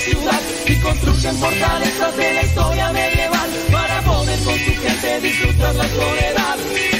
ciudad y construyen fortalezas de la historia medieval para poder con su gente disfrutar la soledad.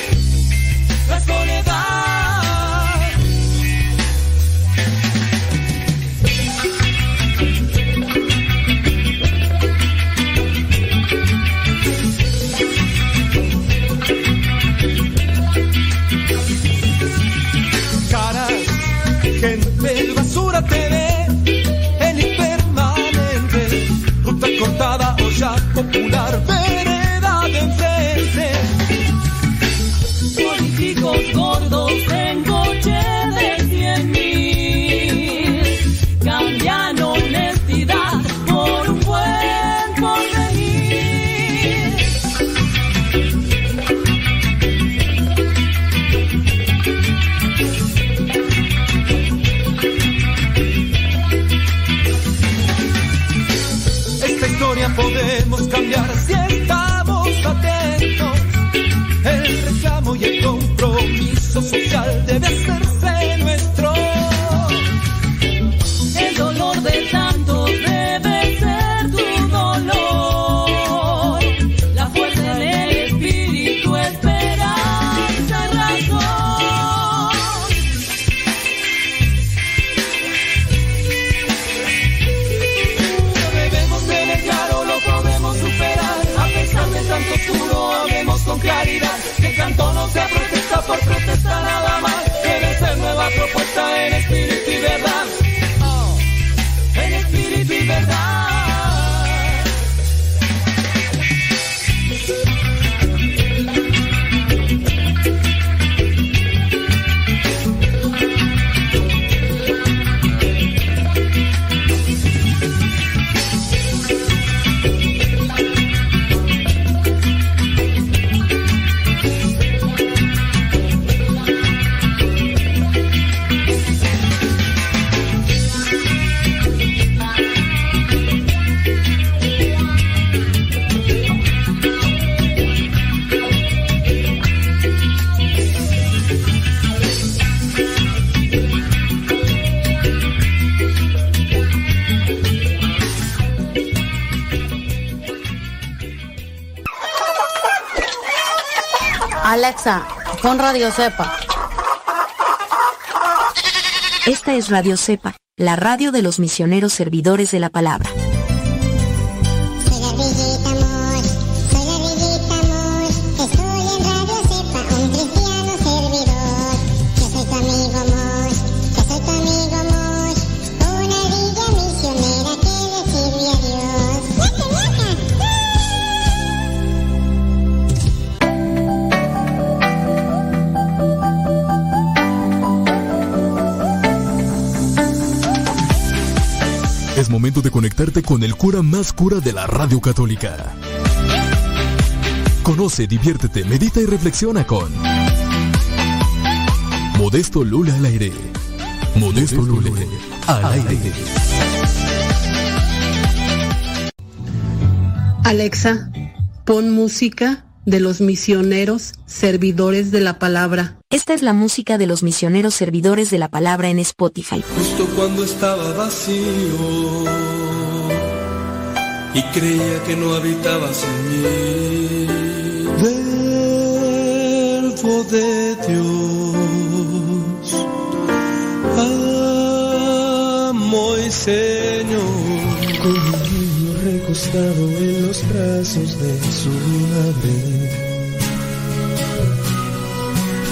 Alexa, Radio Cepa. Esta es Radio Cepa, la radio de los misioneros servidores de la palabra. con el cura más cura de la radio católica. Conoce, diviértete, medita y reflexiona con Modesto Lula al aire. Modesto, Lula al aire. Alexa, pon música de los misioneros servidores de la palabra. Esta es la música de los misioneros servidores de la palabra en Spotify. Justo cuando estaba vacío y creía que no habitabas en mí. Verbo de Dios, amo y Señor. Con un niño recostado en los brazos de su madre.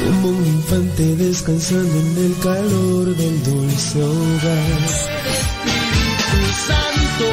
Como un infante descansando en el calor del dulce hogar. Un santo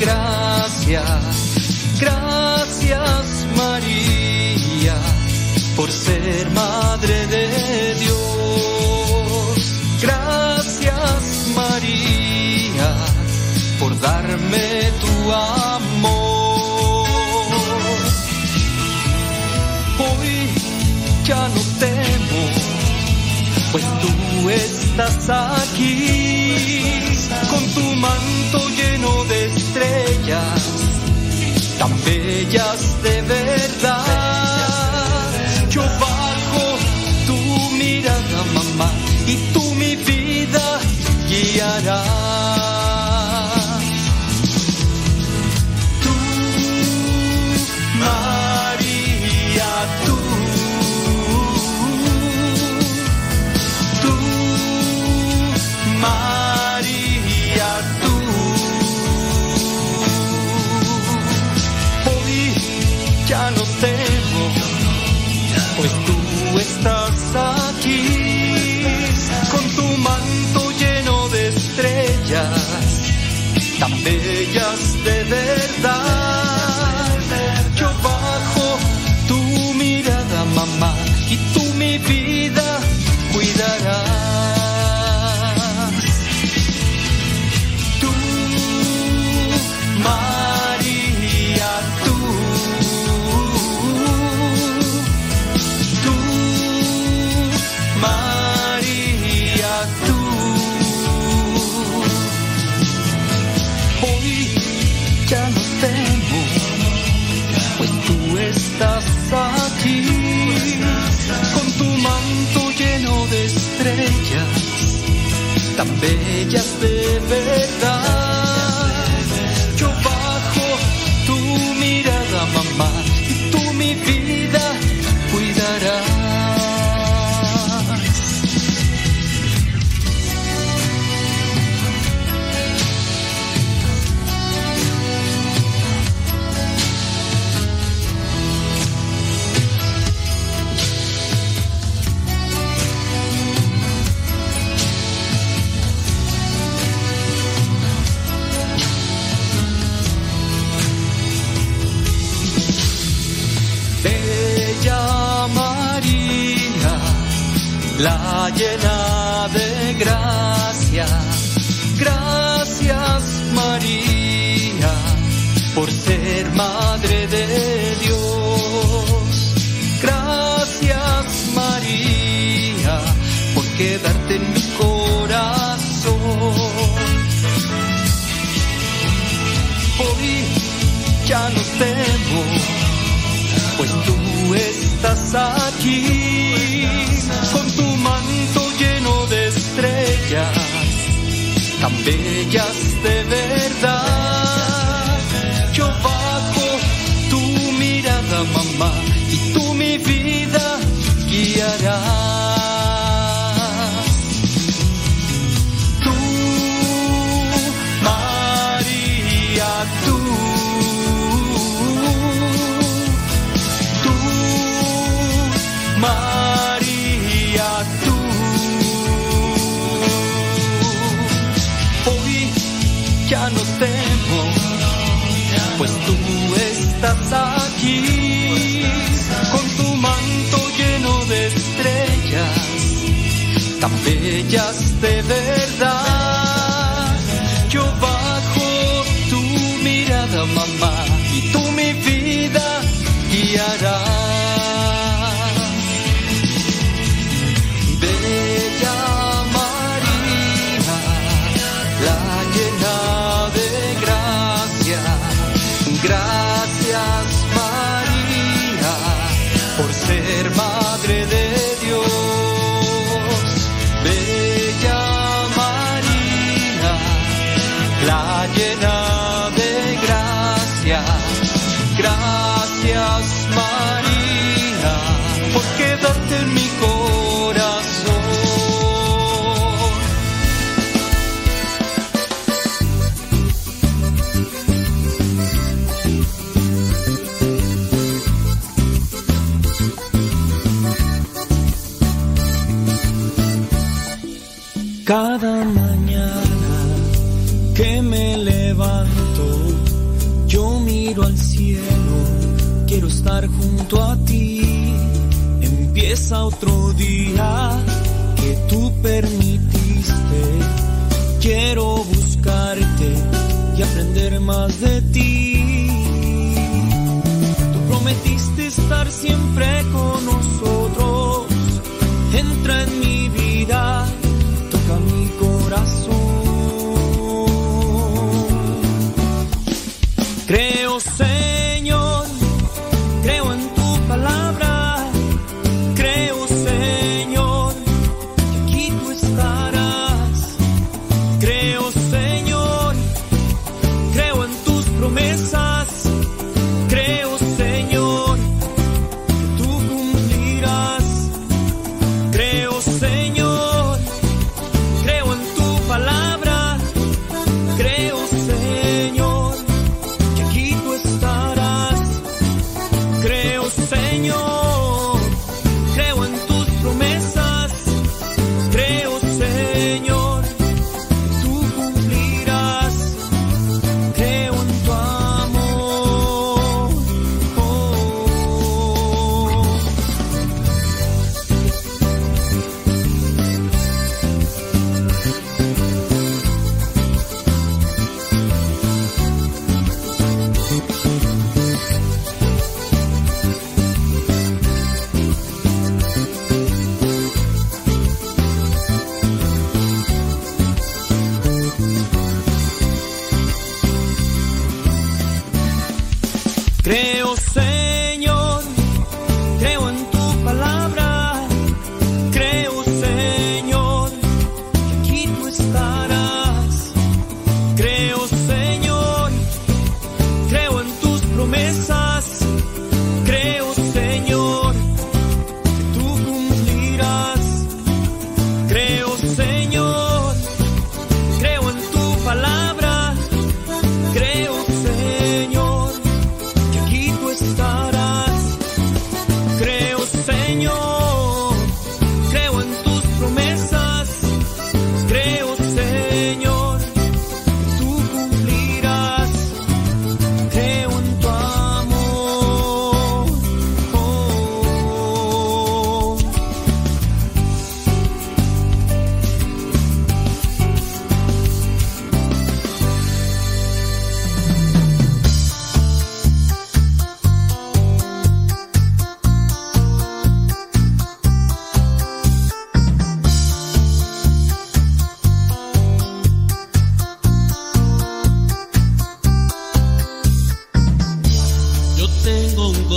gracias, gracias María, por ser Madre de Dios. Gracias María, por darme tu amor. Hoy ya no temo, pues tú estás aquí bellas, tan bellas de ver. despertar.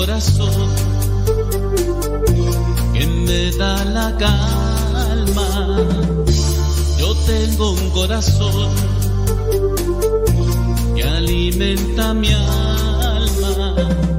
corazón que me da la calma. Yo tengo un corazón que alimenta mi alma.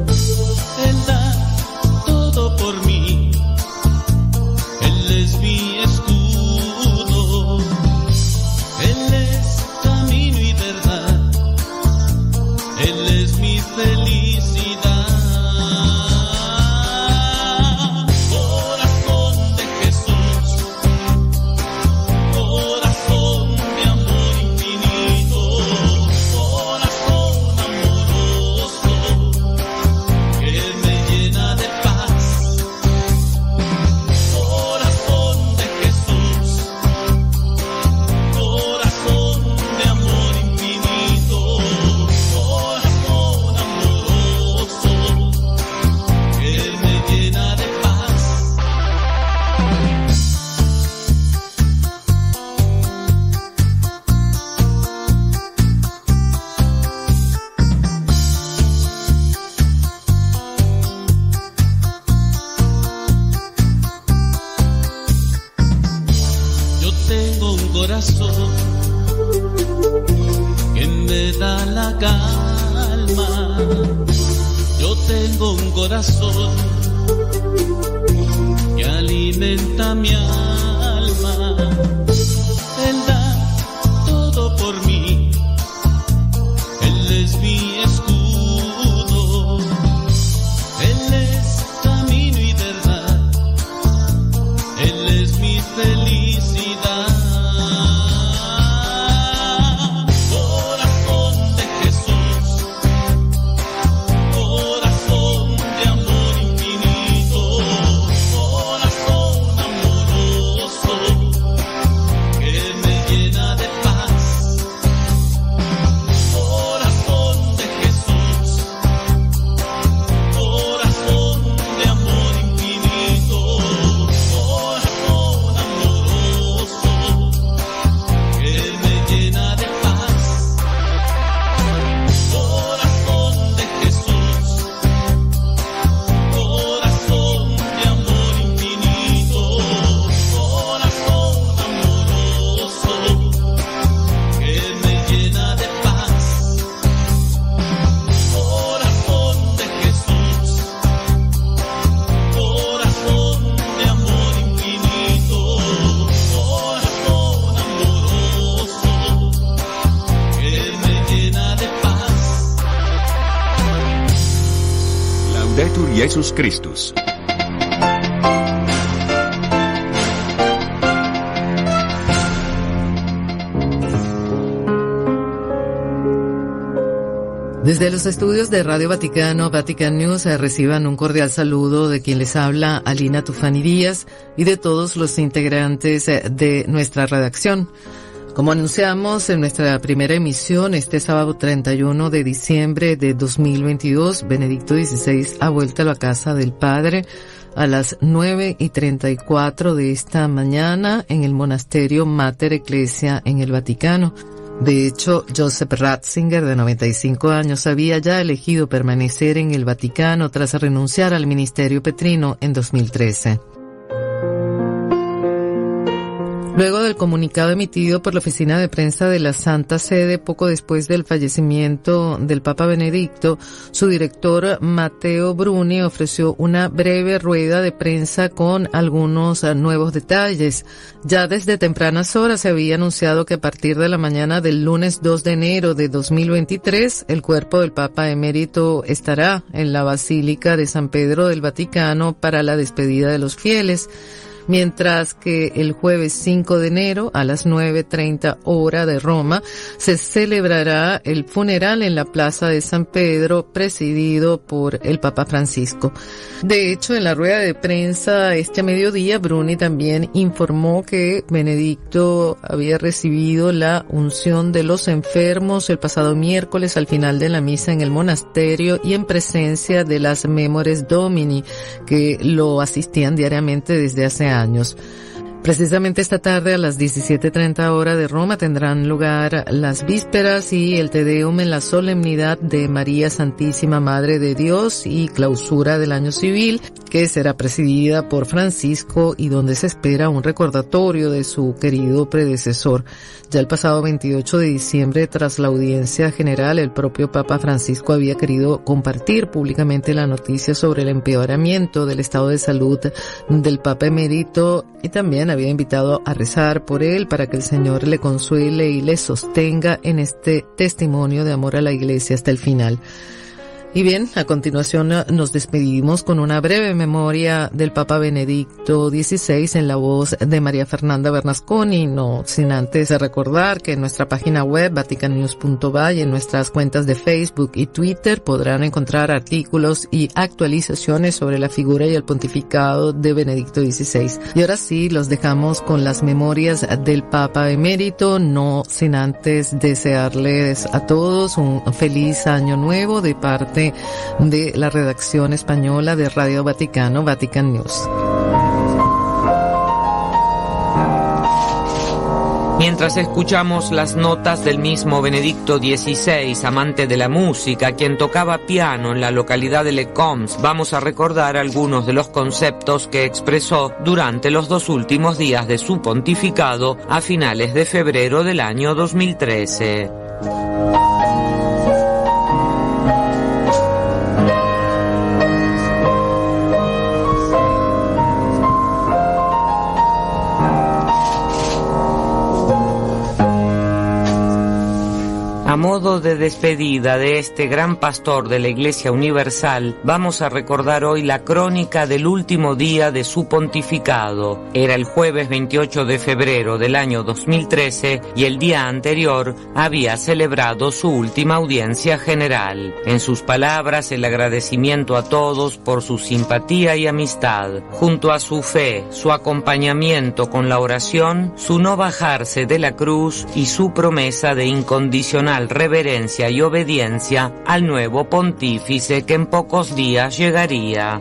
Desde los estudios de Radio Vaticano, Vatican News, eh, reciban un cordial saludo de quien les habla, Alina Tufani Díaz, y de todos los integrantes eh, de nuestra redacción. Como anunciamos en nuestra primera emisión, este sábado 31 de diciembre de 2022, Benedicto XVI ha vuelto a la casa del Padre a las 9 y 34 de esta mañana en el monasterio Mater Ecclesia en el Vaticano. De hecho, Joseph Ratzinger, de 95 años, había ya elegido permanecer en el Vaticano tras renunciar al ministerio petrino en 2013. Luego del comunicado emitido por la oficina de prensa de la Santa Sede poco después del fallecimiento del Papa Benedicto, su director Matteo Bruni ofreció una breve rueda de prensa con algunos nuevos detalles. Ya desde tempranas horas se había anunciado que a partir de la mañana del lunes 2 de enero de 2023, el cuerpo del Papa emérito estará en la Basílica de San Pedro del Vaticano para la despedida de los fieles mientras que el jueves 5 de enero a las 9.30 hora de Roma se celebrará el funeral en la Plaza de San Pedro presidido por el Papa Francisco. De hecho, en la rueda de prensa este mediodía, Bruni también informó que Benedicto había recibido la unción de los enfermos el pasado miércoles al final de la misa en el monasterio y en presencia de las Memores Domini que lo asistían diariamente desde hace años años Precisamente esta tarde a las 17.30 hora de Roma tendrán lugar las vísperas y el Te Deum en la solemnidad de María Santísima Madre de Dios y clausura del año civil que será presidida por Francisco y donde se espera un recordatorio de su querido predecesor. Ya el pasado 28 de diciembre, tras la audiencia general, el propio Papa Francisco había querido compartir públicamente la noticia sobre el empeoramiento del estado de salud del Papa emérito y también había invitado a rezar por él para que el Señor le consuele y le sostenga en este testimonio de amor a la Iglesia hasta el final. Y bien, a continuación nos despedimos con una breve memoria del Papa Benedicto XVI en la voz de María Fernanda Bernasconi, no sin antes recordar que en nuestra página web vaticannews.va y en nuestras cuentas de Facebook y Twitter podrán encontrar artículos y actualizaciones sobre la figura y el pontificado de Benedicto XVI. Y ahora sí, los dejamos con las memorias del Papa emérito, no sin antes desearles a todos un feliz año nuevo de parte de la redacción española de Radio Vaticano, Vatican News. Mientras escuchamos las notas del mismo Benedicto XVI, amante de la música, quien tocaba piano en la localidad de Le Coms, vamos a recordar algunos de los conceptos que expresó durante los dos últimos días de su pontificado a finales de febrero del año 2013. Modo de despedida de este gran pastor de la Iglesia Universal, vamos a recordar hoy la crónica del último día de su pontificado. Era el jueves 28 de febrero del año 2013 y el día anterior había celebrado su última audiencia general. En sus palabras el agradecimiento a todos por su simpatía y amistad, junto a su fe, su acompañamiento con la oración, su no bajarse de la cruz y su promesa de incondicional reverencia y obediencia al nuevo pontífice que en pocos días llegaría.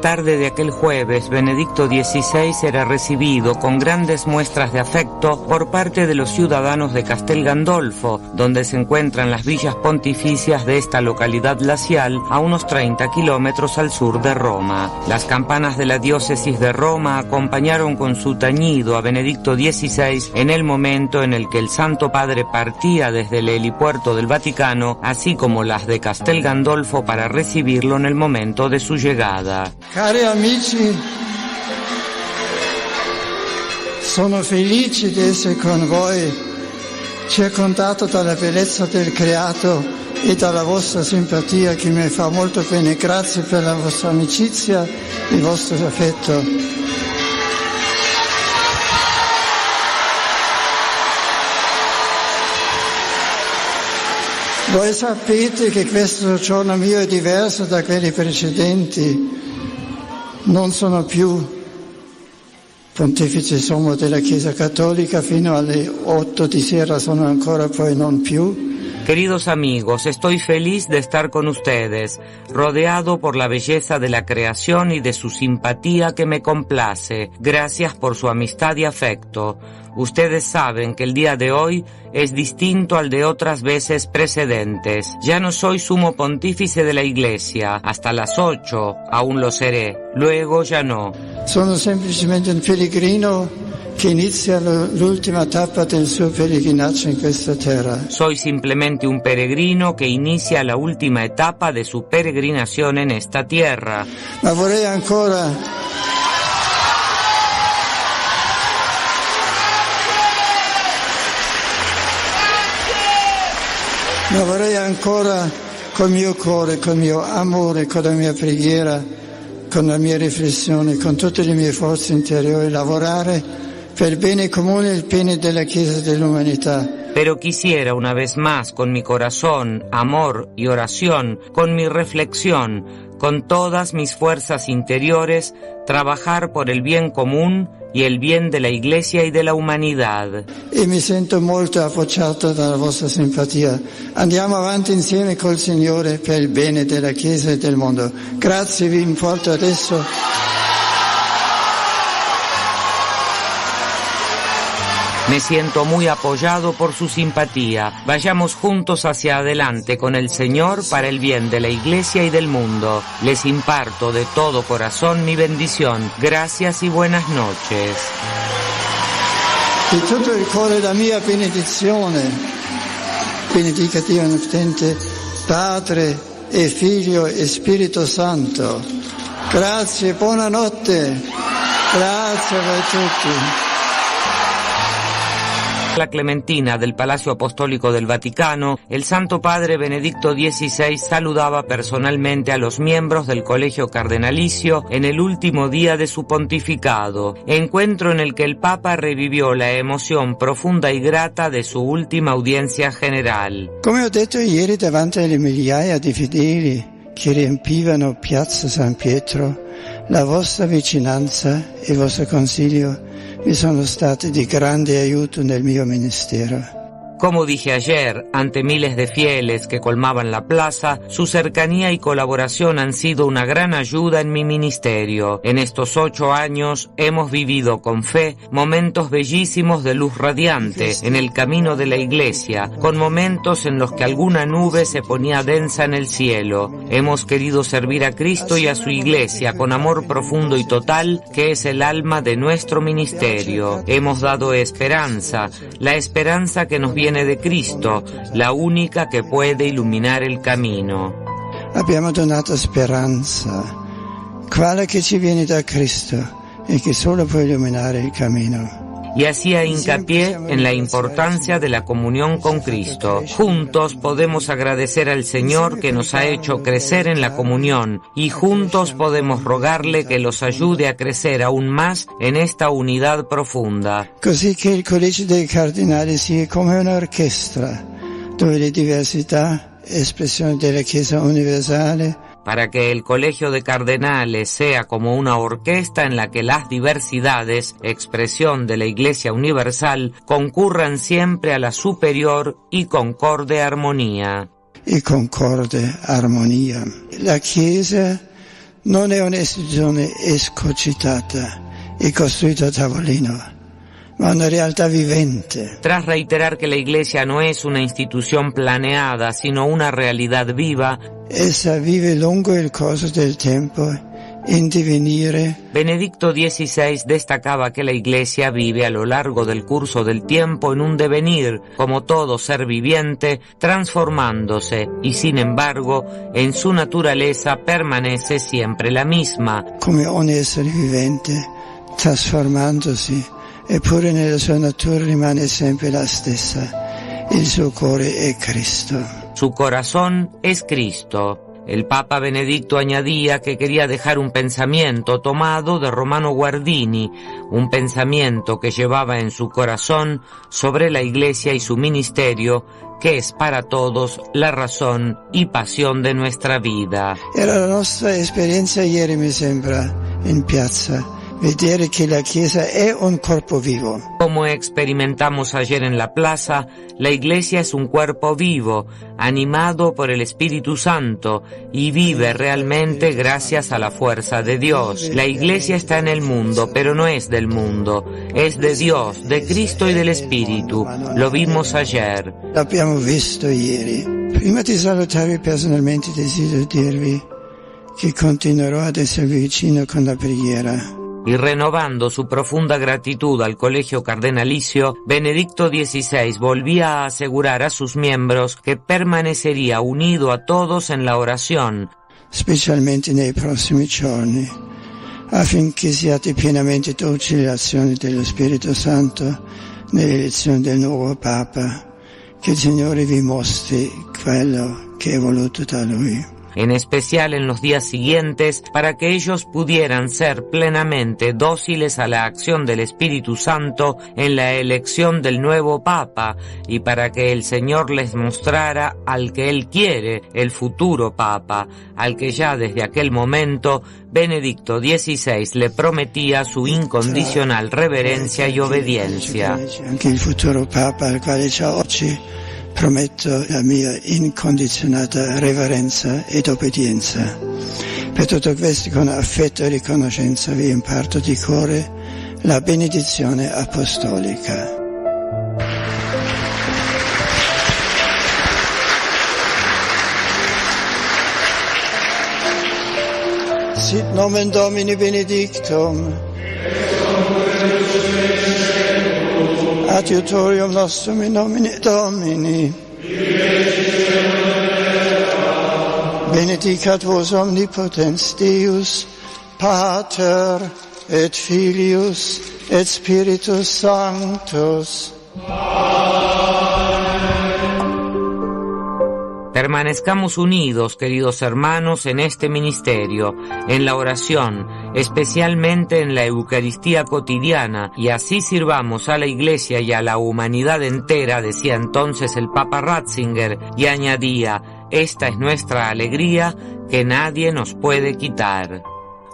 Tarde de aquel jueves, Benedicto XVI era recibido con grandes muestras de afecto por parte de los ciudadanos de Castel Gandolfo, donde se encuentran las villas pontificias de esta localidad glacial a unos 30 kilómetros al sur de Roma. Las campanas de la diócesis de Roma acompañaron con su tañido a Benedicto XVI en el momento en el que el Santo Padre partía desde el helipuerto del Vaticano, así como las de Castel Gandolfo para recibirlo en el momento de su llegada. Cari amici, sono felice di essere con voi, circondato dalla bellezza del creato e dalla vostra simpatia che mi fa molto bene. Grazie per la vostra amicizia e il vostro affetto. Voi sapete che questo giorno mio è diverso da quelli precedenti. Non sono più pontefice sommo della Chiesa Cattolica, fino alle 8 di sera sono ancora poi non più. Queridos amigos, estoy feliz de estar con ustedes, rodeado por la belleza de la creación y de su simpatía que me complace. Gracias por su amistad y afecto. Ustedes saben que el día de hoy es distinto al de otras veces precedentes. Ya no soy sumo pontífice de la Iglesia. Hasta las ocho aún lo seré. Luego ya no. Sono semplicemente un pellegrino che inizia l'ultima tappa del suo pellegrinaggio in questa terra. Soy simplemente un peregrino que inicia la última etapa de su peregrinación en esta tierra. Ma vorrei ancora Ma vorrei ancora col mio cuore, col mio amore, con la mia preghiera, con la mia riflessione, con tutte le mie forze interiori lavorare per il bene comune e il bene della Chiesa e dell'umanità. Pero quisiera una vez más con mi corazón, amor y oración, con mi reflexión, con todas mis fuerzas interiores, trabajar por el bien común y el bien de la Iglesia y de la humanidad. E mi sento molto appoggiato dalla vostra simpatia. Andiamo avanti insieme col Signore per il bene della Chiesa e del mondo. Grazie, vi importo adesso. Me siento muy apoyado por su simpatía. Vayamos juntos hacia adelante con el Señor para el bien de la Iglesia y del mundo. Les imparto de todo corazón mi bendición. Gracias y buenas noches. Di tutto il cuore la mia benedizione. Benedica Dio Onnipotente, Padre e Figlio e Spirito Santo. Grazie, buonanotte. Grazie a voi. La Clementina del Palacio Apostólico del Vaticano, el Santo Padre Benedicto XVI saludaba personalmente a los miembros del Colegio Cardenalicio en el último día de su pontificado, encuentro en el que el Papa revivió la emoción profunda y grata de su última audiencia general. Come ho detto ieri davanti alle migliaia di fedeli che riempivano Piazza San Pietro, la vostra vicinanza e vostro consiglio mi sono stati di grande aiuto nel mio ministero. Como dije ayer, ante miles de fieles que colmaban la plaza, su cercanía y colaboración han sido una gran ayuda en mi ministerio. En estos ocho años hemos vivido con fe momentos bellísimos de luz radiante en el camino de la iglesia, con momentos en los que alguna nube se ponía densa en el cielo. Hemos querido servir a Cristo y a su iglesia con amor profundo y total, que es el alma de nuestro ministerio. Hemos dado esperanza, la esperanza que nos viene viene de Cristo, la única que puede iluminar el camino. Abbiamo donato speranza, quale che ci viene da Cristo e che solo può illuminare il cammino. Y hacía hincapié en la importancia de la comunión con Cristo. Juntos podemos agradecer al Señor que nos ha hecho crecer en la comunión y juntos podemos rogarle que los ayude a crecer aún más en esta unidad profunda. Diversità, espressione della Chiesa universale, para que el Colegio de Cardenales sea como una orquesta en la que las diversidades, expresión de la Iglesia Universal, concurran siempre a la superior y concorde armonía. Y concorde armonía. La Chiesa non è un'istituzione escocitata e costruita tavolino ma una realtà vivente. Tras reiterar que la Iglesia no es una institución planeada, sino una realidad viva, essa vive lungo il corso del tempo in divenire. Benedicto XVI destacaba que la Iglesia vive a lo largo del curso del tiempo en un devenir, como todo ser viviente, transformándose y sin embargo, en su naturaleza permanece siempre la misma. Come ogni essere vivente, trasformandosi eppure nella sua natura rimane sempre la stessa. Il suo cuore è Cristo. Su corazón es Cristo. El Papa Benedicto añadía que quería dejar un pensamiento tomado de Romano Guardini, un pensamiento que llevaba en su corazón sobre la Iglesia y su ministerio, que es para todos la razón y pasión de nuestra vida. Era la nostra esperienza ieri mi sembra in piazza vedere che la Chiesa è un corpo vivo. Como experimentamos ayer en la plaza, la Iglesia es un cuerpo vivo, animado por el Espíritu Santo y vive realmente gracias a la fuerza de Dios. La Iglesia está en el mundo, pero no es del mundo, es de Dios, de Cristo y del Espíritu. Lo vimos ayer. L'abbiamo visto ieri. Prima di salutarvi personalmente desidero dirvi che continuerò ad esservi vicino con la preghiera. Y renovando su profunda gratitud al Colegio Cardenalicio, Benedicto XVI volvía a asegurar a sus miembros que permanecería unido a todos en la oración, specialmente nei prossimi giorni, affinché siate pienamente docili all'azione dello Spirito Santo nell'elezione del nuovo Papa, che il Signore vi mostri quello che è voluto da Lui. En especial en los días siguientes, para que ellos pudieran ser plenamente dóciles a la acción del Espíritu Santo en la elección del nuevo Papa y para que el Señor les mostrara al que Él quiere, el futuro Papa, al que ya desde aquel momento Benedicto XVI le prometía su incondicional reverencia y obediencia. Prometto la mia incondizionata reverenza ed obbedienza. Per tutto questo con affetto e riconoscenza vi imparto di cuore la benedizione apostolica. Sit nomen Domini benedictum. Adiutorium nostrum in nomine Domini. Benedicat vos omnipotens Deus, Pater et Filius et Spiritus Sanctus. Permanezcamos unidos, queridos hermanos, en este ministerio, en la oración, especialmente en la Eucaristía cotidiana, y así sirvamos a la Iglesia y a la humanidad entera, decía entonces el Papa Ratzinger, y añadía, esta es nuestra alegría que nadie nos puede quitar.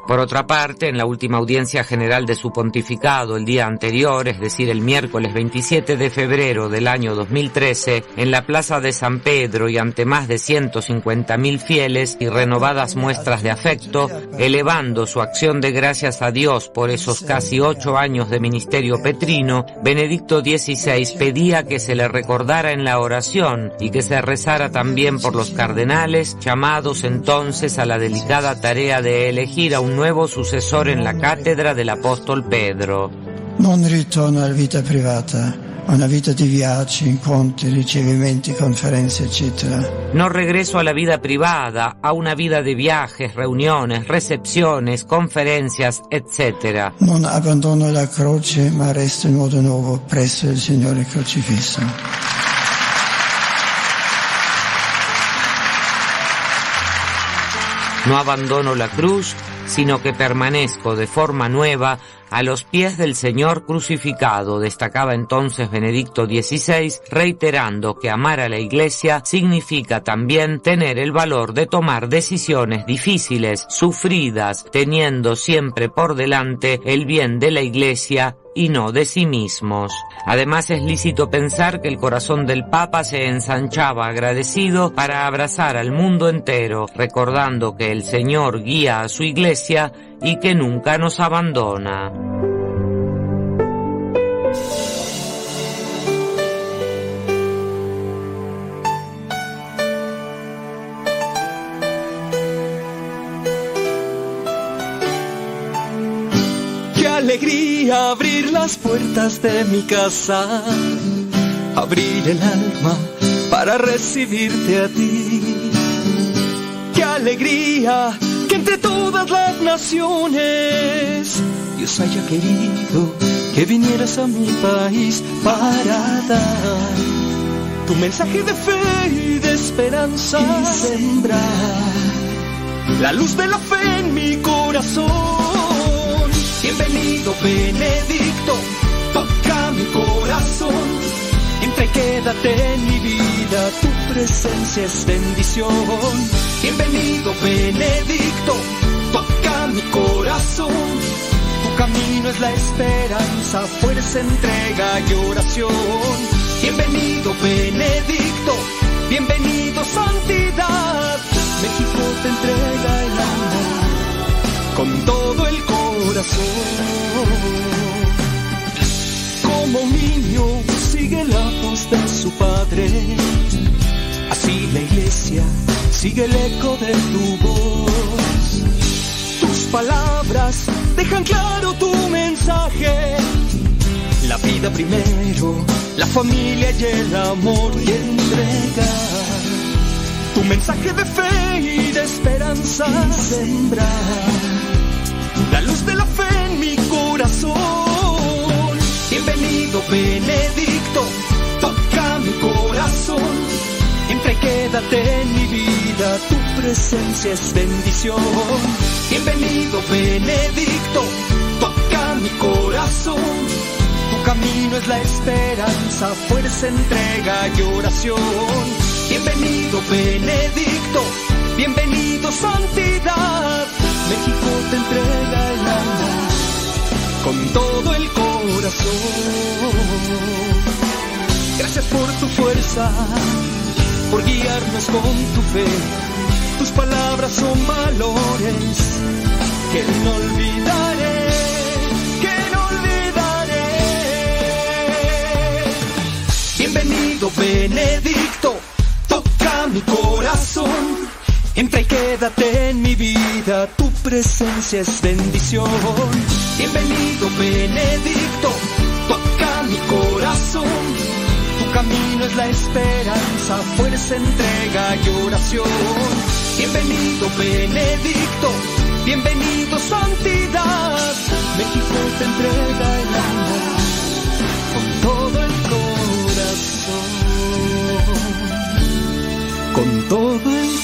Por otra parte, en la última audiencia general de su pontificado el día anterior, es decir, el miércoles 27 de febrero del año 2013, en la Plaza de San Pedro y ante más de 150.000 fieles y renovadas muestras de afecto, elevando su acción de gracias a Dios por esos casi ocho años de ministerio petrino, Benedicto XVI pedía que se le recordara en la oración y que se rezara también por los cardenales, llamados entonces a la delicada tarea de elegir a un nuevo sucesor en la cátedra del apóstol Pedro. Non ritorno alla vita privata, una vita di viaggi, incontri, ricevimenti, conferenze, eccetera. No regreso a la vida privada, a una vida de viajes, reuniones, recepciones, conferencias, etc. Non abbandono la croce, ma resto in modo nuovo presso il Signore crocifisso. No abandono la cruz, sino que permanezco de forma nueva a los pies del Señor crucificado, destacaba entonces Benedicto XVI, reiterando que amar a la Iglesia significa también tener el valor de tomar decisiones difíciles, sufridas, teniendo siempre por delante el bien de la Iglesia y no de sí mismos. Además es lícito pensar que el corazón del Papa se ensanchaba agradecido para abrazar al mundo entero, recordando que el Señor guía a su Iglesia y que nunca nos abandona. Qué alegría abrir las puertas de mi casa, abrir el alma para recibirte a ti. Qué alegría entre todas las naciones Dios haya querido que vinieras a mi país para dar tu mensaje de fe y de esperanza y sembrar la luz de la fe en mi corazón. Bienvenido Benedicto, toca mi corazón. Entre quédate en mi vida, tu presencia es bendición. Bienvenido Benedicto, toca mi corazón. Tu camino es la esperanza, fuerza, entrega y oración. Bienvenido Benedicto, bienvenido santidad. México te entrega el amor con todo el corazón. Como niño sigue la voz de su padre, así la iglesia sigue el eco de tu voz. Tus palabras dejan claro tu mensaje. La vida primero, la familia y el amor y entregar tu mensaje de fe y de esperanza sembrar la luz de la fe en mi corazón. Bienvenido Benedicto, toca mi corazón. Quédate en mi vida, tu presencia es bendición. Bienvenido Benedicto, toca mi corazón. Tu camino es la esperanza, fuerza, entrega y oración. Bienvenido Benedicto, bienvenido santidad. México te entrega el alma con todo el corazón. Gracias por tu fuerza, por guiarnos con tu fe. Tus palabras son valores que no olvidaré, que no olvidaré. Bienvenido Benedicto, toca mi corazón. Entra y quédate en mi vida, tu presencia es bendición. Bienvenido Benedicto, toca mi corazón. Camino es la esperanza, fuerza, entrega y oración. Bienvenido Benedicto, bienvenido santidad. México te entrega el amor con todo el corazón. Con todo el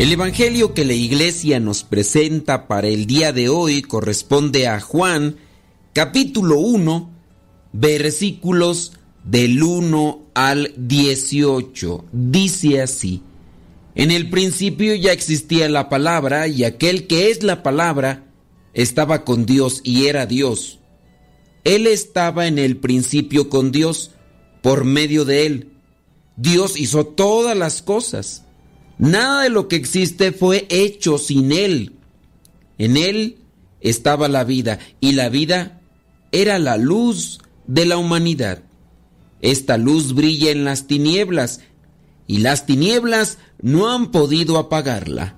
El Evangelio que la iglesia nos presenta para el día de hoy corresponde a Juan capítulo 1 versículos del 1 al 18. Dice así, en el principio ya existía la palabra y aquel que es la palabra estaba con Dios y era Dios. Él estaba en el principio con Dios por medio de Él. Dios hizo todas las cosas. Nada de lo que existe fue hecho sin Él. En Él estaba la vida y la vida era la luz de la humanidad. Esta luz brilla en las tinieblas y las tinieblas no han podido apagarla.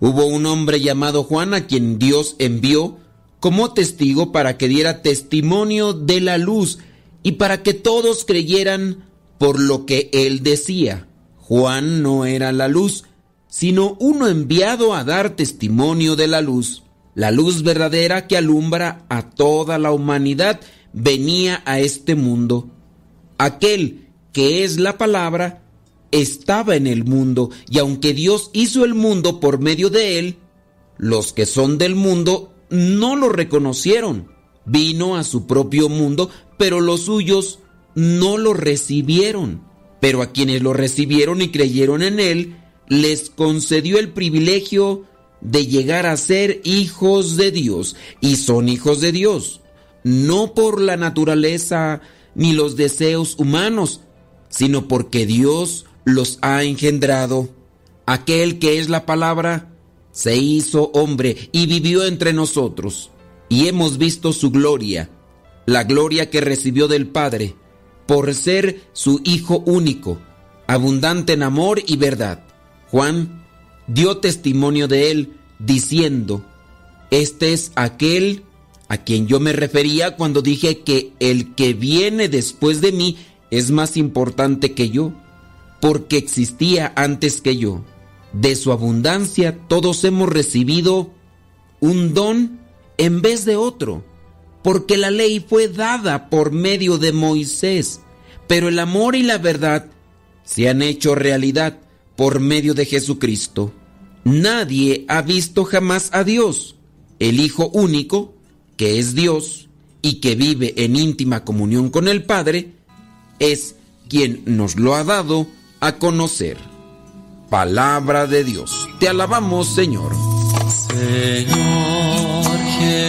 Hubo un hombre llamado Juan a quien Dios envió como testigo para que diera testimonio de la luz y para que todos creyeran por lo que él decía. Juan no era la luz, sino uno enviado a dar testimonio de la luz. La luz verdadera que alumbra a toda la humanidad venía a este mundo. Aquel que es la palabra estaba en el mundo y aunque Dios hizo el mundo por medio de él, los que son del mundo no lo reconocieron. Vino a su propio mundo, pero los suyos no lo recibieron. Pero a quienes lo recibieron y creyeron en él, les concedió el privilegio de llegar a ser hijos de Dios. Y son hijos de Dios, no por la naturaleza ni los deseos humanos, sino porque Dios los ha engendrado. Aquel que es la palabra se hizo hombre y vivió entre nosotros, y hemos visto su gloria, la gloria que recibió del Padre, por ser su Hijo único, abundante en amor y verdad. Juan dio testimonio de él, diciendo, Este es aquel a quien yo me refería cuando dije que el que viene después de mí es más importante que yo porque existía antes que yo. De su abundancia todos hemos recibido un don en vez de otro, porque la ley fue dada por medio de Moisés, pero el amor y la verdad se han hecho realidad por medio de Jesucristo. Nadie ha visto jamás a Dios, el Hijo único, que es Dios y que vive en íntima comunión con el Padre, es quien nos lo ha dado a conocer. Palabra de Dios. Te alabamos, Señor. Señor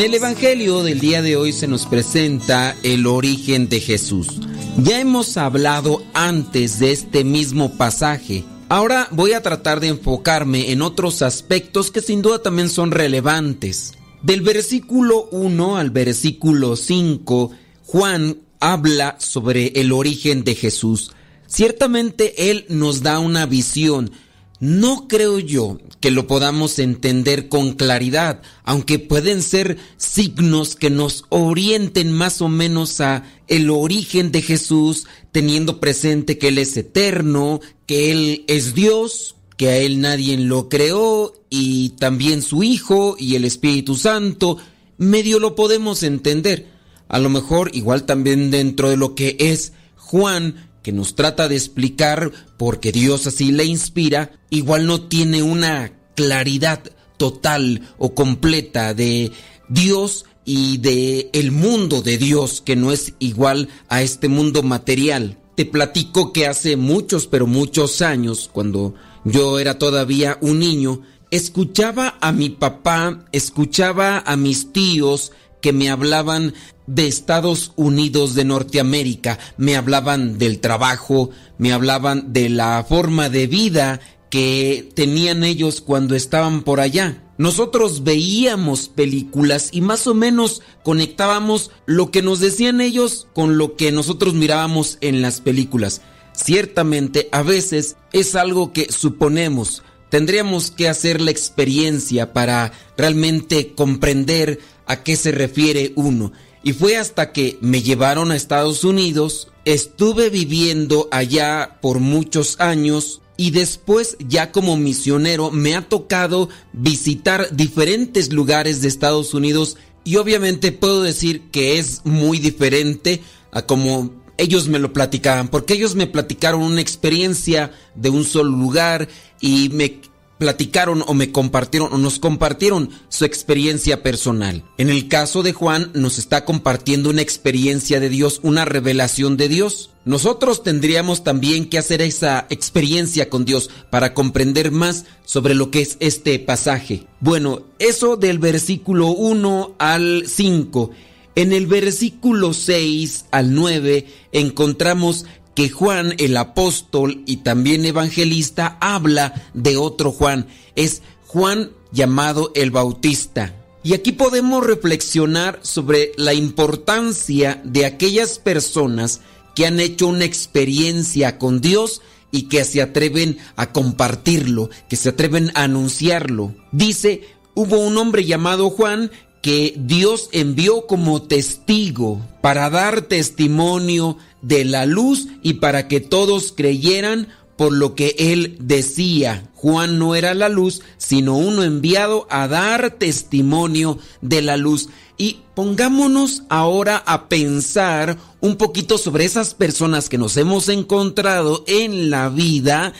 En el Evangelio del día de hoy se nos presenta el origen de Jesús. Ya hemos hablado antes de este mismo pasaje. Ahora voy a tratar de enfocarme en otros aspectos que sin duda también son relevantes. Del versículo 1 al versículo 5, Juan habla sobre el origen de Jesús. Ciertamente Él nos da una visión. No creo yo que lo podamos entender con claridad, aunque pueden ser signos que nos orienten más o menos a el origen de Jesús, teniendo presente que Él es eterno, que Él es Dios, que a Él nadie lo creó, y también su Hijo y el Espíritu Santo, medio lo podemos entender. A lo mejor igual también dentro de lo que es Juan, que nos trata de explicar porque Dios así le inspira, igual no tiene una claridad total o completa de Dios y de el mundo de Dios que no es igual a este mundo material. Te platico que hace muchos pero muchos años cuando yo era todavía un niño, escuchaba a mi papá, escuchaba a mis tíos que me hablaban de Estados Unidos de Norteamérica, me hablaban del trabajo, me hablaban de la forma de vida que tenían ellos cuando estaban por allá. Nosotros veíamos películas y más o menos conectábamos lo que nos decían ellos con lo que nosotros mirábamos en las películas. Ciertamente a veces es algo que suponemos. Tendríamos que hacer la experiencia para realmente comprender a qué se refiere uno. Y fue hasta que me llevaron a Estados Unidos, estuve viviendo allá por muchos años y después ya como misionero me ha tocado visitar diferentes lugares de Estados Unidos y obviamente puedo decir que es muy diferente a como ellos me lo platicaban, porque ellos me platicaron una experiencia de un solo lugar y me platicaron o me compartieron o nos compartieron su experiencia personal. En el caso de Juan nos está compartiendo una experiencia de Dios, una revelación de Dios. Nosotros tendríamos también que hacer esa experiencia con Dios para comprender más sobre lo que es este pasaje. Bueno, eso del versículo 1 al 5. En el versículo 6 al 9 encontramos que Juan el apóstol y también evangelista habla de otro Juan. Es Juan llamado el Bautista. Y aquí podemos reflexionar sobre la importancia de aquellas personas que han hecho una experiencia con Dios y que se atreven a compartirlo, que se atreven a anunciarlo. Dice, hubo un hombre llamado Juan que Dios envió como testigo para dar testimonio de la luz y para que todos creyeran por lo que él decía. Juan no era la luz, sino uno enviado a dar testimonio de la luz. Y pongámonos ahora a pensar un poquito sobre esas personas que nos hemos encontrado en la vida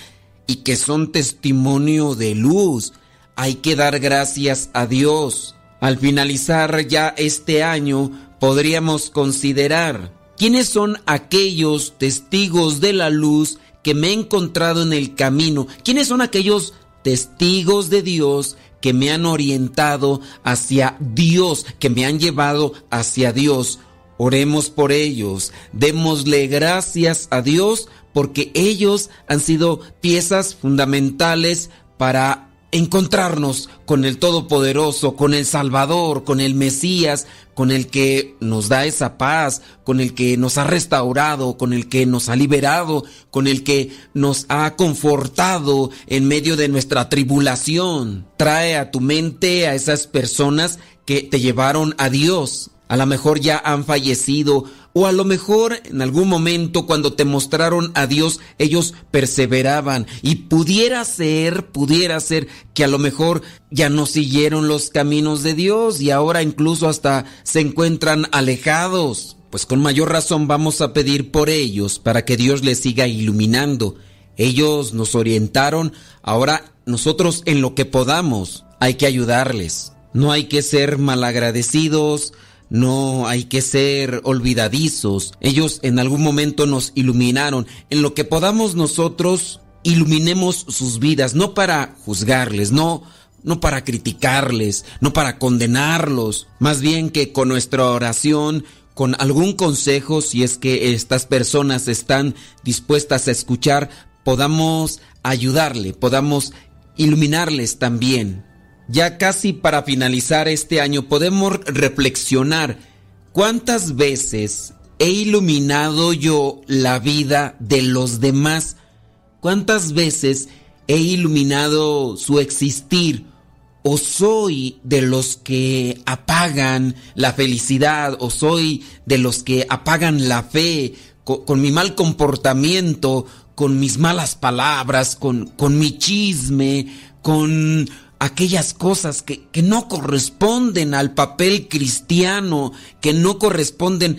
y que son testimonio de luz. Hay que dar gracias a Dios. Al finalizar ya este año, podríamos considerar quiénes son aquellos testigos de la luz que me he encontrado en el camino, quiénes son aquellos testigos de Dios que me han orientado hacia Dios, que me han llevado hacia Dios. Oremos por ellos, démosle gracias a Dios porque ellos han sido piezas fundamentales para encontrarnos con el Todopoderoso, con el Salvador, con el Mesías, con el que nos da esa paz, con el que nos ha restaurado, con el que nos ha liberado, con el que nos ha confortado en medio de nuestra tribulación. Trae a tu mente a esas personas que te llevaron a Dios. A lo mejor ya han fallecido o a lo mejor en algún momento cuando te mostraron a Dios ellos perseveraban y pudiera ser, pudiera ser que a lo mejor ya no siguieron los caminos de Dios y ahora incluso hasta se encuentran alejados. Pues con mayor razón vamos a pedir por ellos para que Dios les siga iluminando. Ellos nos orientaron, ahora nosotros en lo que podamos hay que ayudarles. No hay que ser malagradecidos, no hay que ser olvidadizos. Ellos en algún momento nos iluminaron. En lo que podamos nosotros, iluminemos sus vidas, no para juzgarles, no, no para criticarles, no para condenarlos. Más bien que con nuestra oración, con algún consejo, si es que estas personas están dispuestas a escuchar, podamos ayudarle, podamos iluminarles también ya casi para finalizar este año, podemos reflexionar cuántas veces he iluminado yo la vida de los demás, cuántas veces he iluminado su existir o soy de los que apagan la felicidad o soy de los que apagan la fe con, mi mal comportamiento, con mis malas palabras, con, con mi chisme, con aquellas cosas que, que, no corresponden al papel cristiano, que no corresponden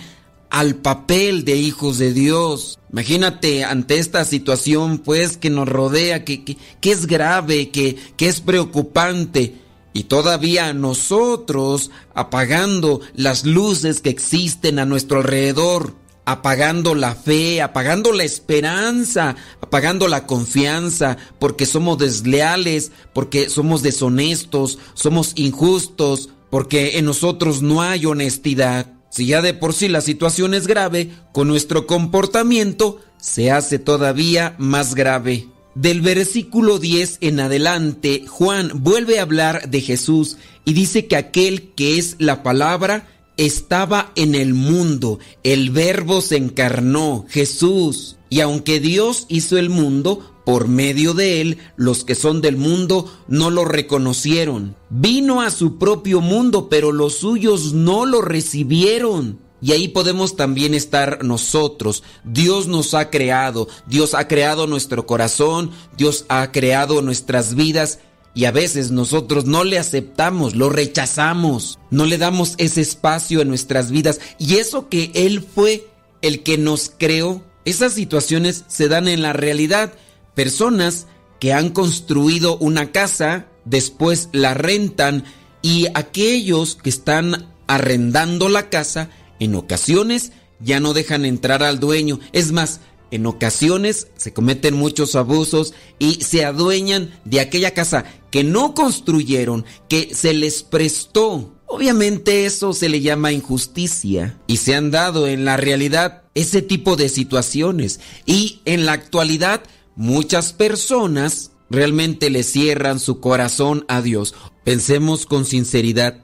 al papel de hijos de Dios. Imagínate ante esta situación pues que nos rodea, que, que, que es grave, que, que es preocupante. Y todavía nosotros apagando las luces que existen a nuestro alrededor apagando la fe, apagando la esperanza, apagando la confianza, porque somos desleales, porque somos deshonestos, somos injustos, porque en nosotros no hay honestidad. Si ya de por sí la situación es grave, con nuestro comportamiento se hace todavía más grave. Del versículo 10 en adelante, Juan vuelve a hablar de Jesús y dice que aquel que es la palabra estaba en el mundo, el verbo se encarnó, Jesús. Y aunque Dios hizo el mundo, por medio de él, los que son del mundo no lo reconocieron. Vino a su propio mundo, pero los suyos no lo recibieron. Y ahí podemos también estar nosotros. Dios nos ha creado, Dios ha creado nuestro corazón, Dios ha creado nuestras vidas y a veces nosotros no le aceptamos, lo rechazamos, no le damos ese espacio en nuestras vidas. Y eso que Él fue el que nos creó, esas situaciones se dan en la realidad. Personas que han construido una casa, después la rentan y aquellos que están arrendando la casa, en ocasiones ya no dejan entrar al dueño. Es más, en ocasiones se cometen muchos abusos y se adueñan de aquella casa que no construyeron, que se les prestó. Obviamente eso se le llama injusticia y se han dado en la realidad ese tipo de situaciones y en la actualidad muchas personas realmente le cierran su corazón a Dios. Pensemos con sinceridad,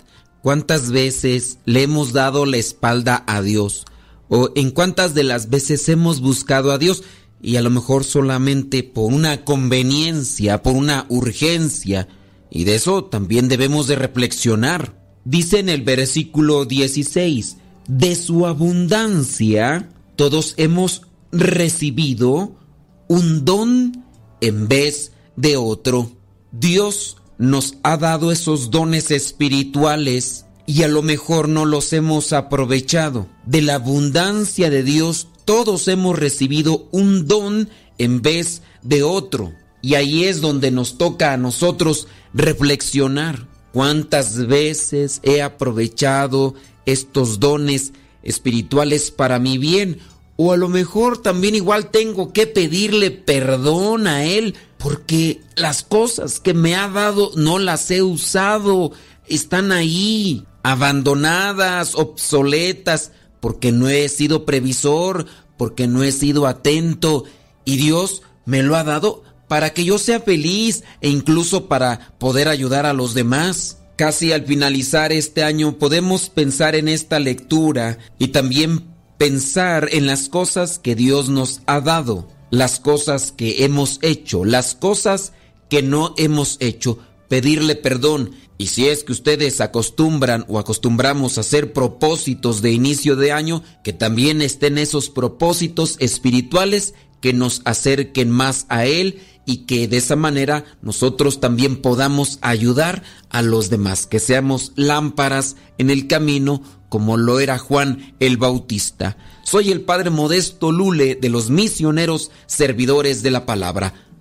¿Cuántas veces le hemos dado la espalda a Dios? ¿O en cuántas de las veces hemos buscado a Dios? Y a lo mejor solamente por una conveniencia, por una urgencia. Y de eso también debemos de reflexionar. Dice en el versículo 16, de su abundancia todos hemos recibido un don en vez de otro. Dios nos ha dado esos dones espirituales y a lo mejor no los hemos aprovechado. De la abundancia de Dios todos hemos recibido un don en vez de otro. Y ahí es donde nos toca a nosotros reflexionar. ¿Cuántas veces he aprovechado estos dones espirituales para mi bien? O a lo mejor también igual tengo que pedirle perdón a Él porque las cosas que me ha dado no las he usado, están ahí, abandonadas, obsoletas, porque no he sido previsor, porque no he sido atento y Dios me lo ha dado para que yo sea feliz e incluso para poder ayudar a los demás. Casi al finalizar este año podemos pensar en esta lectura y también pensar en las cosas que Dios nos ha dado, las cosas que hemos hecho, las cosas que no hemos hecho, pedirle perdón. Y si es que ustedes acostumbran o acostumbramos a hacer propósitos de inicio de año, que también estén esos propósitos espirituales que nos acerquen más a Él y que de esa manera nosotros también podamos ayudar a los demás, que seamos lámparas en el camino como lo era Juan el Bautista. Soy el Padre Modesto Lule de los misioneros servidores de la palabra.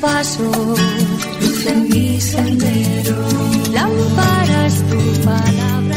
pasos, luz en mi sendero. Lámpara tu palabra.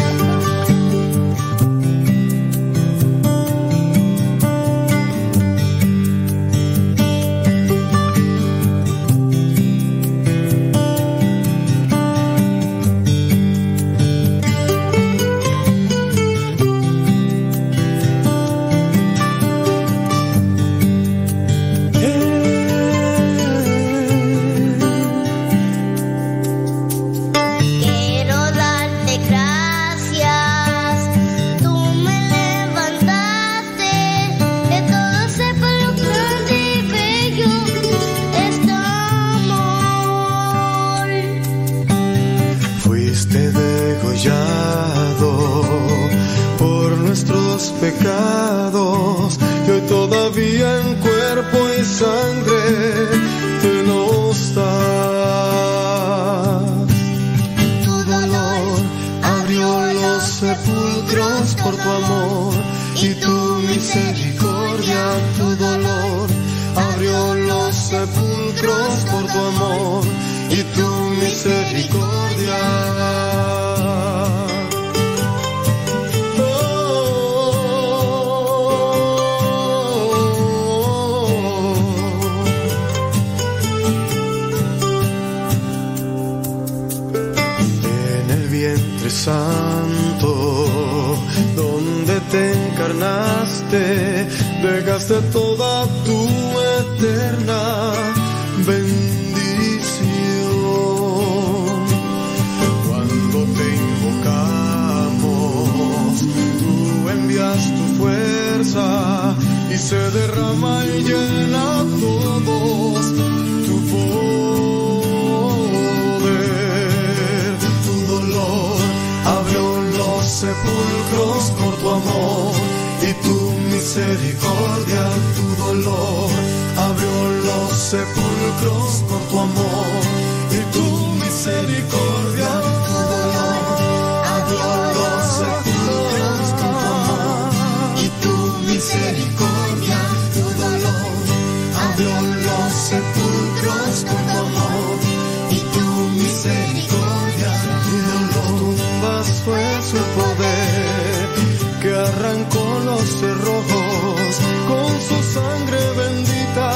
Sepulcros por tu amor y tu misericordia. En el vientre santo, donde te encarnaste, dejaste toda tu eterna se derrama y llena todos tu poder. Tu dolor abrió los sepulcros por tu amor y tu misericordia, tu dolor abrió los sepulcros por tu amor y tu misericordia, tu sepulcros por tu amor y tu misericordia, dolor tumbas fue su poder que arrancó los cerrojos con su sangre bendita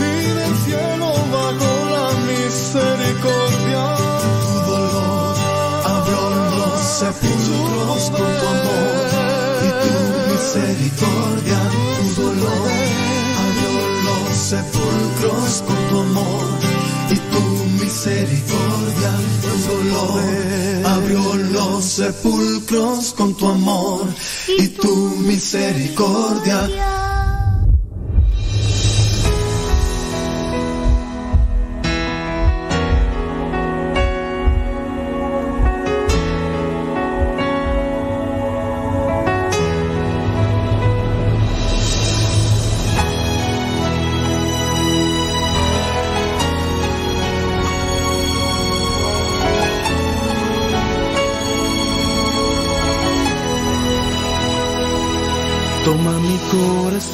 y del cielo bajó la misericordia. Tu dolor abrió los sepulcros con tu amor y tu misericordia. Tu dolor sepulcros con tu amor y tu misericordia. Tu dolor abrió los sepulcros con tu amor y tu misericordia.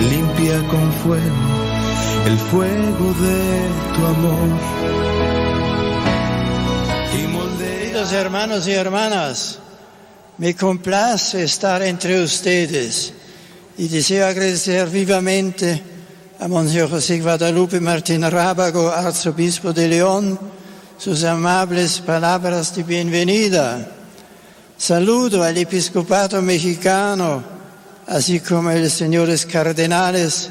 limpia con fuego el fuego de tu amor. Queridos hermanos y hermanas, me complace estar entre ustedes y deseo agradecer vivamente a Monseñor José Guadalupe Martín Rábago, arzobispo de León, sus amables palabras de bienvenida. Saludo al episcopado mexicano, así como los señores cardenales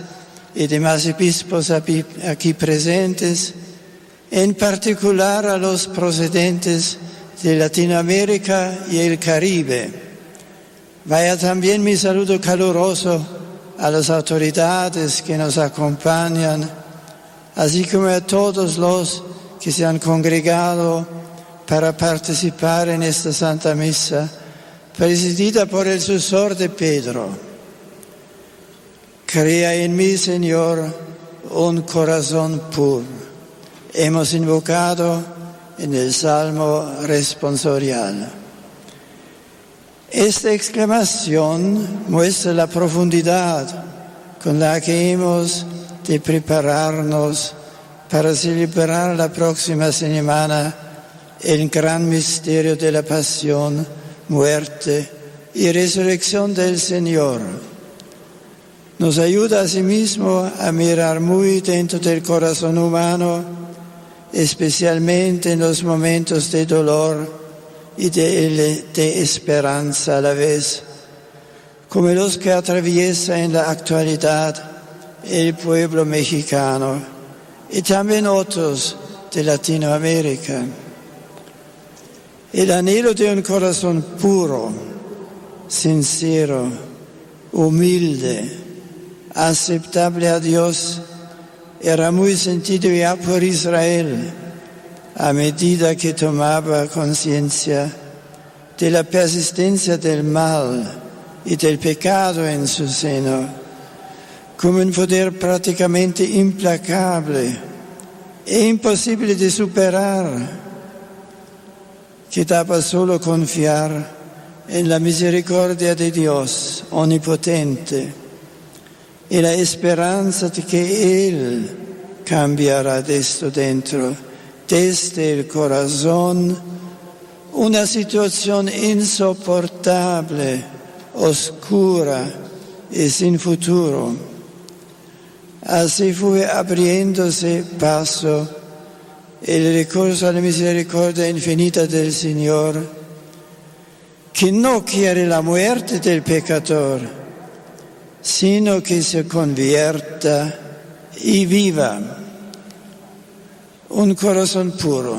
y demás obispos aquí presentes, en particular a los procedentes de Latinoamérica y el Caribe. Vaya también mi saludo caluroso a las autoridades que nos acompañan, así como a todos los que se han congregado para participar en esta Santa Misa, presidida por el sucesor de Pedro. Crea en mí, Señor, un corazón puro. Hemos invocado en el Salmo responsorial. Esta exclamación muestra la profundidad con la que hemos de prepararnos para celebrar la próxima semana el gran misterio de la pasión, muerte y resurrección del Señor. Nos ayuda asimismo a mirar muy dentro del corazón humano, especialmente en los momentos de dolor y de, esperanza a la vez, como los que atraviesa en la actualidad el pueblo mexicano y también otros de Latinoamérica. El anhelo de un corazón puro, sincero, humilde, aceptable a Dios, era muy sentido ya por Israel a medida que tomaba conciencia de la persistencia del mal y del pecado en su seno, como un poder prácticamente implacable e imposible de superar, que daba solo confiar en la misericordia de Dios omnipotente y la esperanza de que Él cambiará de esto dentro desde el corazón una situación insoportable, oscura y sin futuro. Así fue abriéndose paso el recurso a la misericordia infinita del Señor, que no quiere la muerte del pecador, sino que se convierta y viva un corazón puro,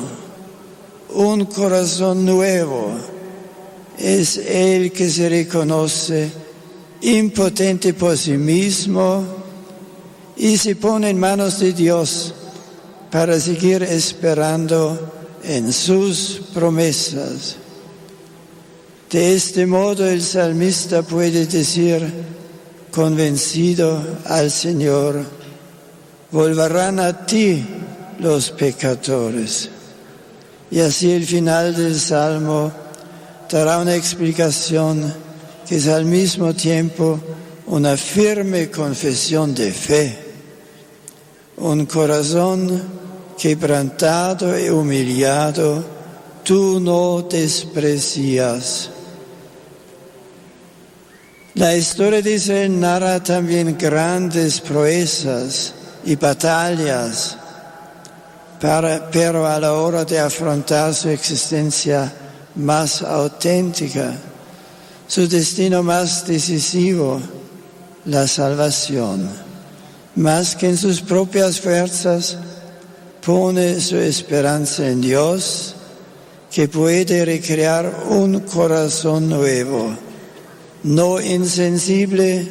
un corazón nuevo, es el que se reconoce impotente por sí mismo y se pone en manos de Dios para seguir esperando en sus promesas. De este modo el salmista puede decir, convencido al Señor, volverán a ti los pecadores. Y así el final del Salmo dará una explicación que es al mismo tiempo una firme confesión de fe, un corazón quebrantado y humillado, tú no desprecias. La historia Israel narra también grandes proezas y batallas pero a la hora de afrontar su existencia más auténtica, su destino más decisivo, la salvación. Más que en sus propias fuerzas, pone su esperanza en Dios, que puede recrear un corazón nuevo, no insensible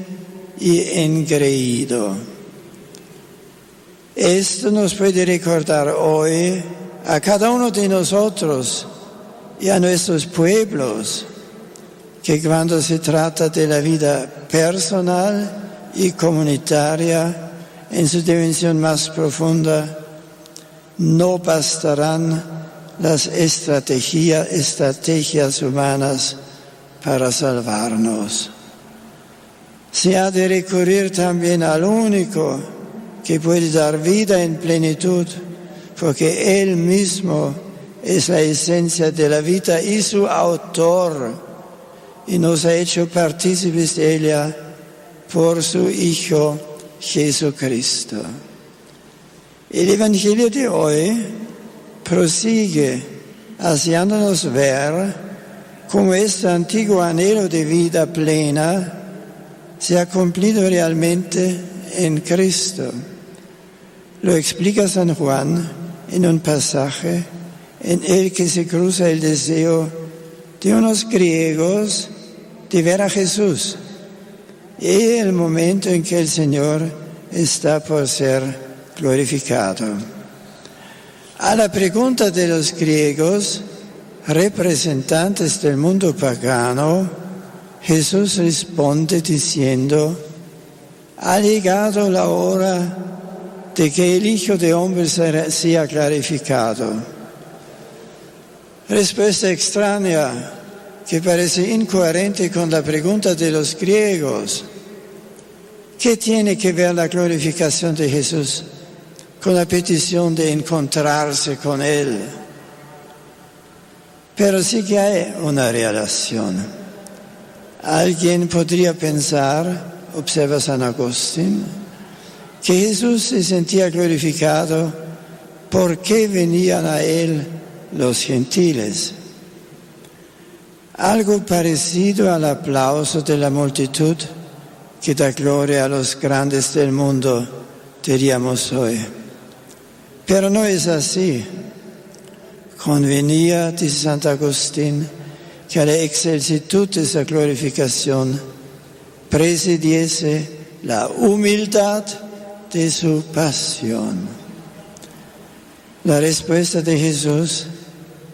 y engreído. Esto nos puede recordar hoy a cada uno de nosotros y a nuestros pueblos que cuando se trata de la vida personal y comunitaria en su dimensión más profunda, no bastarán las estrategias, estrategias humanas para salvarnos. Se ha de recurrir también al único que puede dar vida en plenitud, porque Él mismo es la esencia de la vida y su autor, y nos ha hecho partícipes de ella por su Hijo Jesucristo. El Evangelio de hoy prosigue haciéndonos ver cómo este antiguo anhelo de vida plena se ha cumplido realmente en Cristo. Lo explica San Juan en un pasaje en el que se cruza el deseo de unos griegos de ver a Jesús y el momento en que el Señor está por ser glorificado. A la pregunta de los griegos, representantes del mundo pagano, Jesús responde diciendo, ha llegado la hora de que el Hijo de Hombre sea clarificado. Respuesta extraña que parece incoherente con la pregunta de los griegos. ¿Qué tiene que ver la glorificación de Jesús con la petición de encontrarse con Él? Pero sí que hay una relación. Alguien podría pensar, observa San Agustín, que Jesús se sentía glorificado porque venían a Él los gentiles. Algo parecido al aplauso de la multitud que da gloria a los grandes del mundo, diríamos hoy. Pero no es así. Convenía, dice Santo Agustín, que la excelsitud de esa glorificación presidiese la humildad de su pasión. La respuesta de Jesús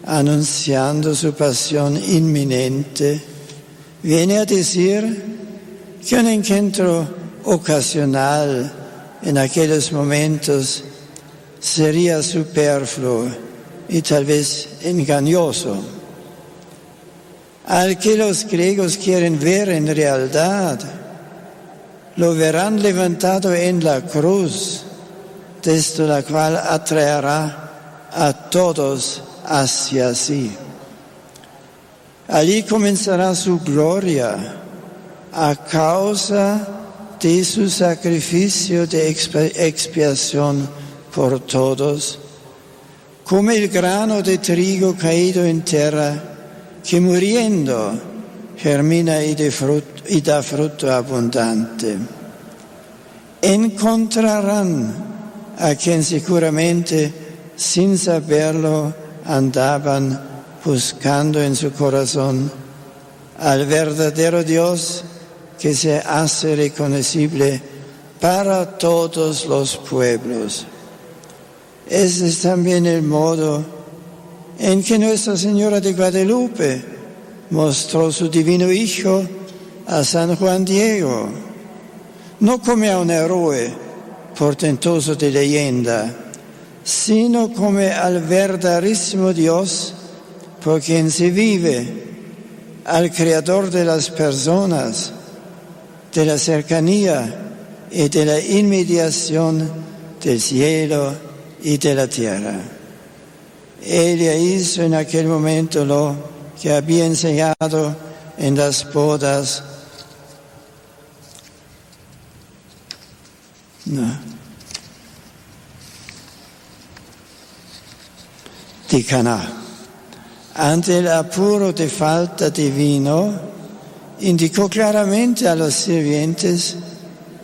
anunciando su pasión inminente, viene a decir que un encuentro ocasional en aquellos momentos sería superfluo y tal vez engañoso. Al que los griegos quieren ver en realidad, lo verán levantado en la cruz, desde la cual atraerá a todos hacia sí. Allí comenzará su gloria a causa de su sacrificio de expiación por todos, como el grano de trigo caído en tierra que muriendo germina y, y da fruto abundante. Encontrarán a quien seguramente, sin saberlo, andaban buscando en su corazón al verdadero Dios que se hace reconocible para todos los pueblos. Ese es también el modo en que Nuestra Señora de Guadalupe mostró su divino Hijo a San Juan Diego, no como a un héroe portentoso de leyenda, sino como al verdaderísimo Dios por quien se vive, al Creador de las personas, de la cercanía y de la inmediación del cielo y de la tierra. Ella hizo en aquel momento lo que había enseñado en las bodas. No di. Ante el apuro de falta de vino, indicó claramente a los sirvientes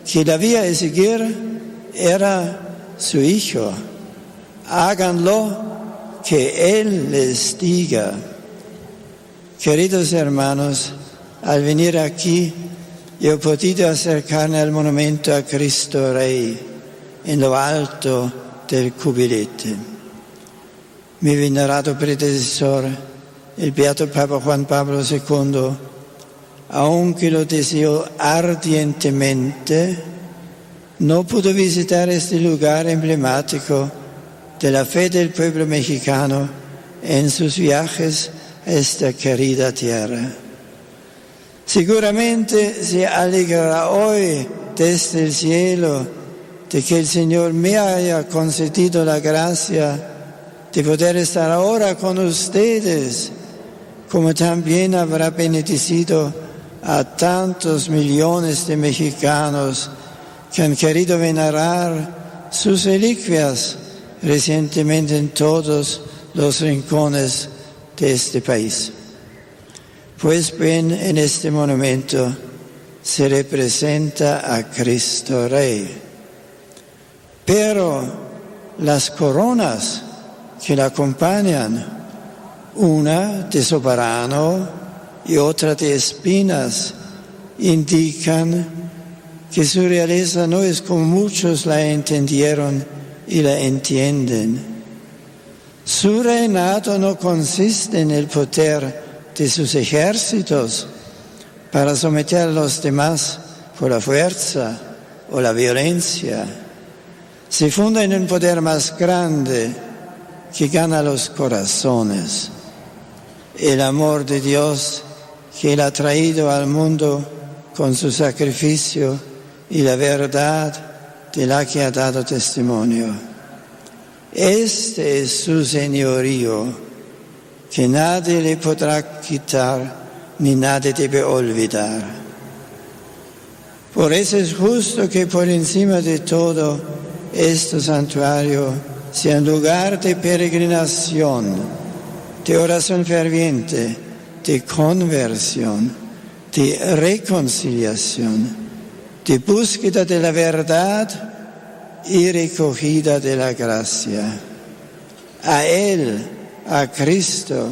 que la vía a seguir era su hijo. Háganlo que Él les diga. Queridos hermanos, al venir aquí, yo he podido acercarme al monumento a Cristo Rey en lo alto del cubilete mi venerato predecesor, el Beato Papa Juan Pablo II, aunque lo deseó ardientemente, no pudo visitar este lugar emblemático de la fe del pueblo mexicano en sus viajes a esta querida tierra. Seguramente se alegrará hoy desde el cielo de que el Señor me haya concedido la gracia de poder estar ahora con ustedes, como también habrá bendecido a tantos millones de mexicanos que han querido venerar sus reliquias recientemente en todos los rincones de este país. Pues bien, en este monumento se representa a Cristo Rey. Pero las coronas que la acompañan, una de soberano y otra de espinas, indican que su realeza no es como muchos la entendieron y la entienden. Su reinado no consiste en el poder de sus ejércitos para someter a los demás por la fuerza o la violencia. Se funda en un poder más grande, que gana los corazones. El amor de Dios que Él ha traído al mundo con su sacrificio y la verdad de la que ha dado testimonio. Este es su señorío, que nadie le podrá quitar ni nadie debe olvidar. Por eso es justo que por encima de todo este santuario sea un lugar de peregrinación, de oración ferviente, de conversión, de reconciliación, de búsqueda de la verdad y recogida de la gracia. A Él, a Cristo,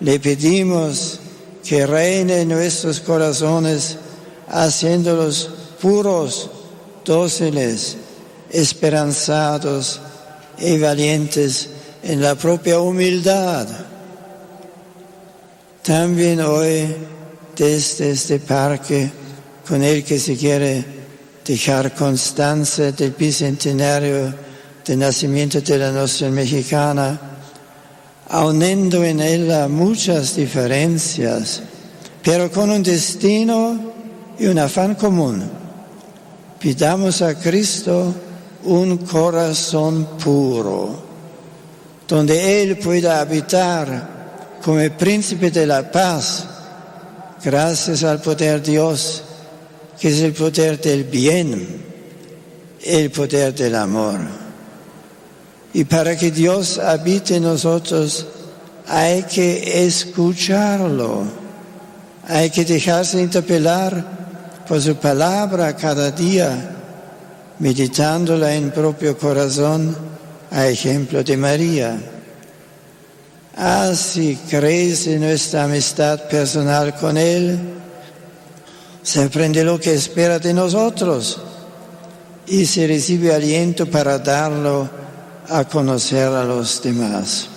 le pedimos que reine en nuestros corazones, haciéndolos puros, dóciles, esperanzados y valientes en la propia humildad. También hoy, desde este parque, con el que se quiere dejar constancia del bicentenario del nacimiento de la nación mexicana, aunando en ella muchas diferencias, pero con un destino y un afán común. Pidamos a Cristo un corazón puro, donde Él pueda habitar como príncipe de la paz, gracias al poder de Dios, que es el poder del bien, el poder del amor. Y para que Dios habite en nosotros hay que escucharlo, hay que dejarse interpelar por su palabra cada día, meditándola en propio corazón a ejemplo de María. Así crece nuestra amistad personal con Él, se aprende lo que espera de nosotros y se recibe aliento para darlo a conocer a los demás.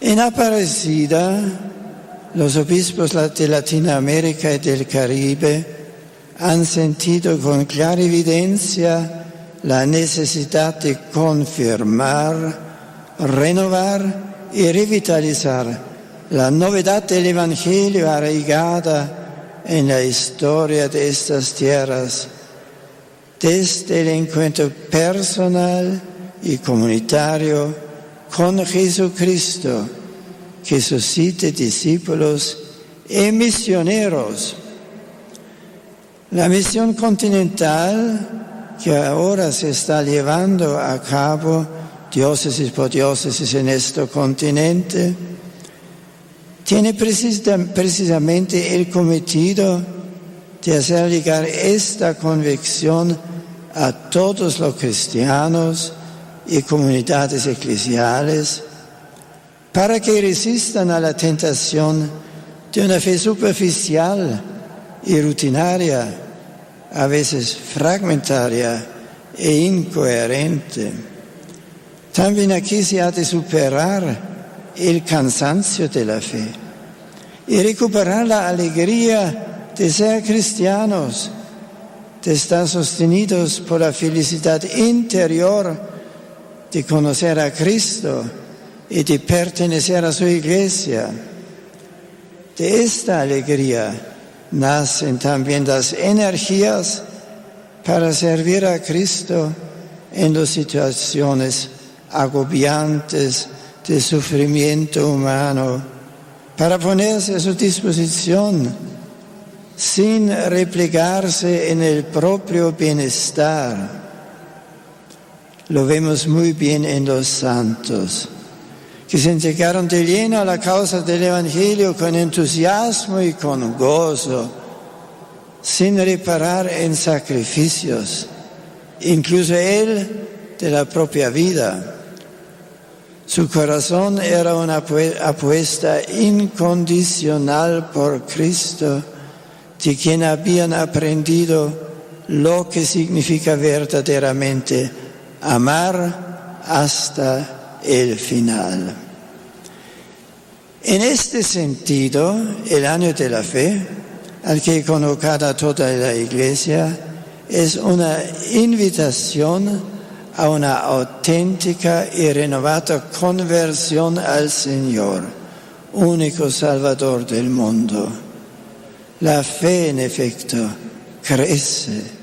En Aparecida, los obispos de Latinoamérica y del Caribe han sentido con clara evidencia la necesidad de confirmar, renovar y revitalizar la novedad del Evangelio arraigada en la historia de estas tierras, desde el encuentro personal y comunitario con Jesucristo, que suscite discípulos y misioneros. La misión continental que ahora se está llevando a cabo, diócesis por diócesis en este continente, tiene precisamente el cometido de hacer llegar esta convicción a todos los cristianos y comunidades eclesiales para que resistan a la tentación de una fe superficial y rutinaria, a veces fragmentaria e incoherente. También aquí se ha de superar el cansancio de la fe y recuperar la alegría de ser cristianos, de estar sostenidos por la felicidad interior de conocer a Cristo y de pertenecer a su iglesia. De esta alegría nacen también las energías para servir a Cristo en las situaciones agobiantes de sufrimiento humano, para ponerse a su disposición sin replegarse en el propio bienestar. Lo vemos muy bien en los santos, que se entregaron de lleno a la causa del Evangelio con entusiasmo y con gozo, sin reparar en sacrificios, incluso él de la propia vida. Su corazón era una apuesta incondicional por Cristo, de quien habían aprendido lo que significa verdaderamente amar hasta el final. En este sentido, el año de la fe, al que convocada toda la Iglesia, es una invitación a una auténtica y renovada conversión al Señor, único Salvador del mundo. La fe, en efecto, crece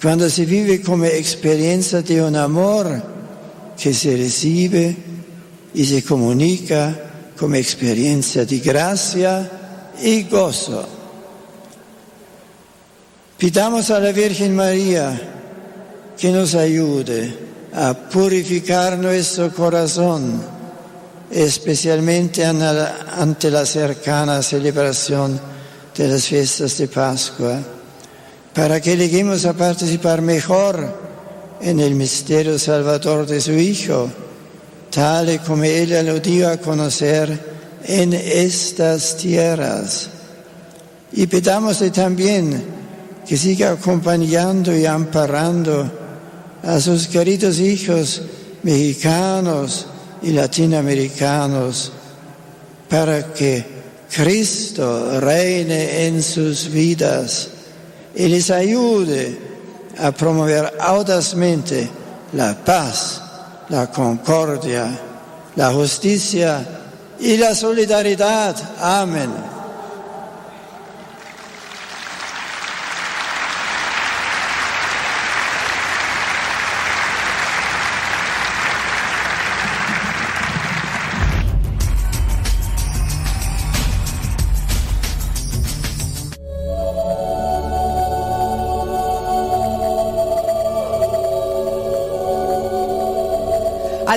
cuando se vive como experiencia de un amor que se recibe y se comunica como experiencia de gracia y gozo. Pidamos a la Virgen María que nos ayude a purificar nuestro corazón, especialmente ante la cercana celebración de las fiestas de Pascua, para que lleguemos a participar mejor en el misterio salvador de su Hijo, tal y como ella lo dio a conocer en estas tierras. Y pidámosle también que siga acompañando y amparando a sus queridos hijos mexicanos y latinoamericanos para que Cristo reine en sus vidas y les ayude a promover audazmente la paz, la concordia, la justicia y la solidaridad. Amén.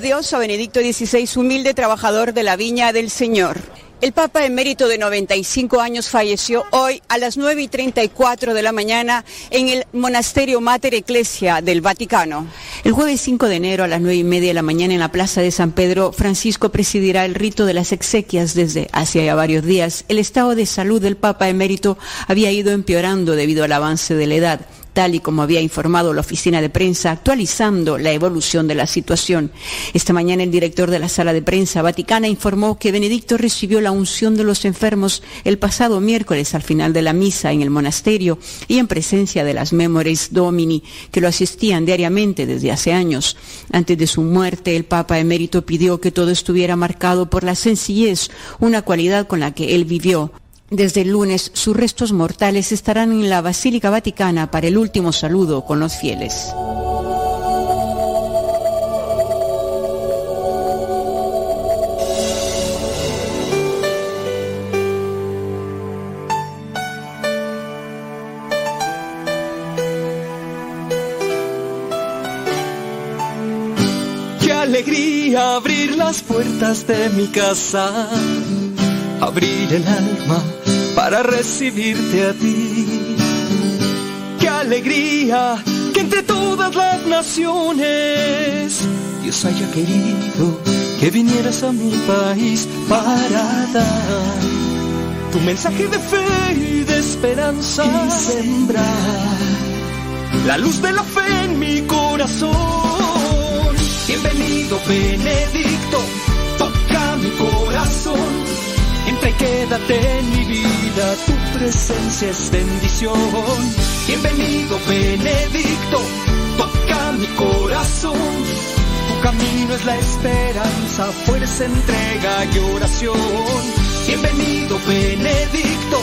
Adiós a Benedicto XVI, humilde trabajador de la Viña del Señor. El Papa emérito de 95 años falleció hoy a las 9 y 34 de la mañana en el Monasterio Mater Ecclesia del Vaticano. El jueves 5 de enero a las 9 y media de la mañana en la Plaza de San Pedro, Francisco presidirá el rito de las exequias desde hace ya varios días. El estado de salud del Papa emérito había ido empeorando debido al avance de la edad tal y como había informado la oficina de prensa, actualizando la evolución de la situación. Esta mañana el director de la sala de prensa vaticana informó que Benedicto recibió la unción de los enfermos el pasado miércoles al final de la misa en el monasterio y en presencia de las Memories Domini que lo asistían diariamente desde hace años. Antes de su muerte, el Papa emérito pidió que todo estuviera marcado por la sencillez, una cualidad con la que él vivió. Desde el lunes, sus restos mortales estarán en la Basílica Vaticana para el último saludo con los fieles. Qué alegría abrir las puertas de mi casa abrir el alma para recibirte a ti. Qué alegría que entre todas las naciones Dios haya querido que vinieras a mi país para dar tu mensaje de fe y de esperanza y sembrar la luz de la fe en mi corazón. Bienvenido Benedicto, toca mi corazón quédate en mi vida, tu presencia es bendición. Bienvenido Benedicto, toca mi corazón. Tu camino es la esperanza, fuerza, entrega y oración. Bienvenido Benedicto,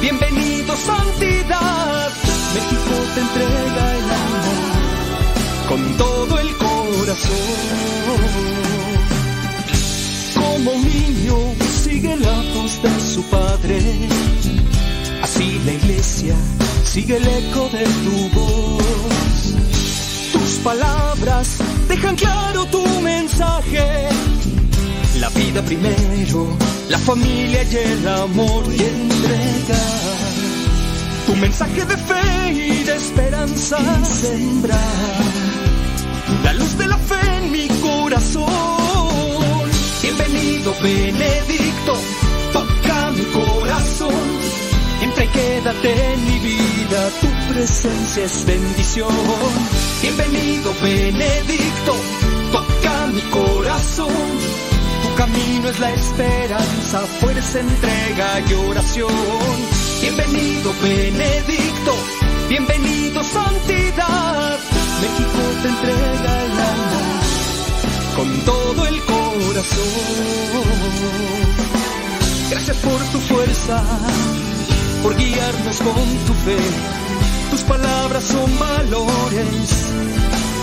bienvenido santidad. México te entrega el amor con todo el corazón. Como niño sigue la voz de su padre. Así la iglesia sigue el eco de tu voz. Tus palabras dejan claro tu mensaje. La vida primero, la familia y el amor y entrega. Tu mensaje de fe y de esperanza sembrar la luz de la fe en mi corazón Bienvenido Benedicto, toca mi corazón. Y quédate en mi vida, tu presencia es bendición. Bienvenido Benedicto, toca mi corazón. Tu camino es la esperanza, fuerza, entrega y oración. Bienvenido Benedicto, bienvenido santidad. México te entrega el amor con todo el corazón. Gracias por tu fuerza, por guiarnos con tu fe. Tus palabras son valores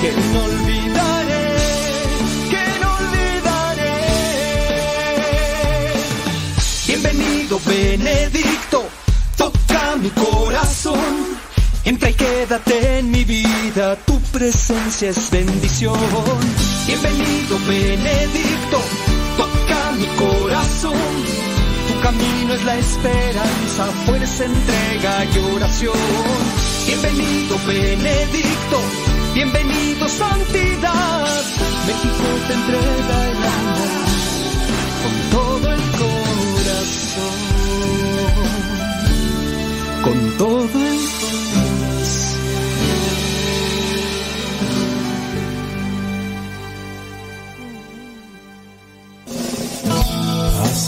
que no olvidaré, que no olvidaré. Bienvenido Benedicto, toca mi corazón. Entra y quédate en mi vida, tu presencia es bendición. Bienvenido Benedicto, toca mi corazón. Tu camino es la esperanza, fuerza, entrega y oración. Bienvenido Benedicto, bienvenido santidad. México te entrega el amor con todo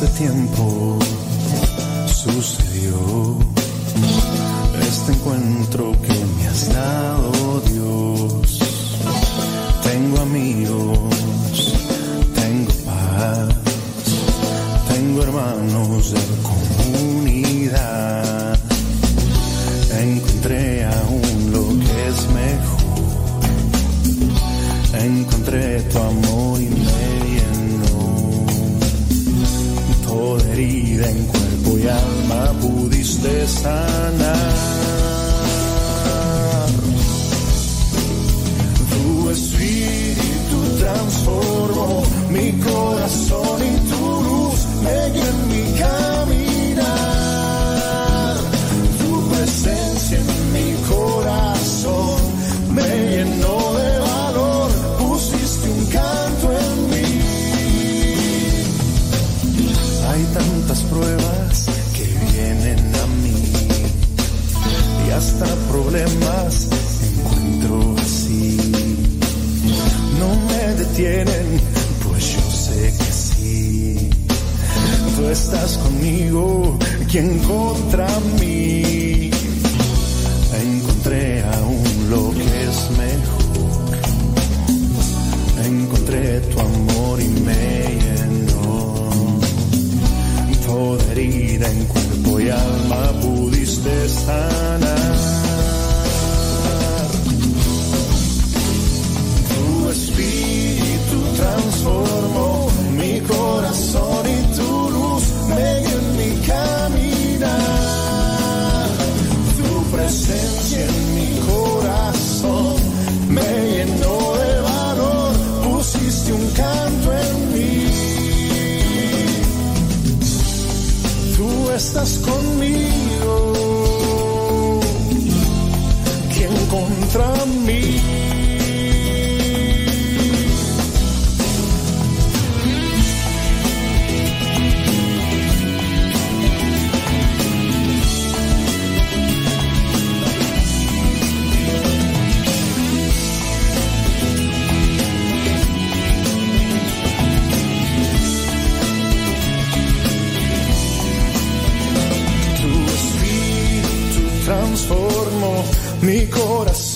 Hace tiempo sucedió este encuentro que me has dado Dios. Tengo amigos, tengo paz, tengo hermanos de comunidad. Encontré aún lo que es mejor. Encontré tu amor alma pudiste sanar. Tu espíritu pues yo sé que sí. Tú estás conmigo, quien contra mí. Encontré aún lo que es mejor. Encontré tu amor y me llenó. Toda herida en cuerpo y alma pudiste sanar. Transformó mi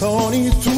corazón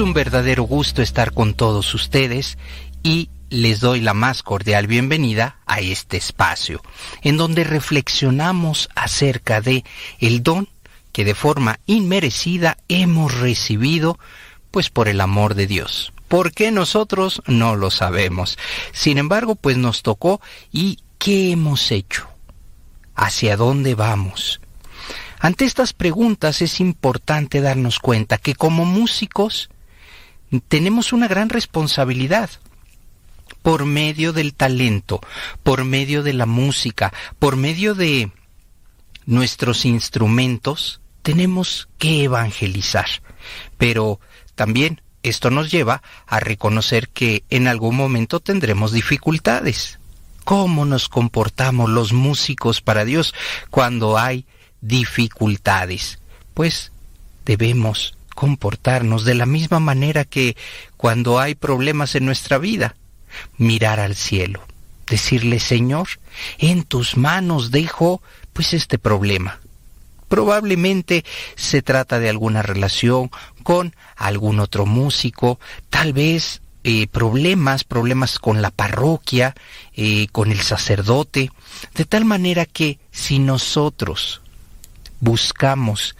Un verdadero gusto estar con todos ustedes y les doy la más cordial bienvenida a este espacio, en donde reflexionamos acerca de el don que de forma inmerecida hemos recibido, pues por el amor de Dios. ¿Por qué nosotros? No lo sabemos. Sin embargo, pues nos tocó y ¿qué hemos hecho? ¿Hacia dónde vamos? Ante estas preguntas es importante darnos cuenta que como músicos tenemos una gran responsabilidad por medio del talento, por medio de la música, por medio de nuestros instrumentos, tenemos que evangelizar. Pero también esto nos lleva a reconocer que en algún momento tendremos dificultades. ¿Cómo nos comportamos los músicos para Dios cuando hay dificultades? Pues debemos comportarnos de la misma manera que cuando hay problemas en nuestra vida. Mirar al cielo, decirle, Señor, en tus manos dejo pues este problema. Probablemente se trata de alguna relación con algún otro músico, tal vez eh, problemas, problemas con la parroquia, eh, con el sacerdote, de tal manera que si nosotros buscamos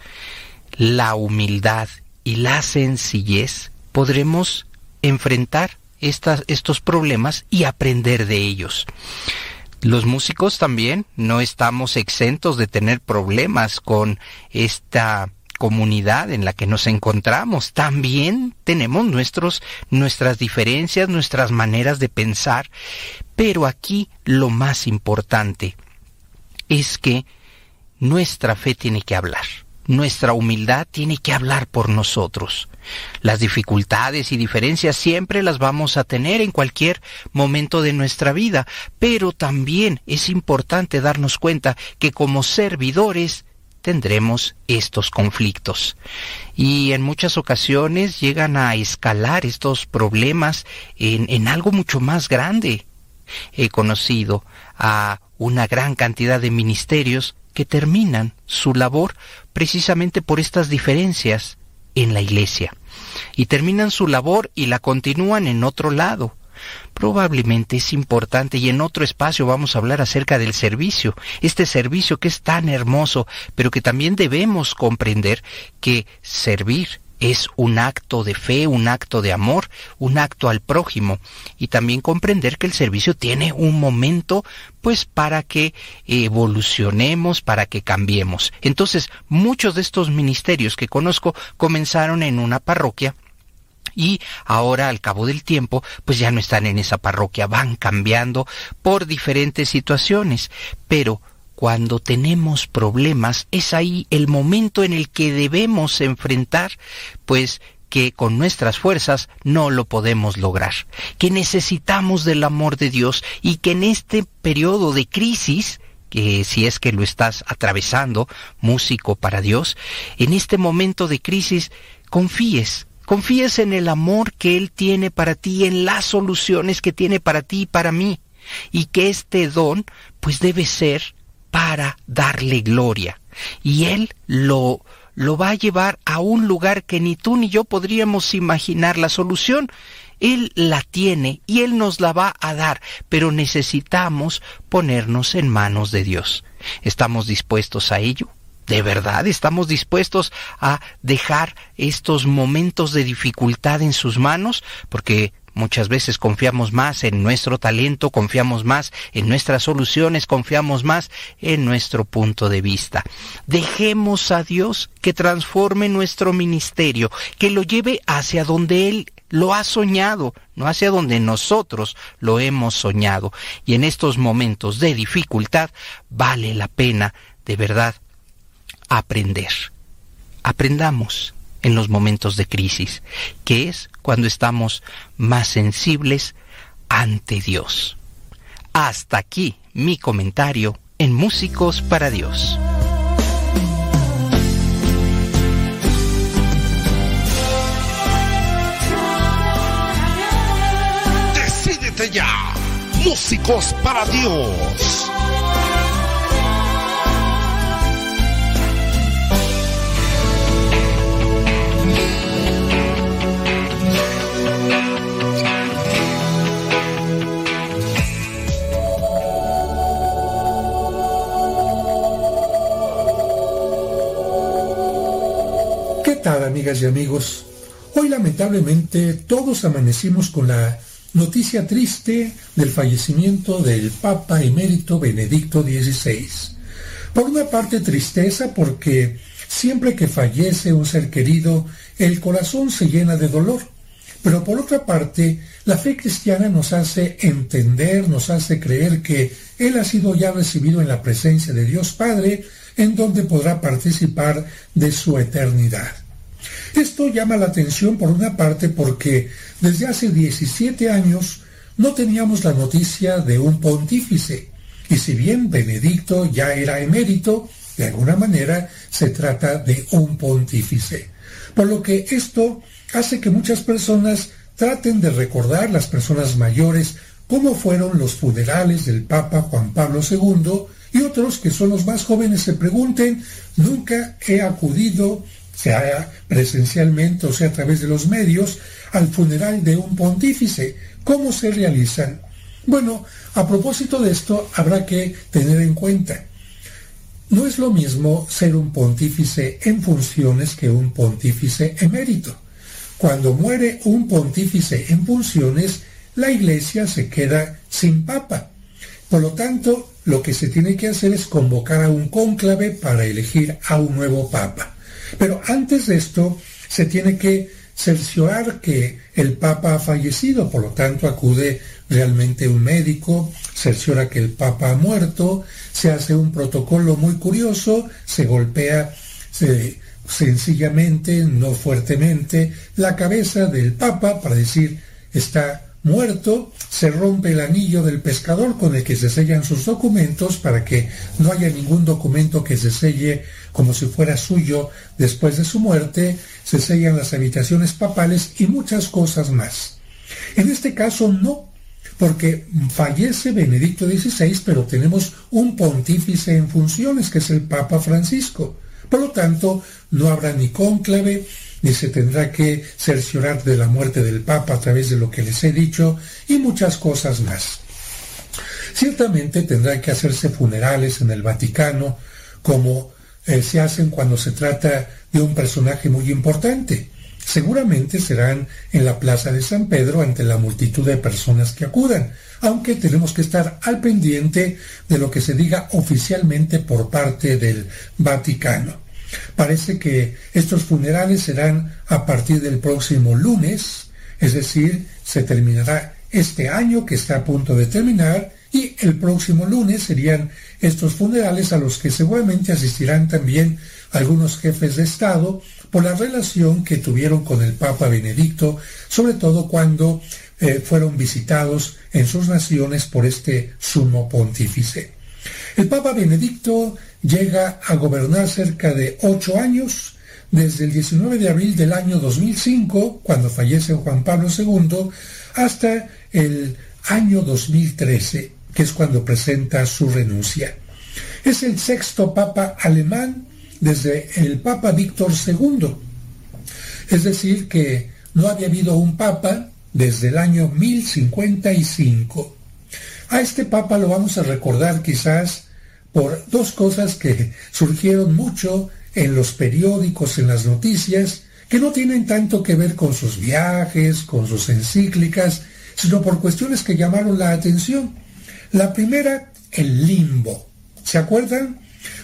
la humildad y la sencillez, podremos enfrentar estas, estos problemas y aprender de ellos. Los músicos también no estamos exentos de tener problemas con esta comunidad en la que nos encontramos. También tenemos nuestros, nuestras diferencias, nuestras maneras de pensar. Pero aquí lo más importante es que nuestra fe tiene que hablar. Nuestra humildad tiene que hablar por nosotros. Las dificultades y diferencias siempre las vamos a tener en cualquier momento de nuestra vida, pero también es importante darnos cuenta que como servidores tendremos estos conflictos. Y en muchas ocasiones llegan a escalar estos problemas en, en algo mucho más grande. He conocido a una gran cantidad de ministerios que terminan su labor precisamente por estas diferencias en la iglesia. Y terminan su labor y la continúan en otro lado. Probablemente es importante y en otro espacio vamos a hablar acerca del servicio, este servicio que es tan hermoso, pero que también debemos comprender que servir es un acto de fe, un acto de amor, un acto al prójimo. Y también comprender que el servicio tiene un momento pues para que evolucionemos, para que cambiemos. Entonces, muchos de estos ministerios que conozco comenzaron en una parroquia y ahora al cabo del tiempo pues ya no están en esa parroquia, van cambiando por diferentes situaciones, pero cuando tenemos problemas, es ahí el momento en el que debemos enfrentar, pues que con nuestras fuerzas no lo podemos lograr, que necesitamos del amor de Dios y que en este periodo de crisis, que si es que lo estás atravesando, músico para Dios, en este momento de crisis, confíes, confíes en el amor que Él tiene para ti, en las soluciones que tiene para ti y para mí, y que este don, pues debe ser para darle gloria. Y Él lo, lo va a llevar a un lugar que ni tú ni yo podríamos imaginar la solución. Él la tiene y Él nos la va a dar, pero necesitamos ponernos en manos de Dios. ¿Estamos dispuestos a ello? ¿De verdad estamos dispuestos a dejar estos momentos de dificultad en sus manos? Porque Muchas veces confiamos más en nuestro talento, confiamos más en nuestras soluciones, confiamos más en nuestro punto de vista. Dejemos a Dios que transforme nuestro ministerio, que lo lleve hacia donde Él lo ha soñado, no hacia donde nosotros lo hemos soñado. Y en estos momentos de dificultad vale la pena, de verdad, aprender. Aprendamos en los momentos de crisis, que es cuando estamos más sensibles ante Dios. Hasta aquí mi comentario en Músicos para Dios. Conéctate ya. Músicos para Dios. ¿Qué tal amigas y amigos? Hoy lamentablemente todos amanecimos con la noticia triste del fallecimiento del Papa emérito Benedicto XVI. Por una parte tristeza porque siempre que fallece un ser querido el corazón se llena de dolor, pero por otra parte la fe cristiana nos hace entender, nos hace creer que Él ha sido ya recibido en la presencia de Dios Padre, en donde podrá participar de su eternidad. Esto llama la atención por una parte porque desde hace 17 años no teníamos la noticia de un pontífice, y si bien Benedicto ya era emérito, de alguna manera se trata de un pontífice. Por lo que esto hace que muchas personas traten de recordar, las personas mayores, cómo fueron los funerales del Papa Juan Pablo II y otros que son los más jóvenes se pregunten, nunca he acudido, sea presencialmente o sea a través de los medios, al funeral de un pontífice. ¿Cómo se realizan? Bueno, a propósito de esto, habrá que tener en cuenta, no es lo mismo ser un pontífice en funciones que un pontífice emérito. Cuando muere un pontífice en funciones, la iglesia se queda sin papa. Por lo tanto, lo que se tiene que hacer es convocar a un cónclave para elegir a un nuevo papa. Pero antes de esto, se tiene que cerciorar que el Papa ha fallecido, por lo tanto acude realmente un médico, cerciora que el Papa ha muerto, se hace un protocolo muy curioso, se golpea se, sencillamente, no fuertemente, la cabeza del Papa para decir está muerto, se rompe el anillo del pescador con el que se sellan sus documentos para que no haya ningún documento que se selle como si fuera suyo después de su muerte, se sellan las habitaciones papales y muchas cosas más. En este caso no, porque fallece Benedicto XVI, pero tenemos un pontífice en funciones, que es el Papa Francisco. Por lo tanto, no habrá ni cónclave, ni se tendrá que cerciorar de la muerte del Papa a través de lo que les he dicho, y muchas cosas más. Ciertamente tendrá que hacerse funerales en el Vaticano, como eh, se hacen cuando se trata de un personaje muy importante. Seguramente serán en la Plaza de San Pedro ante la multitud de personas que acudan, aunque tenemos que estar al pendiente de lo que se diga oficialmente por parte del Vaticano. Parece que estos funerales serán a partir del próximo lunes, es decir, se terminará este año que está a punto de terminar y el próximo lunes serían estos funerales a los que seguramente asistirán también algunos jefes de Estado por la relación que tuvieron con el Papa Benedicto, sobre todo cuando eh, fueron visitados en sus naciones por este sumo pontífice. El Papa Benedicto llega a gobernar cerca de ocho años, desde el 19 de abril del año 2005, cuando fallece Juan Pablo II, hasta el año 2013, que es cuando presenta su renuncia. Es el sexto papa alemán desde el papa Víctor II. Es decir, que no había habido un papa desde el año 1055. A este papa lo vamos a recordar quizás por dos cosas que surgieron mucho en los periódicos, en las noticias, que no tienen tanto que ver con sus viajes, con sus encíclicas, sino por cuestiones que llamaron la atención. La primera, el limbo. ¿Se acuerdan?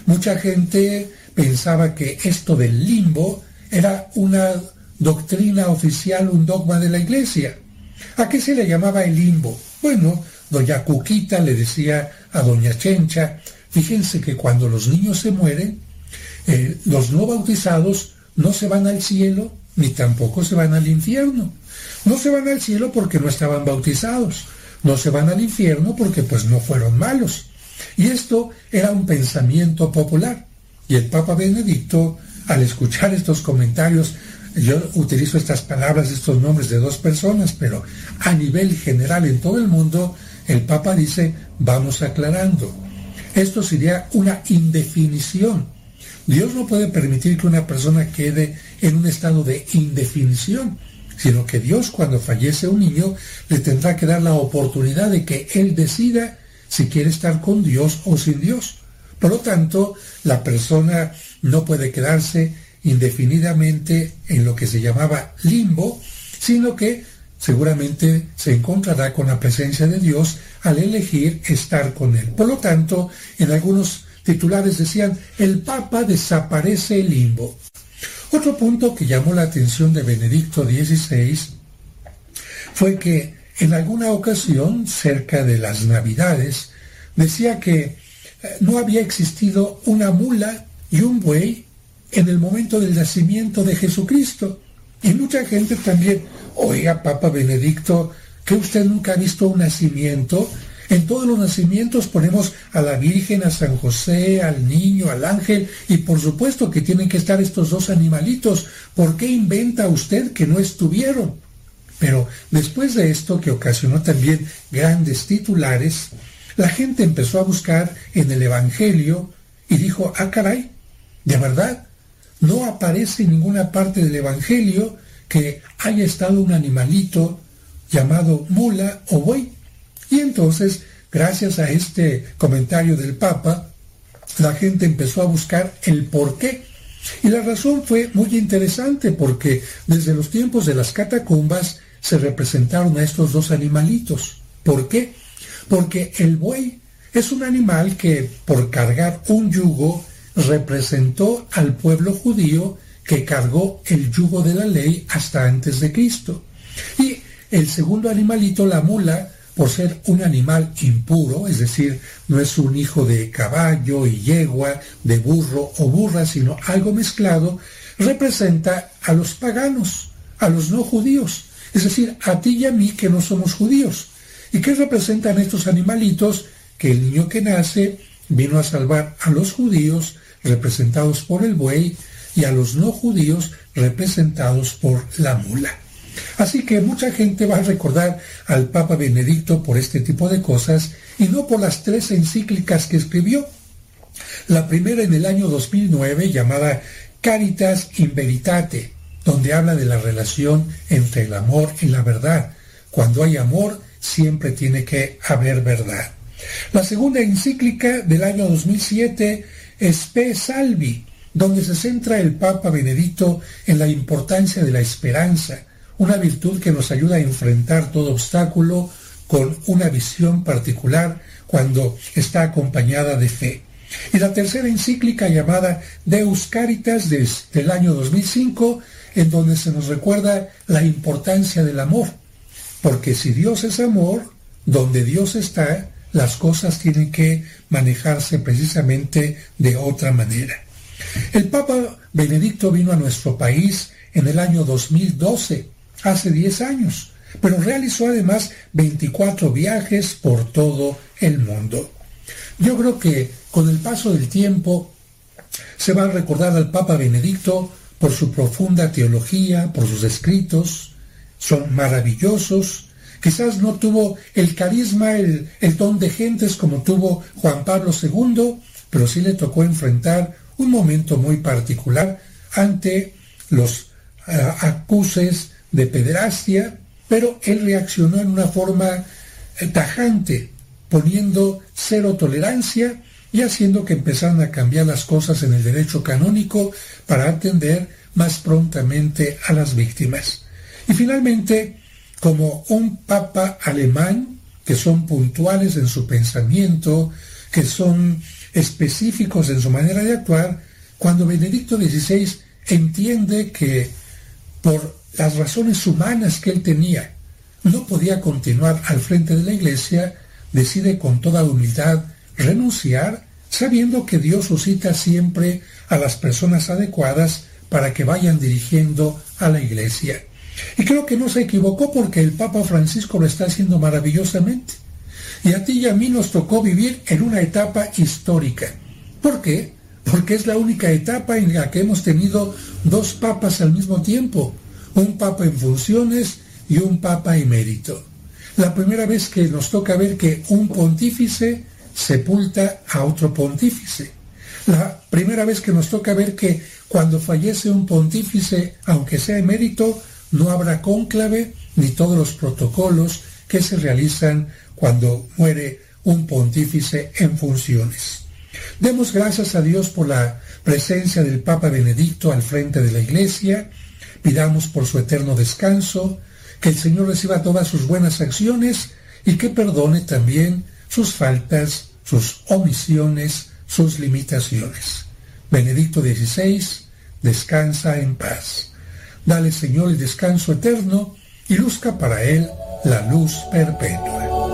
Mucha gente pensaba que esto del limbo era una doctrina oficial, un dogma de la iglesia. ¿A qué se le llamaba el limbo? Bueno, doña Cuquita le decía a doña Chencha, fíjense que cuando los niños se mueren, eh, los no bautizados no se van al cielo ni tampoco se van al infierno. No se van al cielo porque no estaban bautizados, no se van al infierno porque pues no fueron malos. Y esto era un pensamiento popular. Y el Papa Benedicto, al escuchar estos comentarios yo utilizo estas palabras, estos nombres de dos personas, pero a nivel general en todo el mundo, el Papa dice, vamos aclarando. Esto sería una indefinición. Dios no puede permitir que una persona quede en un estado de indefinición, sino que Dios cuando fallece un niño le tendrá que dar la oportunidad de que él decida si quiere estar con Dios o sin Dios. Por lo tanto, la persona no puede quedarse indefinidamente en lo que se llamaba limbo, sino que seguramente se encontrará con la presencia de Dios al elegir estar con Él. Por lo tanto, en algunos titulares decían, el Papa desaparece el limbo. Otro punto que llamó la atención de Benedicto XVI fue que en alguna ocasión, cerca de las Navidades, decía que eh, no había existido una mula y un buey en el momento del nacimiento de Jesucristo. Y mucha gente también, oiga, Papa Benedicto, que usted nunca ha visto un nacimiento. En todos los nacimientos ponemos a la Virgen, a San José, al niño, al ángel, y por supuesto que tienen que estar estos dos animalitos. ¿Por qué inventa usted que no estuvieron? Pero después de esto, que ocasionó también grandes titulares, la gente empezó a buscar en el Evangelio y dijo, ah caray, de verdad, no aparece en ninguna parte del Evangelio que haya estado un animalito llamado mula o buey. Y entonces, gracias a este comentario del Papa, la gente empezó a buscar el por qué. Y la razón fue muy interesante porque desde los tiempos de las catacumbas se representaron a estos dos animalitos. ¿Por qué? Porque el buey es un animal que por cargar un yugo representó al pueblo judío que cargó el yugo de la ley hasta antes de Cristo. Y el segundo animalito, la mula, por ser un animal impuro, es decir, no es un hijo de caballo y yegua, de burro o burra, sino algo mezclado, representa a los paganos, a los no judíos, es decir, a ti y a mí que no somos judíos. ¿Y qué representan estos animalitos? Que el niño que nace vino a salvar a los judíos representados por el buey, y a los no judíos representados por la mula. Así que mucha gente va a recordar al Papa Benedicto por este tipo de cosas y no por las tres encíclicas que escribió. La primera en el año 2009 llamada Caritas in Veritate, donde habla de la relación entre el amor y la verdad. Cuando hay amor, siempre tiene que haber verdad. La segunda encíclica del año 2007 Spe Salvi, donde se centra el Papa Benedicto en la importancia de la esperanza, una virtud que nos ayuda a enfrentar todo obstáculo con una visión particular cuando está acompañada de fe. Y la tercera encíclica llamada Deus Caritas desde el año 2005, en donde se nos recuerda la importancia del amor, porque si Dios es amor, donde Dios está, las cosas tienen que manejarse precisamente de otra manera. El Papa Benedicto vino a nuestro país en el año 2012, hace 10 años, pero realizó además 24 viajes por todo el mundo. Yo creo que con el paso del tiempo se va a recordar al Papa Benedicto por su profunda teología, por sus escritos, son maravillosos, Quizás no tuvo el carisma, el, don de gentes como tuvo Juan Pablo II, pero sí le tocó enfrentar un momento muy particular ante los eh, acuses de pederastia, pero él reaccionó en una forma eh, tajante, poniendo cero tolerancia y haciendo que empezaran a cambiar las cosas en el derecho canónico para atender más prontamente a las víctimas. Y finalmente, como un papa alemán, que son puntuales en su pensamiento, que son específicos en su manera de actuar, cuando Benedicto XVI entiende que por las razones humanas que él tenía, no podía continuar al frente de la iglesia, decide con toda humildad renunciar, sabiendo que Dios suscita siempre a las personas adecuadas para que vayan dirigiendo a la iglesia. Y creo que no se equivocó porque el Papa Francisco lo está haciendo maravillosamente. Y a ti y a mí nos tocó vivir en una etapa histórica. ¿Por qué? porque es la única etapa en la que hemos tenido dos papas al mismo tiempo, un papa en funciones y un papa emérito. La primera vez que nos toca ver que un pontífice sepulta a otro pontífice. La primera vez que nos toca ver que cuando fallece un pontífice, aunque sea emérito, no habrá cónclave ni todos los protocolos que se realizan cuando muere un pontífice en funciones. Demos gracias a Dios por la presencia del Papa Benedicto al frente de la Iglesia, pidamos por su eterno descanso, que el Señor reciba todas sus buenas acciones y que perdone también sus faltas, sus omisiones, sus limitaciones. Benedicto XVI, descansa en paz. Dale, Señor, el descanso eterno y luzca para él la luz perpetua.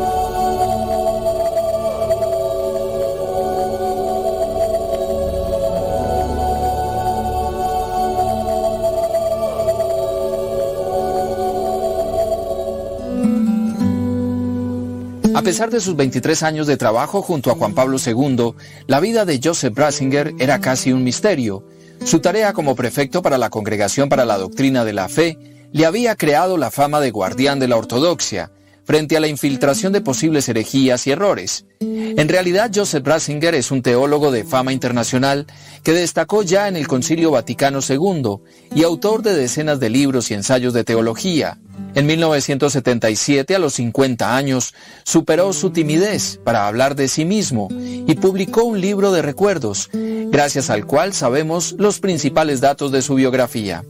A pesar de sus 23 años de trabajo junto a Juan Pablo II, la vida de Joseph Ratzinger era casi un misterio. Su tarea como prefecto para la Congregación para la Doctrina de la Fe le había creado la fama de guardián de la ortodoxia, frente a la infiltración de posibles herejías y errores. En realidad, Joseph Ratzinger es un teólogo de fama internacional que destacó ya en el Concilio Vaticano II y autor de decenas de libros y ensayos de teología. En 1977, a los 50 años, superó su timidez para hablar de sí mismo y publicó un libro de recuerdos, gracias al cual sabemos los principales datos de su biografía.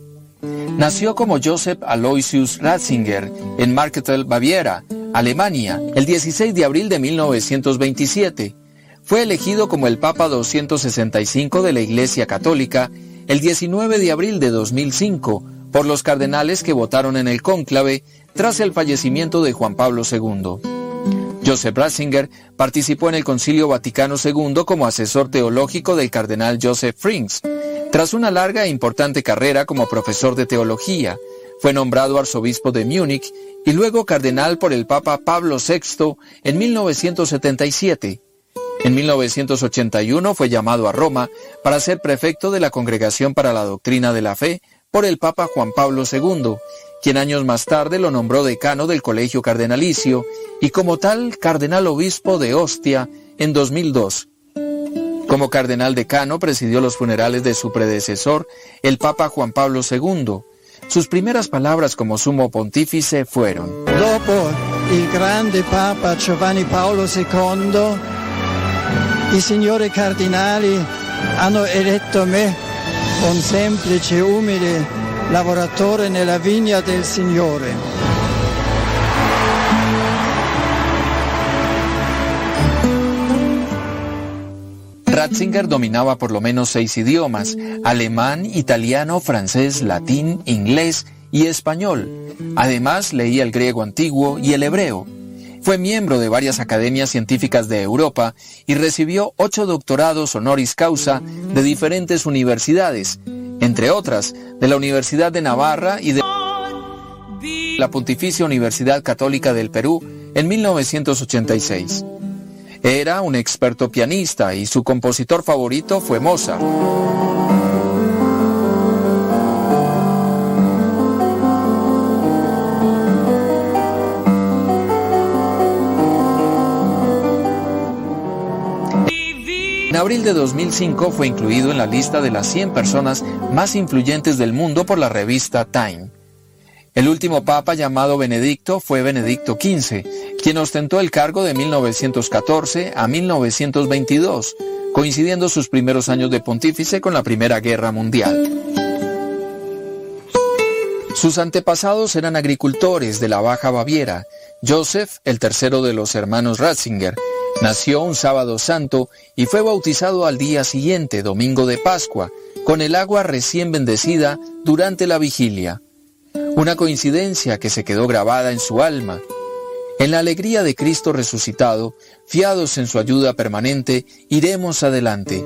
Nació como Joseph Aloysius Ratzinger en Marketel, Baviera, Alemania, el 16 de abril de 1927. Fue elegido como el Papa 265 de la Iglesia Católica el 19 de abril de 2005 por los cardenales que votaron en el cónclave tras el fallecimiento de Juan Pablo II. Joseph Ratzinger participó en el Concilio Vaticano II como asesor teológico del cardenal Joseph Frings. Tras una larga e importante carrera como profesor de teología, fue nombrado arzobispo de Múnich y luego cardenal por el Papa Pablo VI en 1977. En 1981 fue llamado a Roma para ser prefecto de la Congregación para la Doctrina de la Fe por el Papa Juan Pablo II, quien años más tarde lo nombró decano del Colegio Cardenalicio y como tal cardenal obispo de Ostia en 2002. Como cardenal decano presidió los funerales de su predecesor, el Papa Juan Pablo II. Sus primeras palabras como sumo pontífice fueron: Dopo il grande Papa Giovanni Paolo II, i signori cardinali hanno eletto me, un semplice umile lavoratore nella vigna del Signore. Ratzinger dominaba por lo menos seis idiomas, alemán, italiano, francés, latín, inglés y español. Además, leía el griego antiguo y el hebreo. Fue miembro de varias academias científicas de Europa y recibió ocho doctorados honoris causa de diferentes universidades, entre otras de la Universidad de Navarra y de la Pontificia Universidad Católica del Perú en 1986. Era un experto pianista y su compositor favorito fue Mozart. En abril de 2005 fue incluido en la lista de las 100 personas más influyentes del mundo por la revista Time. El último papa llamado Benedicto fue Benedicto XV, quien ostentó el cargo de 1914 a 1922, coincidiendo sus primeros años de pontífice con la Primera Guerra Mundial. Sus antepasados eran agricultores de la Baja Baviera. Joseph, el tercero de los hermanos Ratzinger, nació un sábado santo y fue bautizado al día siguiente, domingo de Pascua, con el agua recién bendecida durante la vigilia. Una coincidencia que se quedó grabada en su alma. En la alegría de Cristo resucitado, fiados en su ayuda permanente, iremos adelante.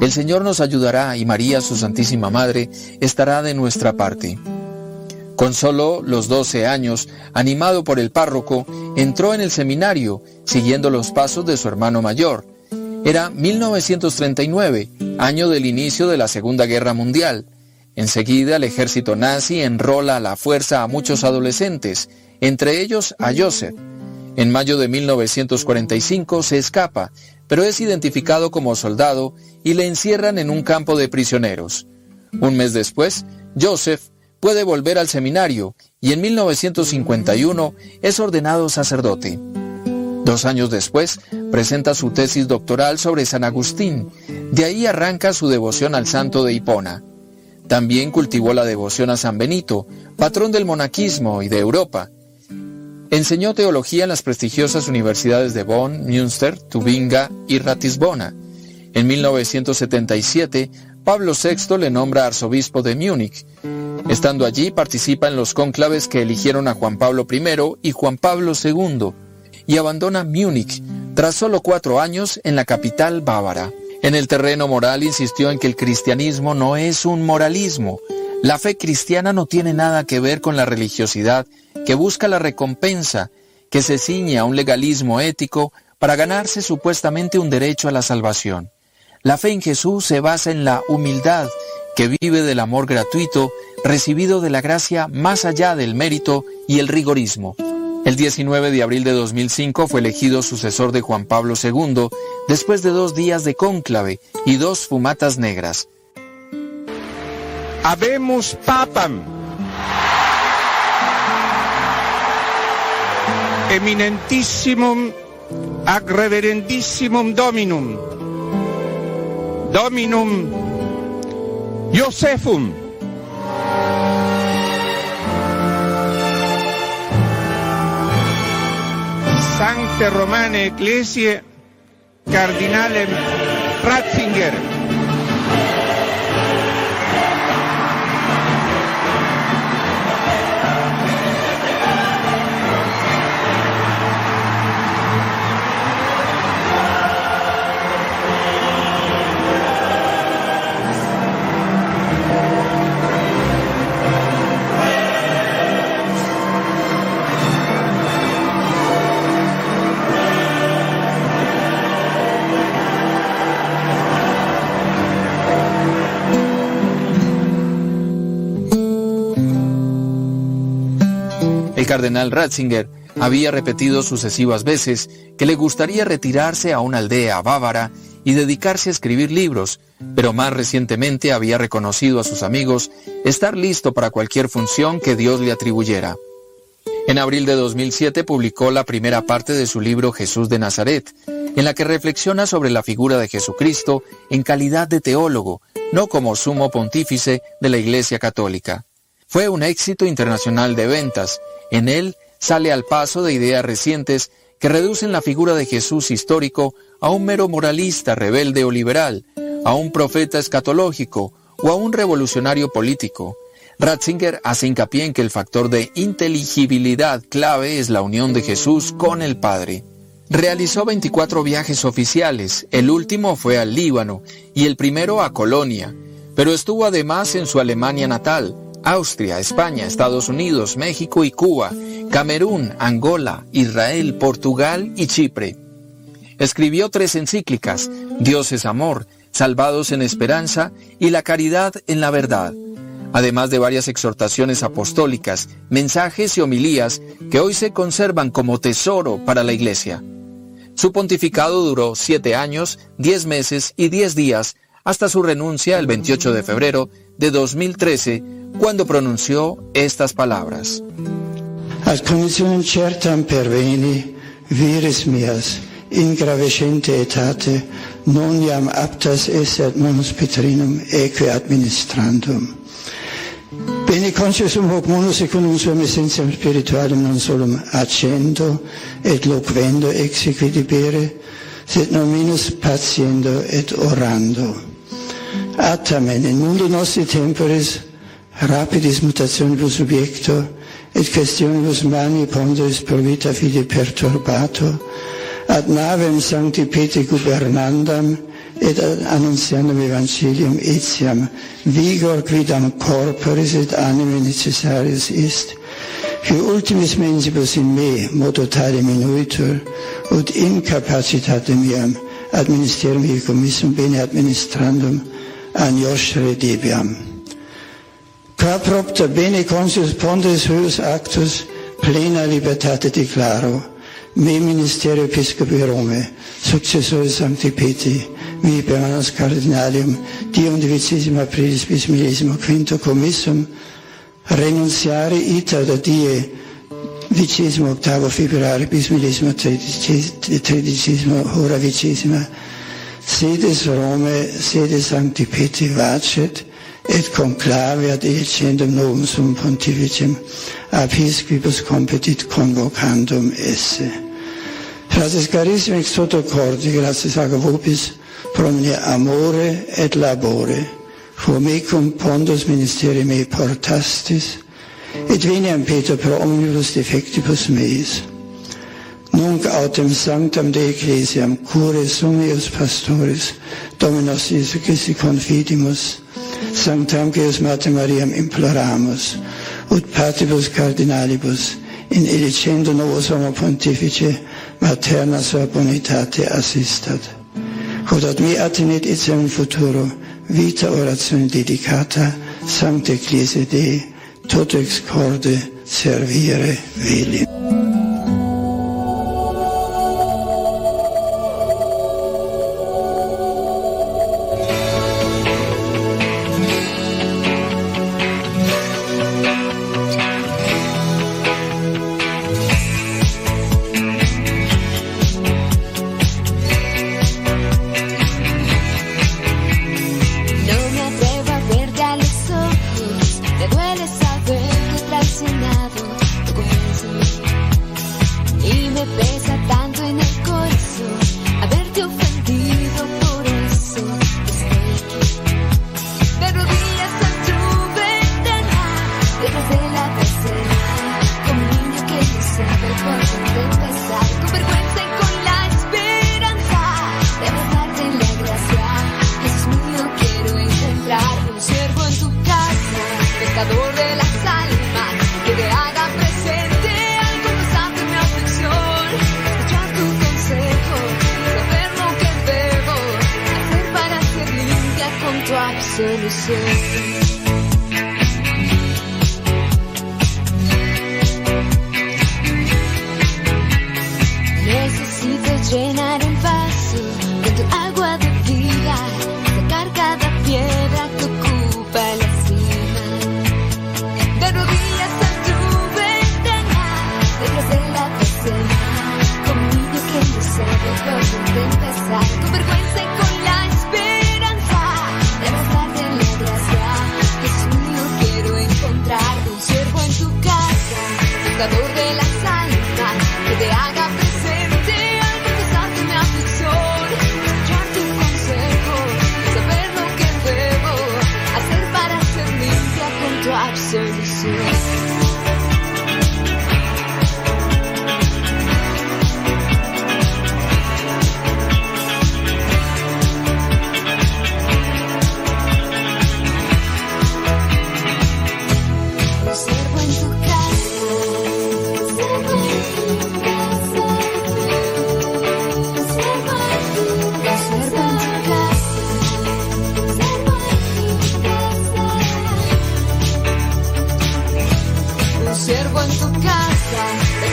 El Señor nos ayudará y María, su Santísima Madre, estará de nuestra parte. Con solo los 12 años, animado por el párroco, entró en el seminario, siguiendo los pasos de su hermano mayor. Era 1939 año del inicio de la Segunda Guerra Mundial. Enseguida el ejército nazi enrola a la fuerza a muchos adolescentes, entre ellos a Joseph. En mayo de 1945 se escapa, pero es identificado como soldado y le encierran en un campo de prisioneros. Un mes después, Joseph puede volver al seminario y en 1951 es ordenado sacerdote. Dos años después, presenta su tesis doctoral sobre San Agustín. De ahí arranca su devoción al santo de Hipona. También cultivó la devoción a San Benito, patrón del monaquismo y de Europa. Enseñó teología en las prestigiosas universidades de Bonn, Münster, Tubinga y Ratisbona. En 1977, Pablo VI le nombra arzobispo de Múnich. Estando allí, participa en los cónclaves que eligieron a Juan Pablo I y Juan Pablo II, y abandona Múnich tras solo cuatro años en la capital bávara. En el terreno moral insistió en que el cristianismo no es un moralismo. La fe cristiana no tiene nada que ver con la religiosidad que busca la recompensa, que se ciñe a un legalismo ético para ganarse supuestamente un derecho a la salvación. La fe en Jesús se basa en la humildad, que vive del amor gratuito recibido de la gracia más allá del mérito y el rigorismo. El 19 de abril de 2005 fue elegido sucesor de Juan Pablo II después de dos días de cónclave y dos fumatas negras. Habemos papam. Eminentissimum ac reverendissimum Dominum. Dominum Josephum. Sancte Romane Ecclesiae Cardinale Ratzinger. Cardenal Ratzinger había repetido sucesivas veces que le gustaría retirarse a una aldea bávara y dedicarse a escribir libros, pero más recientemente había reconocido a sus amigos estar listo para cualquier función que Dios le atribuyera. En abril de 2007 publicó la primera parte de su libro Jesús de Nazaret, en la que reflexiona sobre la figura de Jesucristo en calidad de teólogo, no como sumo pontífice de la Iglesia Católica. Fue un éxito internacional de ventas. En él sale al paso de ideas recientes que reducen la figura de Jesús histórico a un mero moralista rebelde o liberal, a un profeta escatológico o a un revolucionario político. Ratzinger hace hincapié en que el factor de inteligibilidad clave es la unión de Jesús con el Padre. Realizó 24 viajes oficiales, el último fue al Líbano y el primero a Colonia, pero estuvo además en su Alemania natal, Austria, España, Estados Unidos, México y Cuba, Camerún, Angola, Israel, Portugal y Chipre. Escribió tres encíclicas, Dios es amor, Salvados en esperanza y La caridad en la verdad, además de varias exhortaciones apostólicas, mensajes y homilías que hoy se conservan como tesoro para la Iglesia. Su pontificado duró siete años, diez meses y diez días hasta su renuncia el 28 de febrero de 2013, cuando pronunció estas palabras. In gravescente etate, non iam aptas esset munus Petrinum eque administrandum. Bene consciusum hoc munus secundum suam essentiam spiritualem non solum accendo et loquendo exequi debere, sed nominus patiendo et orando. Atamen, in mundo nostri temporis, rapidis mutationibus subjecto, et questionibus mani ponderis per vita fide perturbato, ad navem sancti pete gubernandam, et ad annunciandum evangelium etiam, vigor quidam corporis et anime necessarius ist, qui ultimis mensibus in me modo tale minuitur, ut incapacitatem iam administerium commissum bene administrandum an Iosre debiam qua propter bene consius pondes huius actus plena libertate declaro, me ministerio episcopi Rome, successore Sancti Petri, mi per cardinalium, dium divicissima aprilis bis millesimo quinto commissum, renunciare ita da die vicesimo octavo febbraio bis millesimo tredicesimo, hora vicesima, sedes Rome, sedes Sancti Petri vacet, et conclaveat etiendum novum sum pontificem episcopus competit convocandum esse. Frates carissimi, ex toto cordi, gratis a vobis, pro mine amore et labore, quomicum pondus ministeri mei portastis, et veniam Peter pro omnibus defectibus meis. Nunc autem sanctam de ecclesiam, cure sumius pastoris, Dominos Iesu Christi confidimus, sanctam Deus Mater Mariam imploramus, ut patibus cardinalibus, in elicendo novus homo pontifice, materna sua bonitate assistat. Quod ad me attenet etiam futuro, vita orazione dedicata, sancte Ecclesia Dei, toto ex corde servire veli.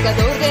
Pescador de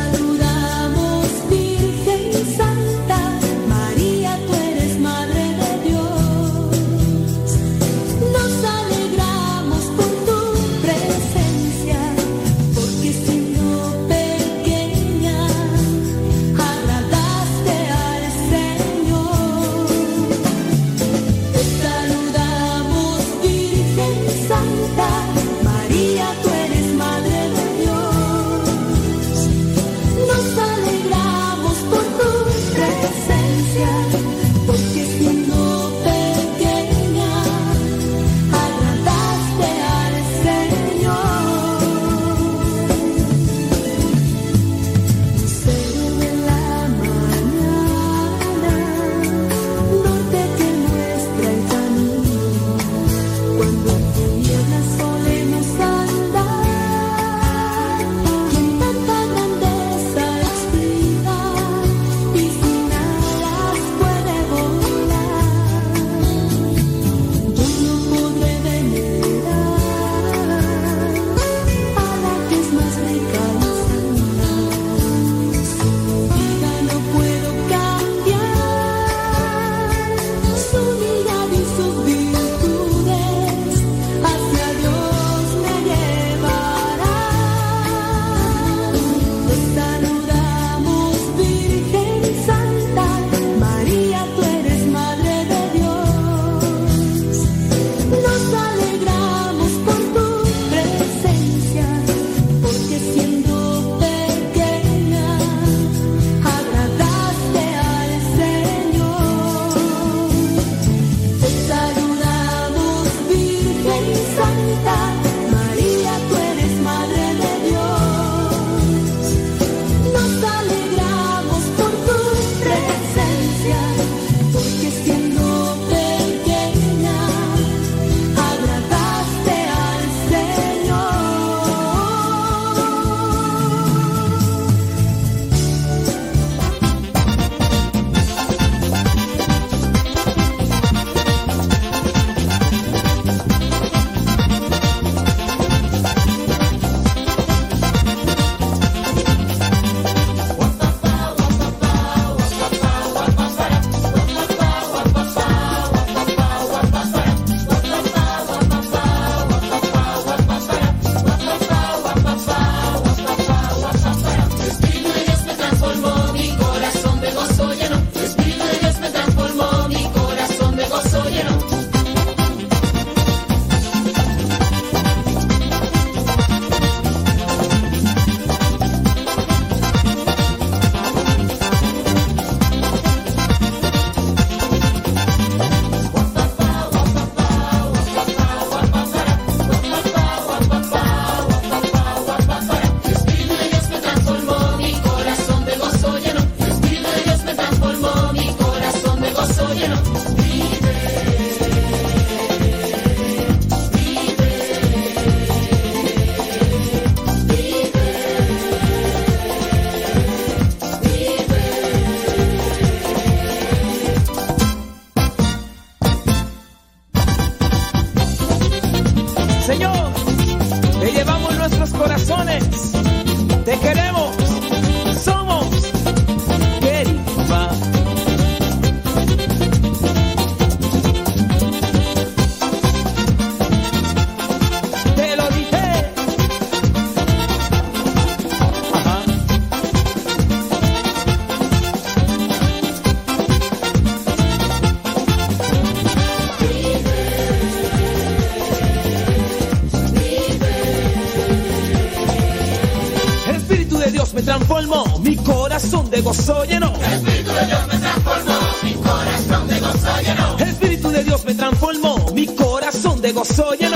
Llenó. El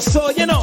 corazón de gozo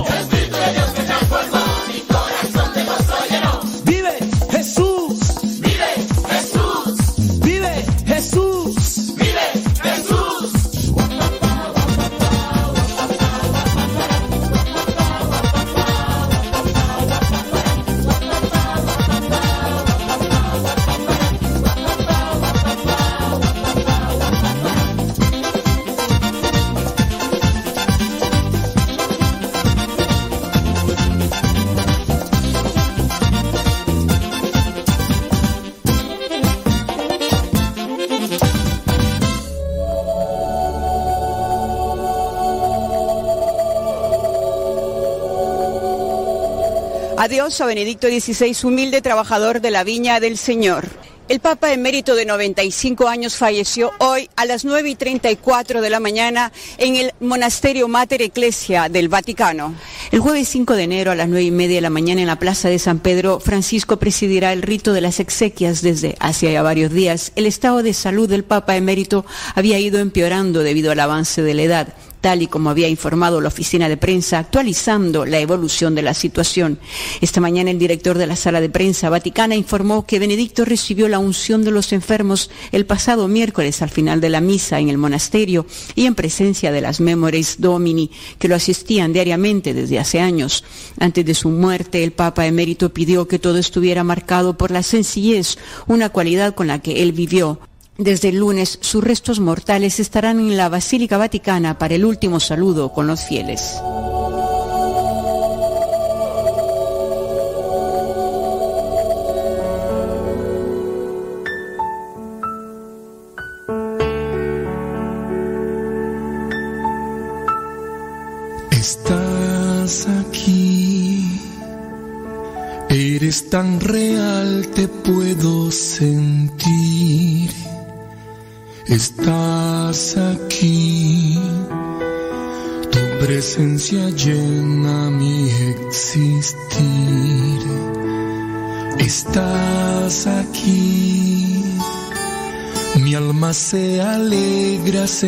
Adiós a Benedicto XVI, humilde trabajador de la viña del Señor. El Papa emérito de 95 años falleció hoy a las 9 y 34 de la mañana en el Monasterio Mater Ecclesia del Vaticano. El jueves 5 de enero a las 9 y media de la mañana en la Plaza de San Pedro, Francisco presidirá el rito de las exequias desde hace ya varios días. El estado de salud del Papa emérito había ido empeorando debido al avance de la edad tal y como había informado la oficina de prensa, actualizando la evolución de la situación. Esta mañana el director de la sala de prensa vaticana informó que Benedicto recibió la unción de los enfermos el pasado miércoles al final de la misa en el monasterio y en presencia de las Memories Domini que lo asistían diariamente desde hace años. Antes de su muerte, el Papa emérito pidió que todo estuviera marcado por la sencillez, una cualidad con la que él vivió. Desde el lunes, sus restos mortales estarán en la Basílica Vaticana para el último saludo con los fieles. Se alegra, se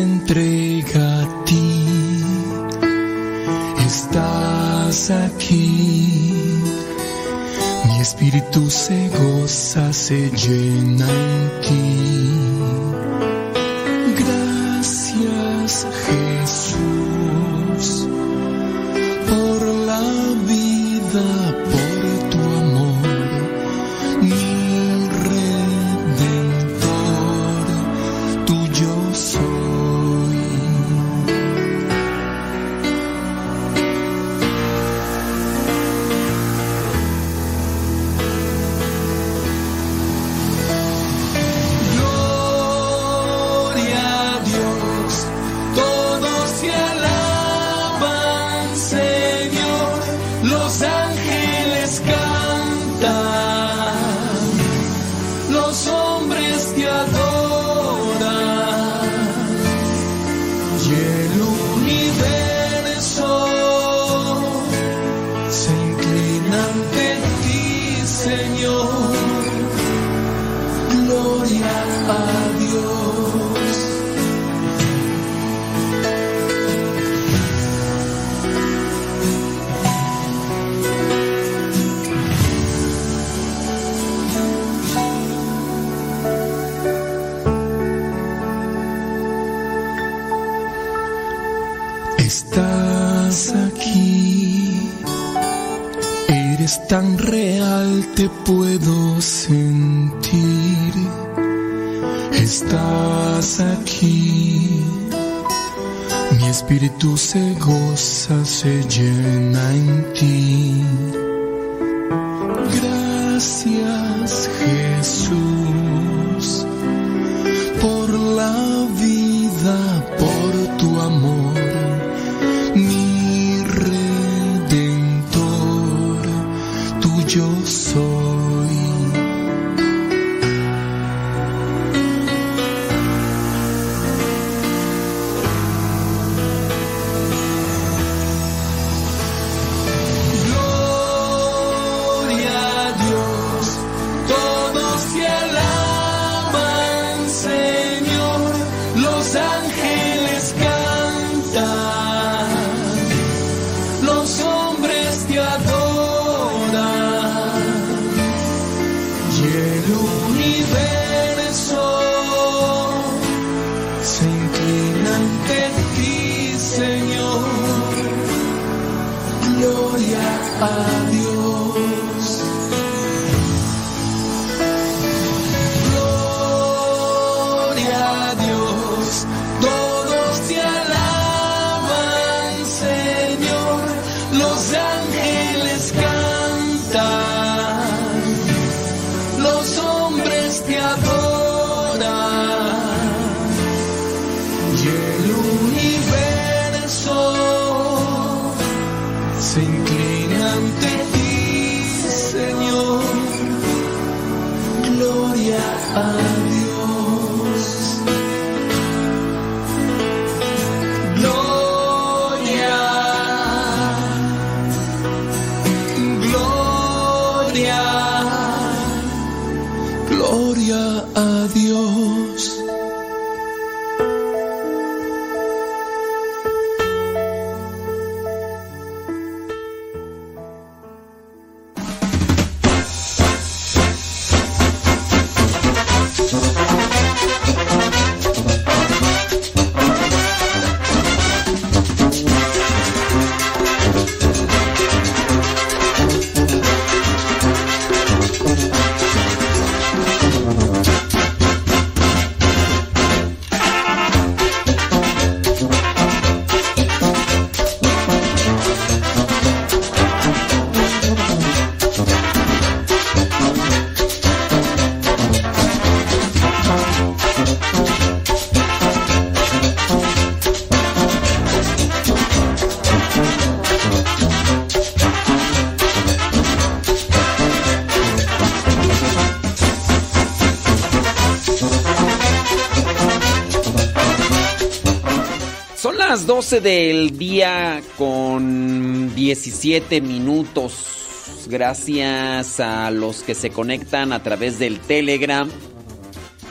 12 del día con 17 minutos. Gracias a los que se conectan a través del Telegram.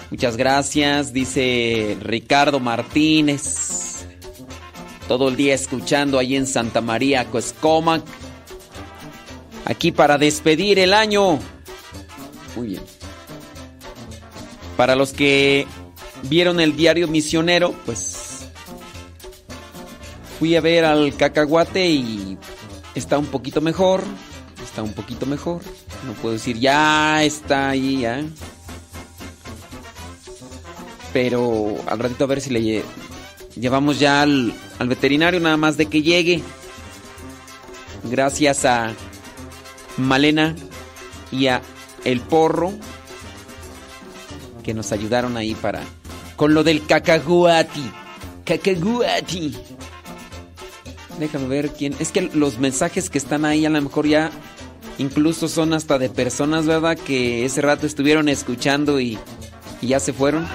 Muchas gracias, dice Ricardo Martínez. Todo el día escuchando ahí en Santa María, Coescomac. Aquí para despedir el año. Muy bien. Para los que vieron el diario misionero, pues fui a ver al cacahuate y está un poquito mejor. Está un poquito mejor. No puedo decir ya está ahí, ya. Pero al ratito a ver si le lle- llevamos ya al, al veterinario, nada más de que llegue. Gracias a Malena y a El Porro que nos ayudaron ahí para con lo del cacahuati. Cacahuati. Déjame ver quién. Es que los mensajes que están ahí a lo mejor ya incluso son hasta de personas, ¿verdad? Que ese rato estuvieron escuchando y, y ya se fueron.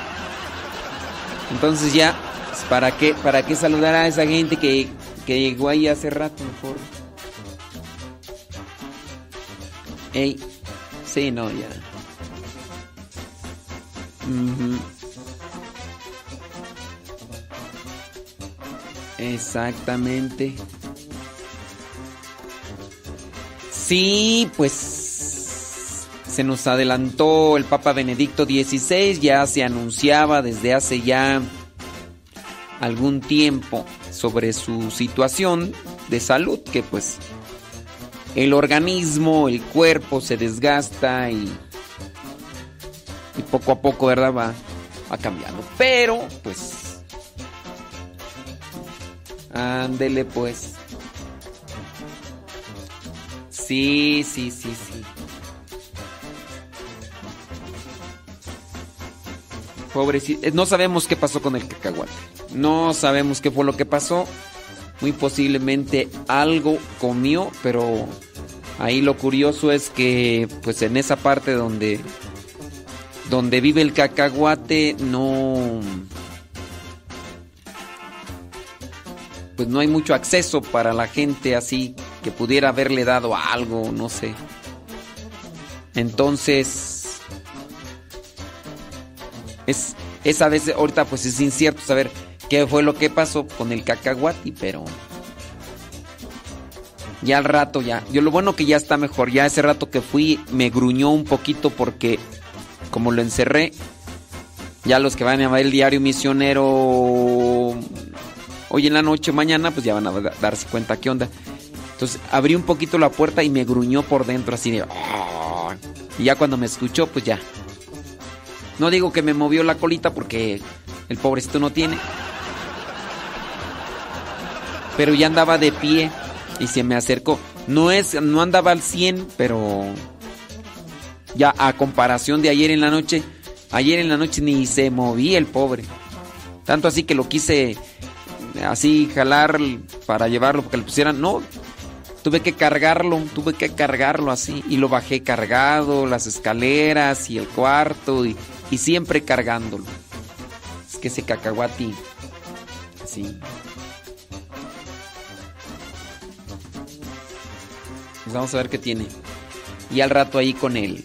Entonces ya, ¿para qué, para qué saludar a esa gente que, que llegó ahí hace rato mejor? Ey, sí, no, ya. Ujú. Exactamente. Sí, pues se nos adelantó el Papa Benedicto XVI, ya se anunciaba desde hace ya algún tiempo. sobre su situación de salud, que pues el organismo, el cuerpo se desgasta y, y poco a poco, ¿verdad? Va, va cambiando. Pero, pues, ándele pues. Sí, sí, sí, sí. Pobrecito. No sabemos qué pasó con el cacahuate. No sabemos qué fue lo que pasó. Muy posiblemente algo comió, pero ahí lo curioso es que pues en esa parte donde donde vive el cacahuate no pues no hay mucho acceso para la gente así que pudiera haberle dado algo, no sé. Entonces es esa vez ahorita pues es incierto saber qué fue lo que pasó con el cacahuati, pero ya al rato ya. Yo lo bueno que ya está mejor. Ya ese rato que fui me gruñó un poquito porque como lo encerré, ya los que van a ver el diario misionero hoy en la noche, mañana, pues ya van a darse cuenta qué onda. Entonces abrí un poquito la puerta y me gruñó por dentro así de... "Ah". Y ya cuando me escuchó, pues ya. No digo que me movió la colita porque el pobrecito no tiene. Pero ya andaba de pie y se me acercó. No es no andaba al 100, pero ya a comparación de ayer en la noche, ayer en la noche ni se movía el pobre. Tanto así que lo quise así jalar para llevarlo porque le pusieran, no, tuve que cargarlo, tuve que cargarlo así y lo bajé cargado, las escaleras y el cuarto y, y siempre cargándolo. Es que ese cacahuati, así. Pues vamos a ver qué tiene. Y al rato ahí con él,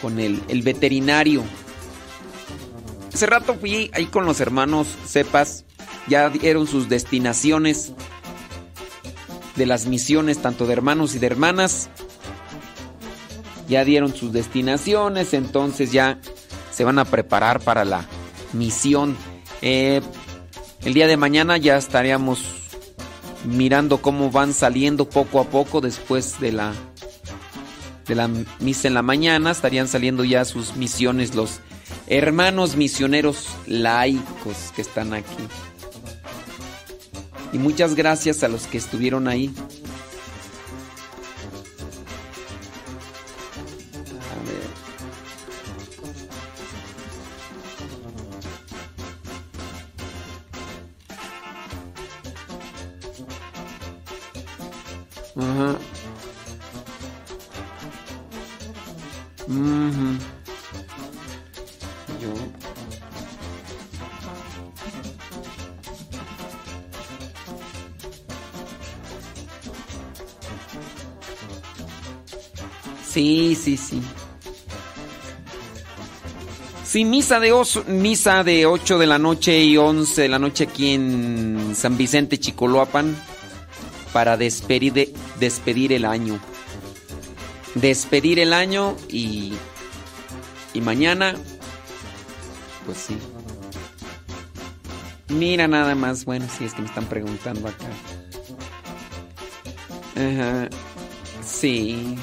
con el, el veterinario. Hace rato fui ahí con los hermanos Cepas, ya dieron sus destinaciones de las misiones, tanto de hermanos y de hermanas. Ya dieron sus destinaciones, entonces ya se van a preparar para la misión. Eh, el día de mañana ya estaríamos mirando cómo van saliendo poco a poco después de la de la misa en la mañana estarían saliendo ya sus misiones los hermanos misioneros laicos que están aquí. Y muchas gracias a los que estuvieron ahí. Ajá. Sí, sí, sí. Sí, misa de, oso- misa de 8 de la noche y 11 de la noche aquí en San Vicente Chicoloapan para despedir, de- despedir el año. Despedir el año y, y mañana, pues sí. Mira nada más, bueno, si es que me están preguntando acá. Ajá, sí.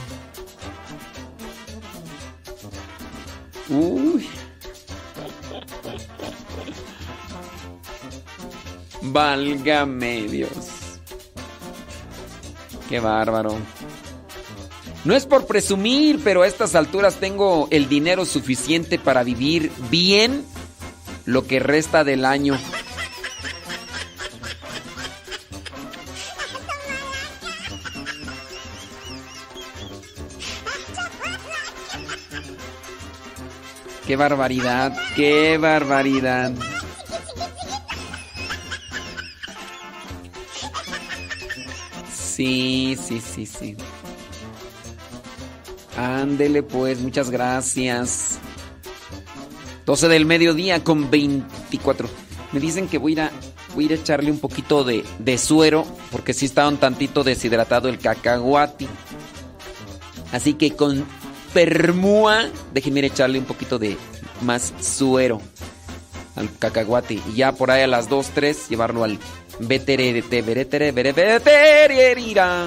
Uy. Válgame Dios. Qué bárbaro. No es por presumir, pero a estas alturas tengo el dinero suficiente para vivir bien lo que resta del año. Qué barbaridad, qué barbaridad. Sí, sí, sí, sí. Ándele pues, muchas gracias. 12 del mediodía con 24. Me dicen que voy a ir a, echarle un poquito de, de suero porque sí está un tantito deshidratado el cacahuati. Así que con permúa. Déjenme echarle un poquito de más suero al cacahuate. Y ya por ahí a las 2, 3 llevarlo al veterete, veterete, veterete.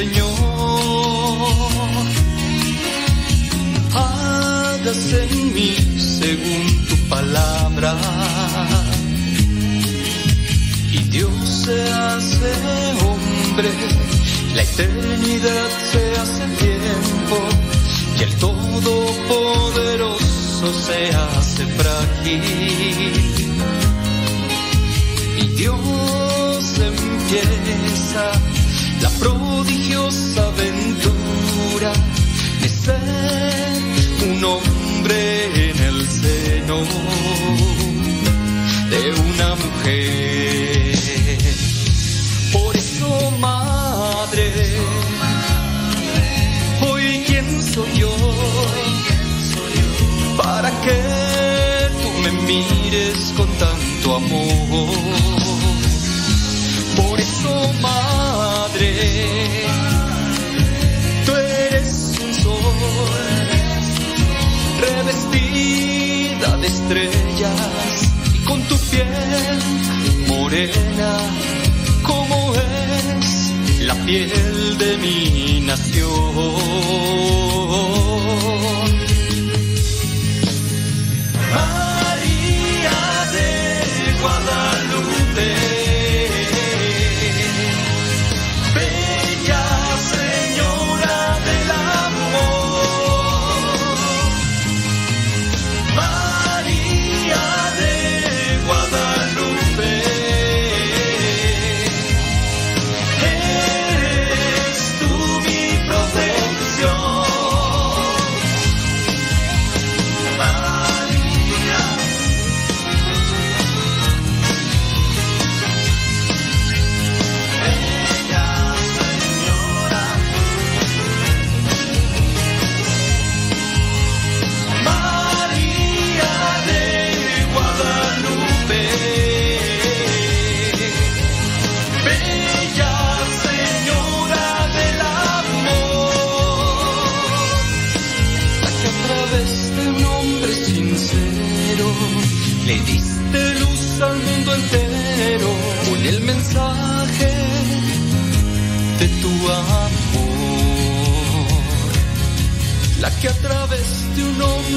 Señor. Hágase en mí según tu palabra. Y Dios se hace hombre, la eternidad se hace tiempo, y el Todopoderoso se hace frágil. Y Dios empieza prodigiosa aventura de ser un hombre en el seno de una mujer. Por eso, madre, hoy quién soy yo para que tú me mires con tanto amor. Por eso, madre, tú eres un sol revestida de estrellas y con tu piel morena como es la piel de mi nación. María de Guadalupe.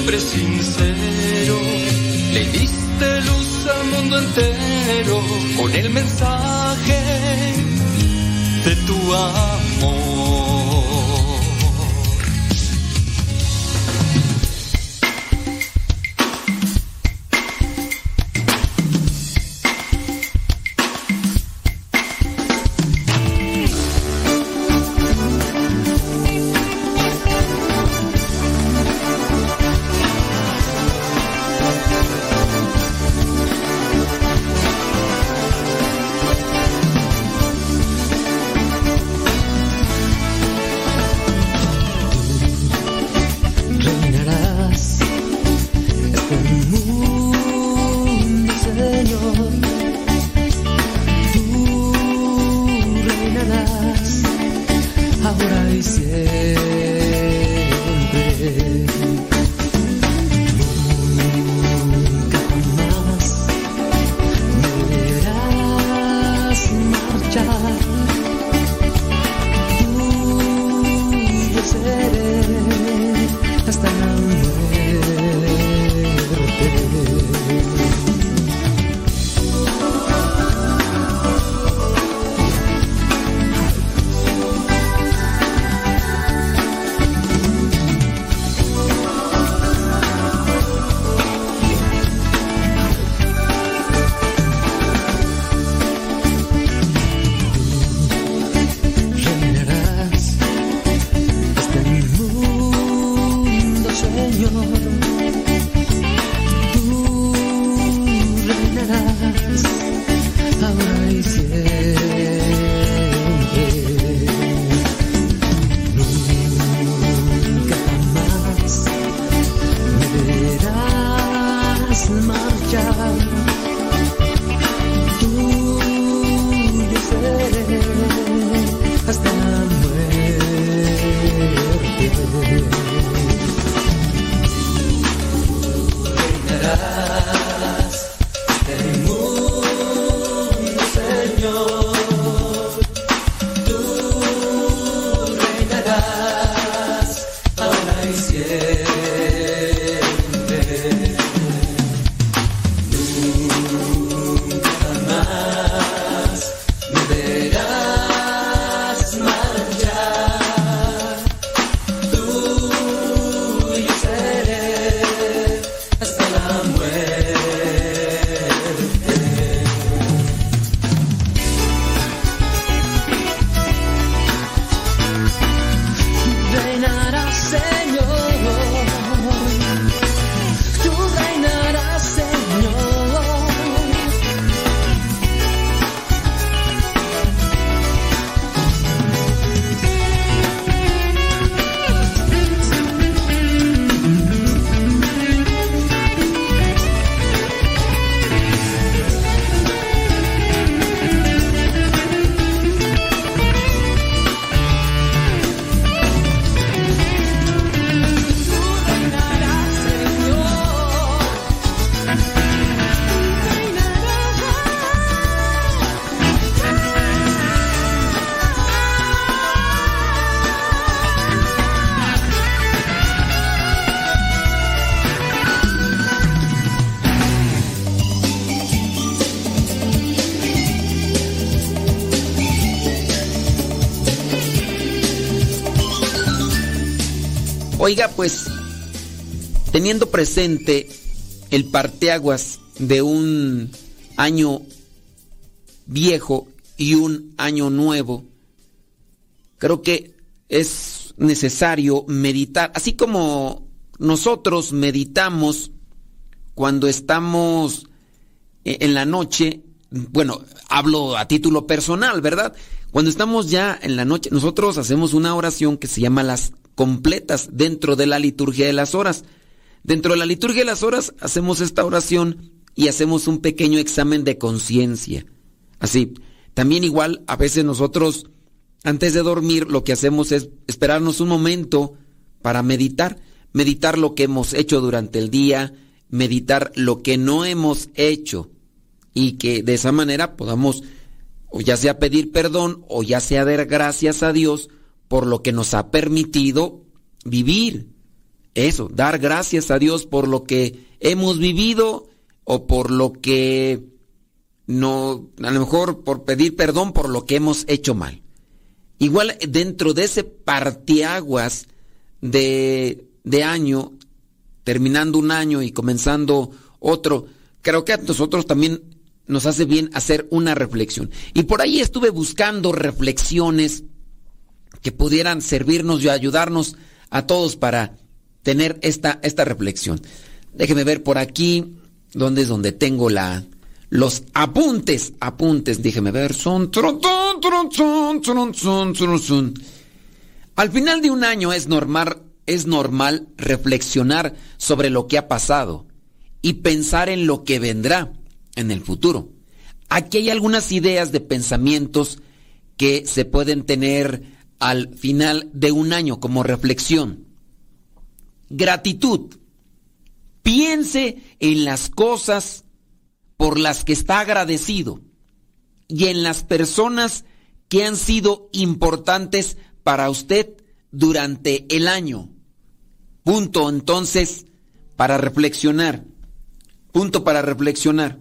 Hombre sincero le diste luz al mundo entero con el mensaje de tu amor. Teniendo presente el parteaguas de un año viejo y un año nuevo, creo que es necesario meditar, así como nosotros meditamos cuando estamos e-, en la noche, bueno, hablo a título personal, ¿verdad? Cuando estamos ya en la noche, nosotros hacemos una oración que se llama las completas dentro de la liturgia de las horas. Dentro de la liturgia de las horas hacemos esta oración y hacemos un pequeño examen de conciencia. Así, también igual a veces nosotros antes de dormir lo que hacemos es esperarnos un momento para meditar, meditar lo que hemos hecho durante el día, meditar lo que no hemos hecho y que de esa manera podamos o ya sea pedir perdón o ya sea dar gracias a Dios por lo que nos ha permitido vivir. Eso, dar gracias a Dios por lo que hemos vivido o por lo que no, a lo mejor por pedir perdón por lo que hemos hecho mal. Igual dentro de ese partiaguas de, de año, terminando un año y comenzando otro, creo que a nosotros también nos hace bien hacer una reflexión. Y por ahí estuve buscando reflexiones que pudieran servirnos y ayudarnos a todos para tener esta, esta reflexión. Déjeme ver por aquí, donde es donde tengo la, los apuntes, apuntes, déjeme ver, son... Al final de un año es normal, es normal reflexionar sobre lo que ha pasado y pensar en lo que vendrá en el futuro. Aquí hay algunas ideas de pensamientos que se pueden tener al final de un año como reflexión. Gratitud. Piense en las cosas por las que está agradecido y en las personas que han sido importantes para usted durante el año. Punto entonces para reflexionar. Punto para reflexionar.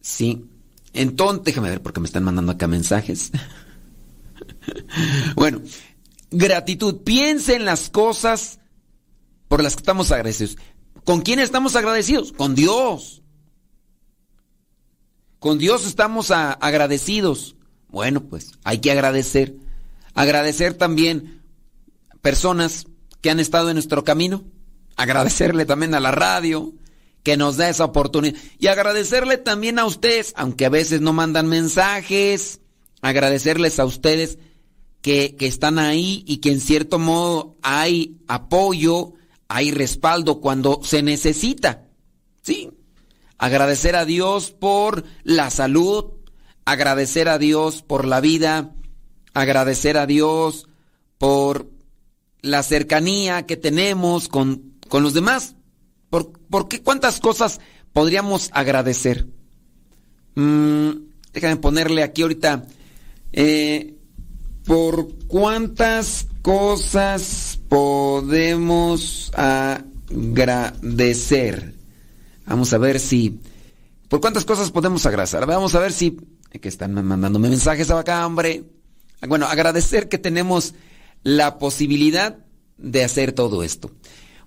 Sí. Entonces, déjame ver porque me están mandando acá mensajes. bueno, gratitud. Piense en las cosas por las que estamos agradecidos. ¿Con quién estamos agradecidos? Con Dios. Con Dios estamos agradecidos. Bueno, pues hay que agradecer. Agradecer también personas que han estado en nuestro camino. Agradecerle también a la radio, que nos da esa oportunidad. Y agradecerle también a ustedes, aunque a veces no mandan mensajes, agradecerles a ustedes que, que, están ahí y que en cierto modo hay apoyo, hay respaldo cuando se necesita. Sí. Agradecer a Dios por la salud, agradecer a Dios por la vida, agradecer a Dios por la cercanía que tenemos con, con los demás. ¿Por, qué cuántas cosas podríamos agradecer? Mm, déjame ponerle aquí ahorita. Eh, ¿Por cuántas cosas podemos agradecer? Vamos a ver si. ¿Por cuántas cosas podemos agradecer? Vamos a ver si. Que están mandándome mensajes acá, hombre. Bueno, agradecer que tenemos la posibilidad de hacer todo esto.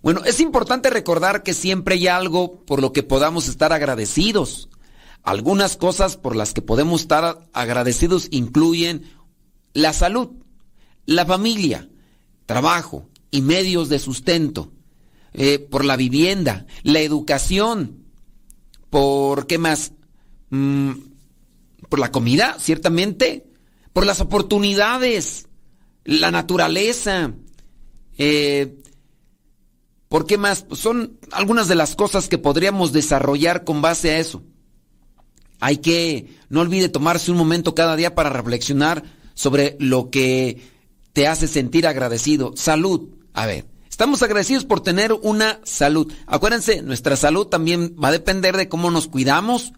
Bueno, es importante recordar que siempre hay algo por lo que podamos estar agradecidos. Algunas cosas por las que podemos estar agradecidos incluyen la salud, la familia, trabajo y medios de sustento, eh, por la vivienda, la educación, por qué más, mm, por la comida, ciertamente, por las oportunidades, la naturaleza, eh, ¿Por qué más? Pues son algunas de las cosas que podríamos desarrollar con base a eso. Hay que, no olvide tomarse un momento cada día para reflexionar sobre lo que te hace sentir agradecido. Salud. A ver, estamos agradecidos por tener una salud. Acuérdense, nuestra salud también va a depender de cómo nos cuidamos,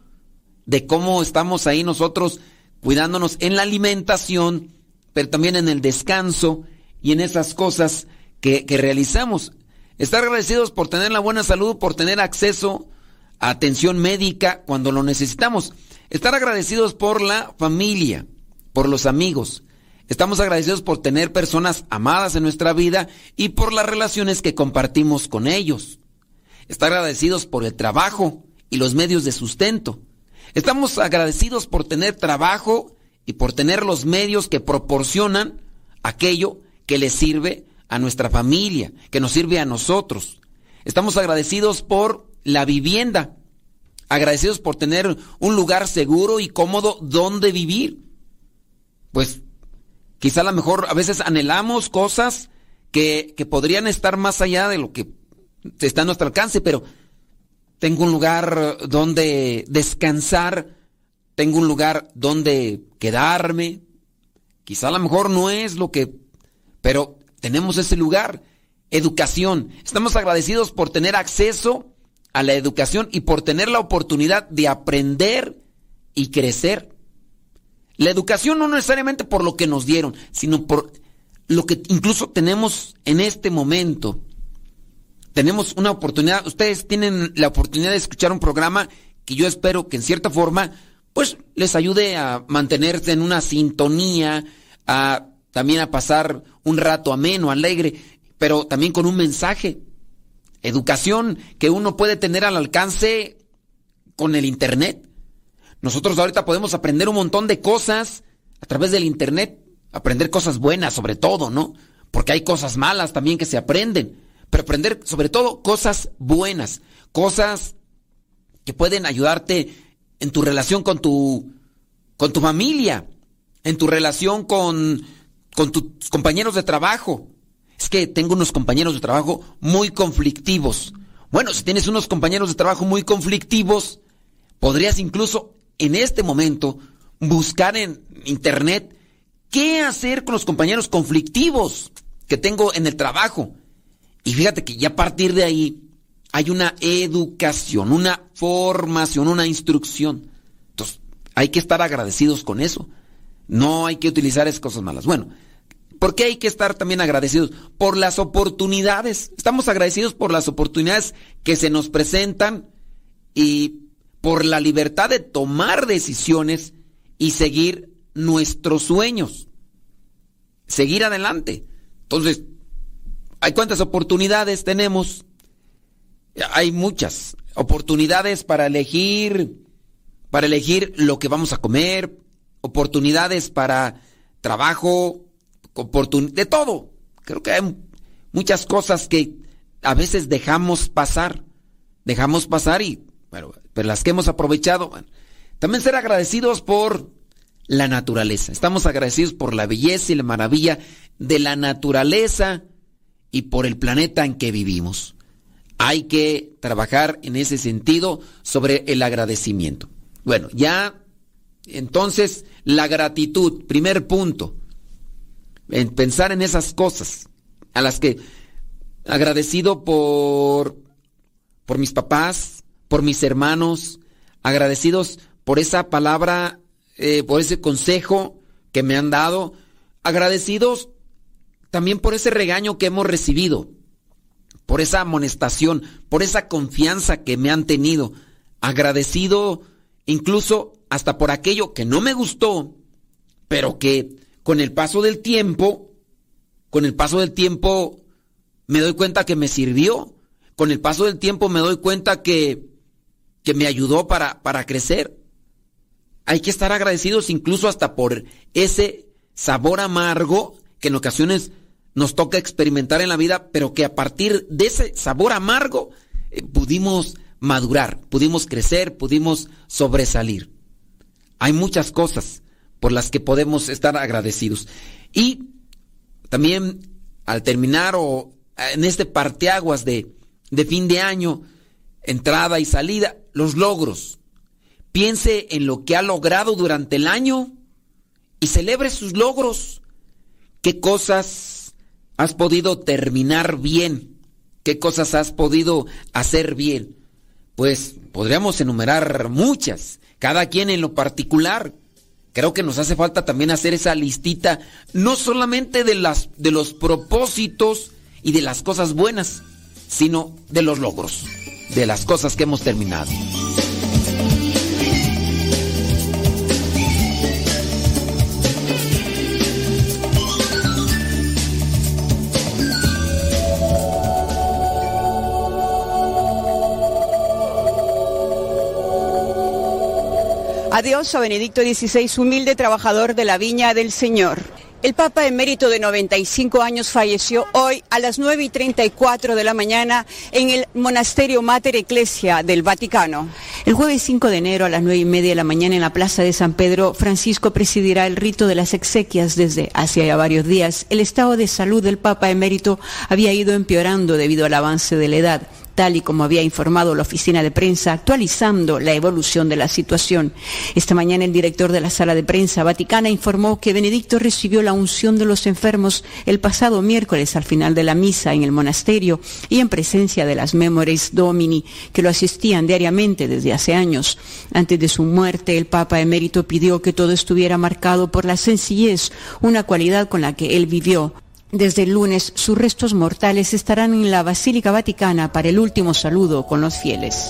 de cómo estamos ahí nosotros cuidándonos en la alimentación, pero también en el descanso y en esas cosas que, realizamos. Estar agradecidos por tener la buena salud, por tener acceso a atención médica cuando lo necesitamos. Estar agradecidos por la familia, por los amigos. Estamos agradecidos por tener personas amadas en nuestra vida y por las relaciones que compartimos con ellos. Estamos agradecidos por el trabajo y los medios de sustento. Estamos agradecidos por tener trabajo y por tener los medios que proporcionan aquello que le sirve a nuestra familia, que nos sirve a nosotros. Estamos agradecidos por la vivienda, agradecidos por tener un lugar seguro y cómodo donde vivir. Pues quizá a lo mejor a veces anhelamos cosas que, que podrían estar más allá de lo que está a nuestro alcance, pero tengo un lugar donde descansar, tengo un lugar donde quedarme. Quizá a lo mejor no es lo que, pero tenemos ese lugar. Educación. Estamos agradecidos por tener acceso a la educación y por tener la oportunidad de aprender y crecer. La educación no necesariamente por lo que nos dieron, sino por lo que incluso tenemos en este momento. Tenemos una oportunidad, ustedes tienen la oportunidad de escuchar un programa que yo espero que en cierta forma pues les ayude a mantenerse en una sintonía, a también a pasar un rato ameno, alegre, pero también con un mensaje. Educación que uno puede tener al alcance con el Internet. Nosotros ahorita podemos aprender un montón de cosas a través del Internet, aprender cosas buenas sobre todo, ¿no? Porque hay cosas malas también que se aprenden, pero aprender sobre todo cosas buenas, cosas que pueden ayudarte en tu relación con tu, con tu familia, en tu relación con, con tus compañeros de trabajo. Es que tengo unos compañeros de trabajo muy conflictivos. Bueno, si tienes unos compañeros de trabajo muy conflictivos, podrías incluso en este momento buscar en internet qué hacer con los compañeros conflictivos que tengo en el trabajo. Y fíjate que ya a partir de ahí hay una educación, una formación, una instrucción. Entonces, hay que estar agradecidos con eso. No hay que utilizar esas cosas malas. Bueno, ¿por qué hay que estar también agradecidos? Por las oportunidades. Estamos agradecidos por las oportunidades que se nos presentan y por la libertad de tomar decisiones y seguir nuestros sueños. Seguir adelante. Entonces, ¿hay cuántas oportunidades tenemos? Hay muchas oportunidades para elegir, para elegir lo que vamos a comer, oportunidades para trabajo, de todo. Creo que hay muchas cosas que a veces dejamos pasar, dejamos pasar y, bueno, pero las que hemos aprovechado. También ser agradecidos por la naturaleza. Estamos agradecidos por la belleza y la maravilla de la naturaleza y por el planeta en que vivimos. Hay que trabajar en ese sentido sobre el agradecimiento. Bueno, ya entonces la gratitud, primer punto, en pensar en esas cosas a las que agradecido por por mis papás, por mis hermanos, agradecidos por esa palabra, eh, por ese consejo que me han dado, agradecidos también por ese regaño que hemos recibido por esa amonestación, por esa confianza que me han tenido. Agradecido incluso hasta por aquello que no me gustó, pero que con el paso del tiempo, con el paso del tiempo me doy cuenta que me sirvió. Con el paso del tiempo me doy cuenta que, que me ayudó para, para crecer. Hay que estar agradecidos incluso hasta por ese sabor amargo que en ocasiones nos toca experimentar en la vida, pero que a partir de ese sabor amargo eh, pudimos madurar, pudimos crecer, pudimos sobresalir. Hay muchas cosas por las que podemos estar agradecidos. Y también al terminar o en este parteaguas de, de fin de año, entrada y salida, los logros. Piense en lo que ha logrado durante el año y celebre sus logros. ¿Qué cosas has podido terminar bien? ¿Qué cosas has podido hacer bien? Pues podríamos enumerar muchas, cada quien en lo particular. Creo que nos hace falta también hacer esa listita, no solamente de, las, de los propósitos y de las cosas buenas, sino de los logros, de las cosas que hemos terminado. Adiós a Benedicto XVI, humilde trabajador de la viña del Señor. El Papa emérito de 95 años falleció hoy a las 9 y 34 de la mañana en el Monasterio Mater Ecclesia del Vaticano. El jueves 5 de enero a las 9 y media de la mañana en la Plaza de San Pedro, Francisco presidirá el rito de las exequias desde hace ya varios días. El estado de salud del Papa emérito había ido empeorando debido al avance de la edad tal y como había informado la oficina de prensa, actualizando la evolución de la situación. Esta mañana el director de la sala de prensa vaticana informó que Benedicto recibió la unción de los enfermos el pasado miércoles al final de la misa en el monasterio y en presencia de las Memores Domini que lo asistían diariamente desde hace años. Antes de su muerte, el Papa emérito pidió que todo estuviera marcado por la sencillez, una cualidad con la que él vivió, desde el lunes, sus restos mortales estarán en la Basílica Vaticana para el último saludo con los fieles.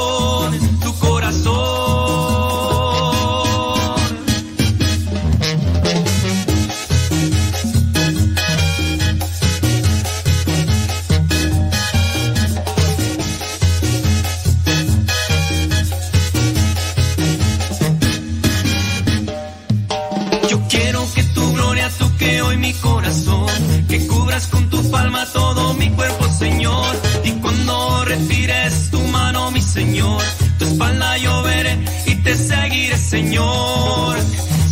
palma todo mi cuerpo, Señor. Y cuando respires tu mano, mi Señor, tu espalda yo veré y te seguiré, Señor.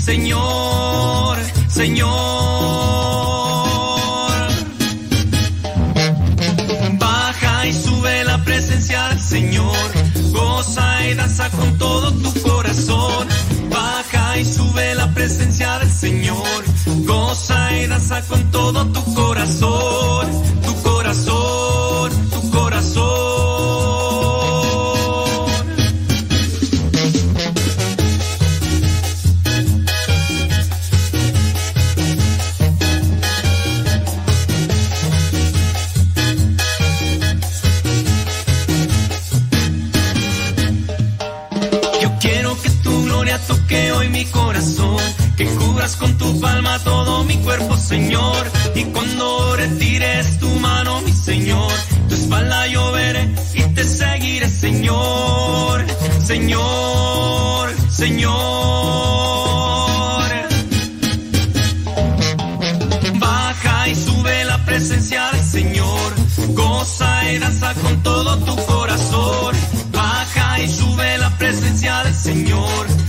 Señor, Señor. Baja y sube la presencia del Señor. Goza y danza con todo tu corazón. Y sube la presencia del Señor. Goza y danza con todo. Tu corazón, tu corazón. Cubras con tu palma todo mi cuerpo, Señor. Y cuando retires tu mano, mi Señor, tu espalda yo veré y te seguiré, Señor. Señor, Señor. Baja y sube la presencia del Señor. Goza y danza con todo tu corazón. Baja y sube la presencia del Señor.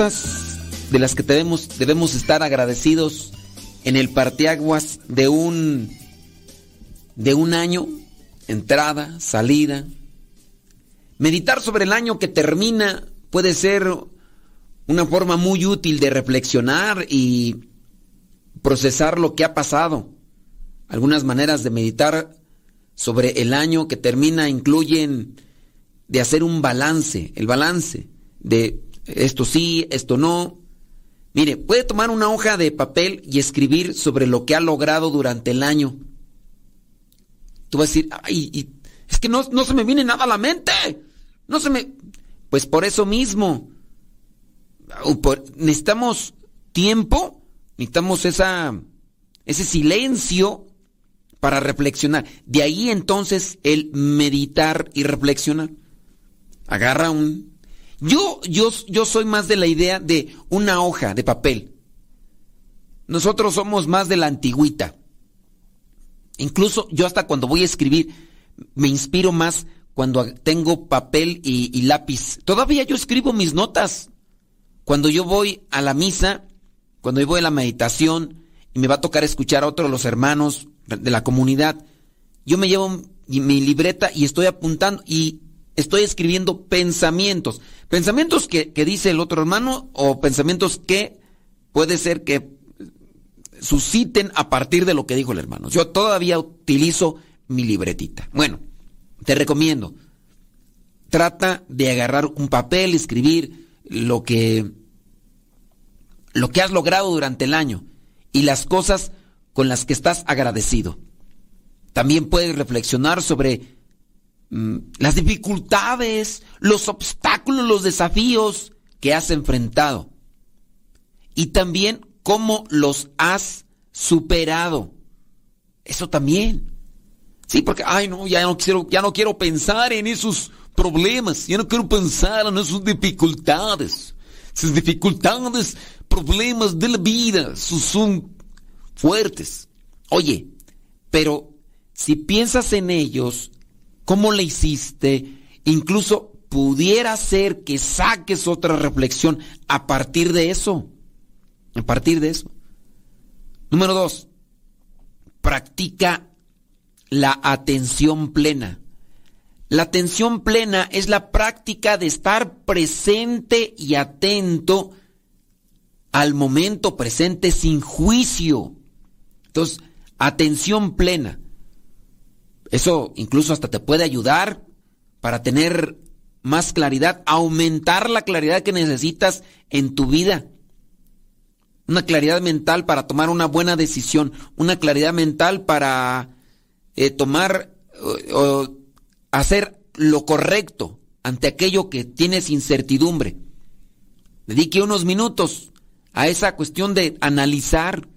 De las que debemos, debemos estar agradecidos en el parteaguas de un de un año, entrada, salida. Meditar sobre el año que termina puede ser una forma muy útil de reflexionar y procesar lo que ha pasado. Algunas maneras de meditar sobre el año que termina incluyen de hacer un balance, el balance de esto sí, esto no. Mire, puede tomar una hoja de papel y escribir sobre lo que ha logrado durante el año. Tú vas a decir, ay, es que no, no se me viene nada a la mente. No se me... Pues por eso mismo. por- necesitamos tiempo, necesitamos esa, ese silencio para reflexionar. De ahí entonces el meditar y reflexionar. Agarra un... Yo, yo, yo soy más de la idea de una hoja de papel. Nosotros somos más de la antigüita. Incluso yo hasta cuando voy a escribir me inspiro más cuando tengo papel y, y lápiz. Todavía yo escribo mis notas. Cuando yo voy a la misa, cuando yo voy a la meditación y me va a tocar escuchar a otro de los hermanos de la comunidad, yo me llevo mi libreta y estoy apuntando y estoy escribiendo pensamientos. Pensamientos que, dice el otro hermano o pensamientos que puede ser que susciten a partir de lo que dijo el hermano. Yo todavía utilizo mi libretita. Bueno, te recomiendo. Trata de agarrar un papel, escribir lo que lo que has logrado durante el año y las cosas con las que estás agradecido. También puedes reflexionar sobre las dificultades, los obstáculos, los desafíos que has enfrentado. Y también cómo los has superado. Eso también. Sí, porque, ay, no, ya no quiero, ya no quiero pensar en esos problemas, ya no quiero pensar en esas dificultades. Esas dificultades, problemas de la vida, son fuertes. Oye, pero si piensas en ellos, ¿cómo le hiciste? Incluso pudiera ser que saques otra reflexión a partir de eso. A partir de eso. Número dos, practica la atención plena. La atención plena es la práctica de estar presente y atento al momento presente sin juicio. Entonces, atención plena. Eso incluso hasta te puede ayudar para tener más claridad, aumentar la claridad que necesitas en tu vida una claridad mental para tomar una buena decisión, una claridad mental para eh, tomar o hacer lo correcto ante aquello que tienes incertidumbre. Dedique unos minutos a esa cuestión de analizar,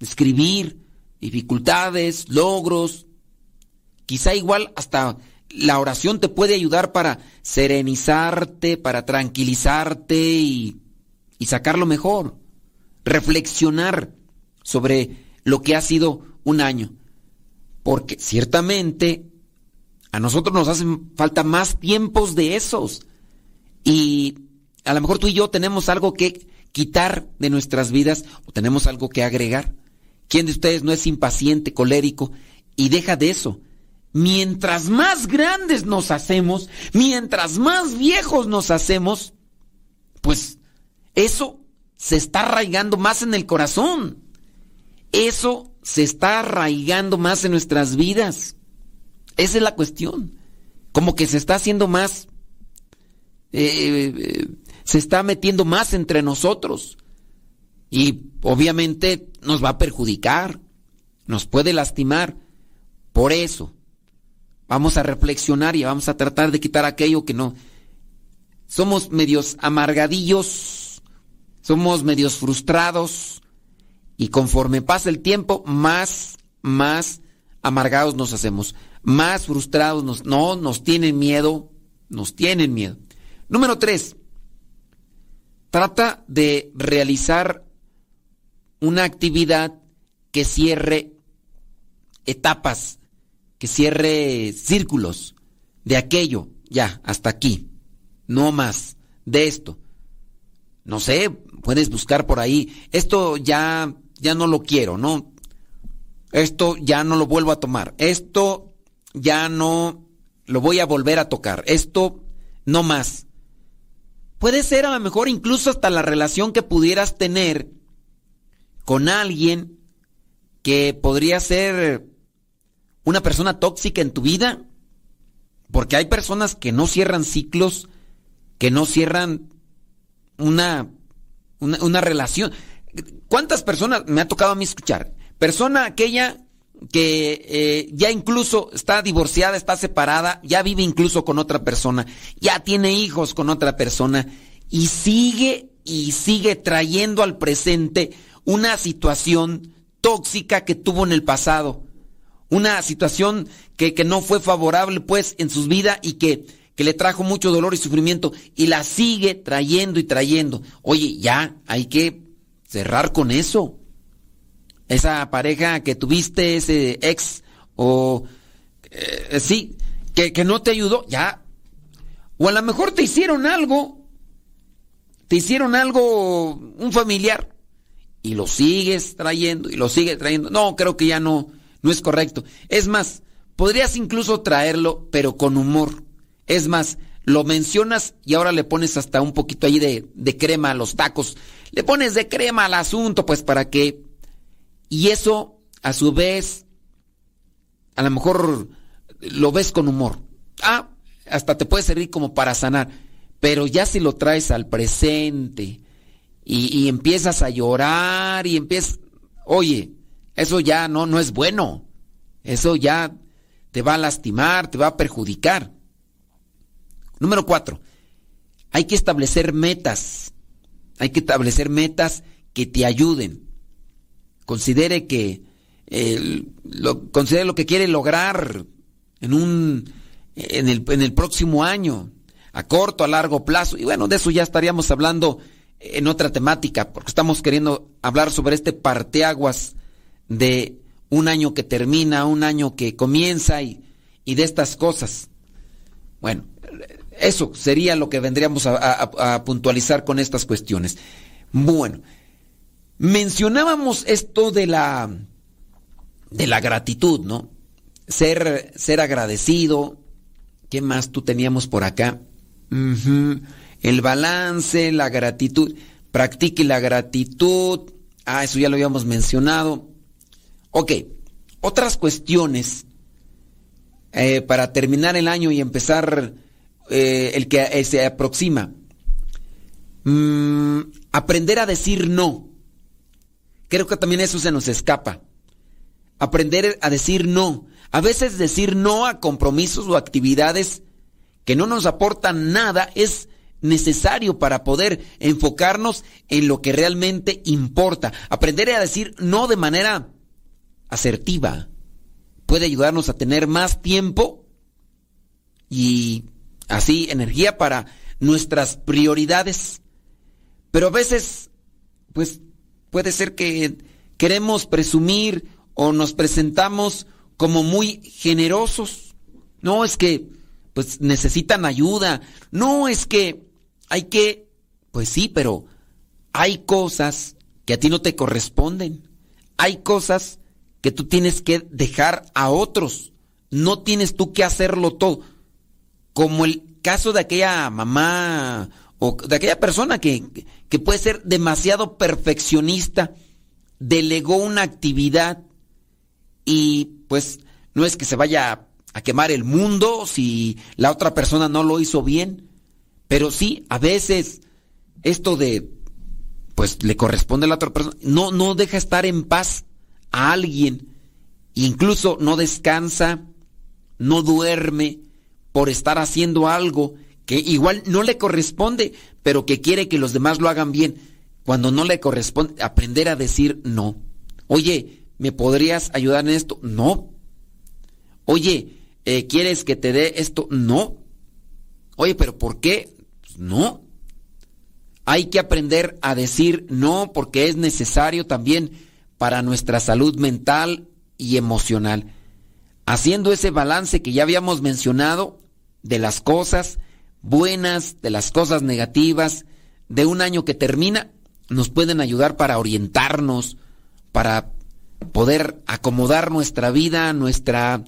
escribir dificultades, logros. Quizá igual hasta la oración te puede ayudar para serenizarte, para tranquilizarte y, y sacar lo mejor reflexionar sobre lo que ha sido un año. Porque ciertamente a nosotros nos hacen falta más tiempos de esos. Y a lo mejor tú y yo tenemos algo que quitar de nuestras vidas o tenemos algo que agregar. ¿Quién de ustedes no es impaciente, colérico y deja de eso? Mientras más grandes nos hacemos, mientras más viejos nos hacemos, pues eso se está arraigando más en el corazón. Eso se está arraigando más en nuestras vidas. Esa es la cuestión. Como que se está haciendo más, eh, eh, se está metiendo más entre nosotros. Y obviamente nos va a perjudicar, nos puede lastimar. Por eso, vamos a reflexionar y vamos a tratar de quitar aquello que no. Somos medios amargadillos somos medios frustrados y conforme pasa el tiempo, más, más amargados nos hacemos, más frustrados nos, no, nos tienen miedo, nos tienen miedo. Número tres, trata de realizar una actividad que cierre etapas, que cierre círculos de aquello, ya, hasta aquí, no más de esto. No sé, puedes buscar por ahí, esto ya, ya no lo quiero, ¿no? Esto ya no lo vuelvo a tomar, esto ya no lo voy a volver a tocar, esto no más. Puede ser a lo mejor incluso hasta la relación que pudieras tener con alguien que podría ser una persona tóxica en tu vida, porque hay personas que no cierran ciclos, que no cierran una una, relación. ¿Cuántas personas me ha tocado a mí escuchar? Persona aquella que eh, ya incluso está divorciada, está separada, ya vive incluso con otra persona, ya tiene hijos con otra persona y sigue y sigue trayendo al presente una situación tóxica que tuvo en el pasado. Una situación que, que no fue favorable pues en sus vidas y que, que le trajo mucho dolor y sufrimiento y la sigue trayendo y trayendo. Oye, ya hay que cerrar con eso. Esa pareja que tuviste, ese ex o eh, sí, que, que no te ayudó, ya. O a lo mejor te hicieron algo, te hicieron algo un familiar y lo sigues trayendo y lo sigues trayendo. No, creo que ya no, no es correcto. Es más, podrías incluso traerlo, pero con humor. Es más, lo mencionas y ahora le pones hasta un poquito ahí de, de crema a los tacos. Le pones de crema al asunto, pues para que... Y eso, a su vez, a lo mejor lo ves con humor. Ah, hasta te puede servir como para sanar. Pero ya si lo traes al presente y, y empiezas a llorar y empiezas... Oye, eso ya no, no es bueno. Eso ya te va a lastimar, te va a perjudicar. Número cuatro, hay que establecer metas. Hay que establecer metas que te ayuden. Considere que lo, considere lo que quiere lograr en un en el, en el próximo año, a corto, a largo plazo. Y bueno, de eso ya estaríamos hablando en otra temática, porque estamos queriendo hablar sobre este parteaguas de un año que termina, un año que comienza y, y de estas cosas. Bueno, eso sería lo que vendríamos a, puntualizar con estas cuestiones. Bueno, mencionábamos esto de la de la gratitud, ¿no? Ser, ser agradecido. ¿Qué más tú teníamos por acá? El balance, la gratitud. Practique la gratitud. Ah, eso ya lo habíamos mencionado. Ok, otras cuestiones eh, para terminar el año y empezar eh, el que eh, se aproxima. Mm, aprender a decir no. Creo que también eso se nos escapa. Aprender a decir no. A veces decir no a compromisos o actividades que no nos aportan nada es necesario para poder enfocarnos en lo que realmente importa. Aprender a decir no de manera asertiva puede ayudarnos a tener más tiempo y así energía para nuestras prioridades. Pero a veces, pues puede ser que queremos presumir o nos presentamos como muy generosos. No es que pues necesitan ayuda. No es que hay que pues sí, pero hay cosas que a ti no te corresponden. Hay cosas que tú tienes que dejar a otros. No tienes tú que hacerlo todo. Como el caso de aquella mamá o de aquella persona que, que puede ser demasiado perfeccionista, delegó una actividad y pues no es que se vaya a quemar el mundo si la otra persona no lo hizo bien, pero sí, a veces esto de pues le corresponde a la otra persona, no, no deja estar en paz a alguien, incluso no descansa, no duerme por estar haciendo algo que igual no le corresponde, pero que quiere que los demás lo hagan bien. Cuando no le corresponde, aprender a decir no. Oye, ¿me podrías ayudar en esto? No. Oye, eh, ¿quieres que te dé esto? No. Oye, pero ¿por qué? No. Hay que aprender a decir no porque es necesario también para nuestra salud mental y emocional. Haciendo ese balance que ya habíamos mencionado de las cosas buenas, de las cosas negativas, de un año que termina, nos pueden ayudar para orientarnos, para poder acomodar nuestra vida, nuestra,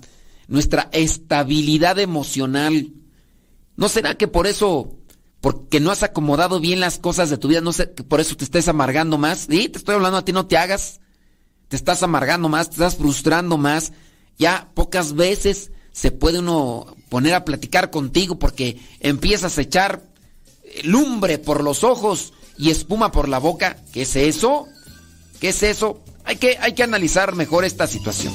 nuestra estabilidad emocional. ¿No será que por eso, porque no has acomodado bien las cosas de tu vida, no sé, que por eso te estés amargando más? Te estoy hablando a ti, no te hagas te estás amargando más, te estás frustrando más. Ya pocas veces se puede uno poner a platicar contigo porque empiezas a echar lumbre por los ojos y espuma por la boca. ¿Qué es eso? ¿Qué es eso? Hay que, hay que analizar mejor esta situación.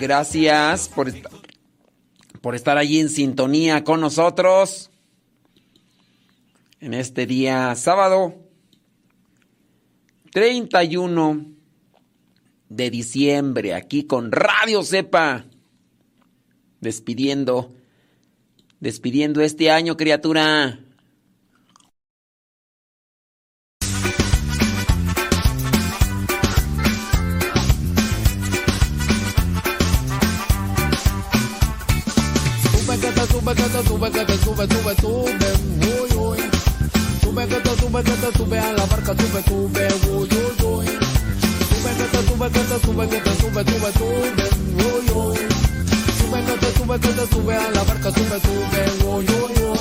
Gracias por por estar allí en sintonía con nosotros. En este día sábado 31 de diciembre, aquí con Radio Cepa. Despidiendo, despidiendo este año, criatura. Sube que te sube, que te sube, sube, sube, uy, uy. Sube que te sube, que te sube a la barca, sube, sube, uy, uy, uy. Sube que te sube, que te sube, que te sube, sube, sube, uy, uy. Sube que te sube, que te sube a la barca, sube, sube, uy, uy, uy.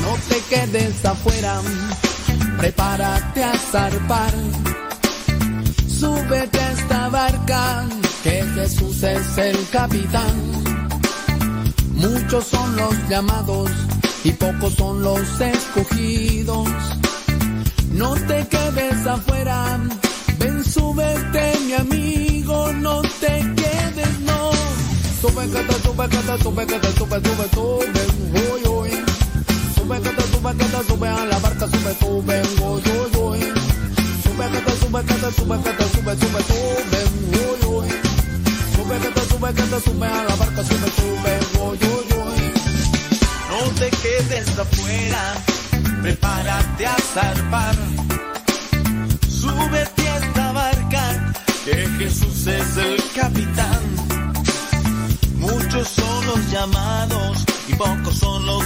No te quedes afuera, prepárate a zarpar. Súbete a esta barca, que Jesús es el capitán. Muchos son los llamados y pocos son los escogidos. No te quedes afuera, ven, súbete, mi amigo, no te quedes, no. Sube, te sube, te sube, te sube, sube, sube, uy, uy. Sube, te sube, te sube a la barca, sube, sube, uy, uy, uy. Sube, te sube, te sube, te sube, sube, sube, uy, uy. Sube, que te sube, que te sube a la barca, sube, sube, uy, uy, uy. No te quedes afuera, prepárate a zarpar. Súbete a esta barca, que Jesús es el capitán. Muchos son los llamados y pocos son los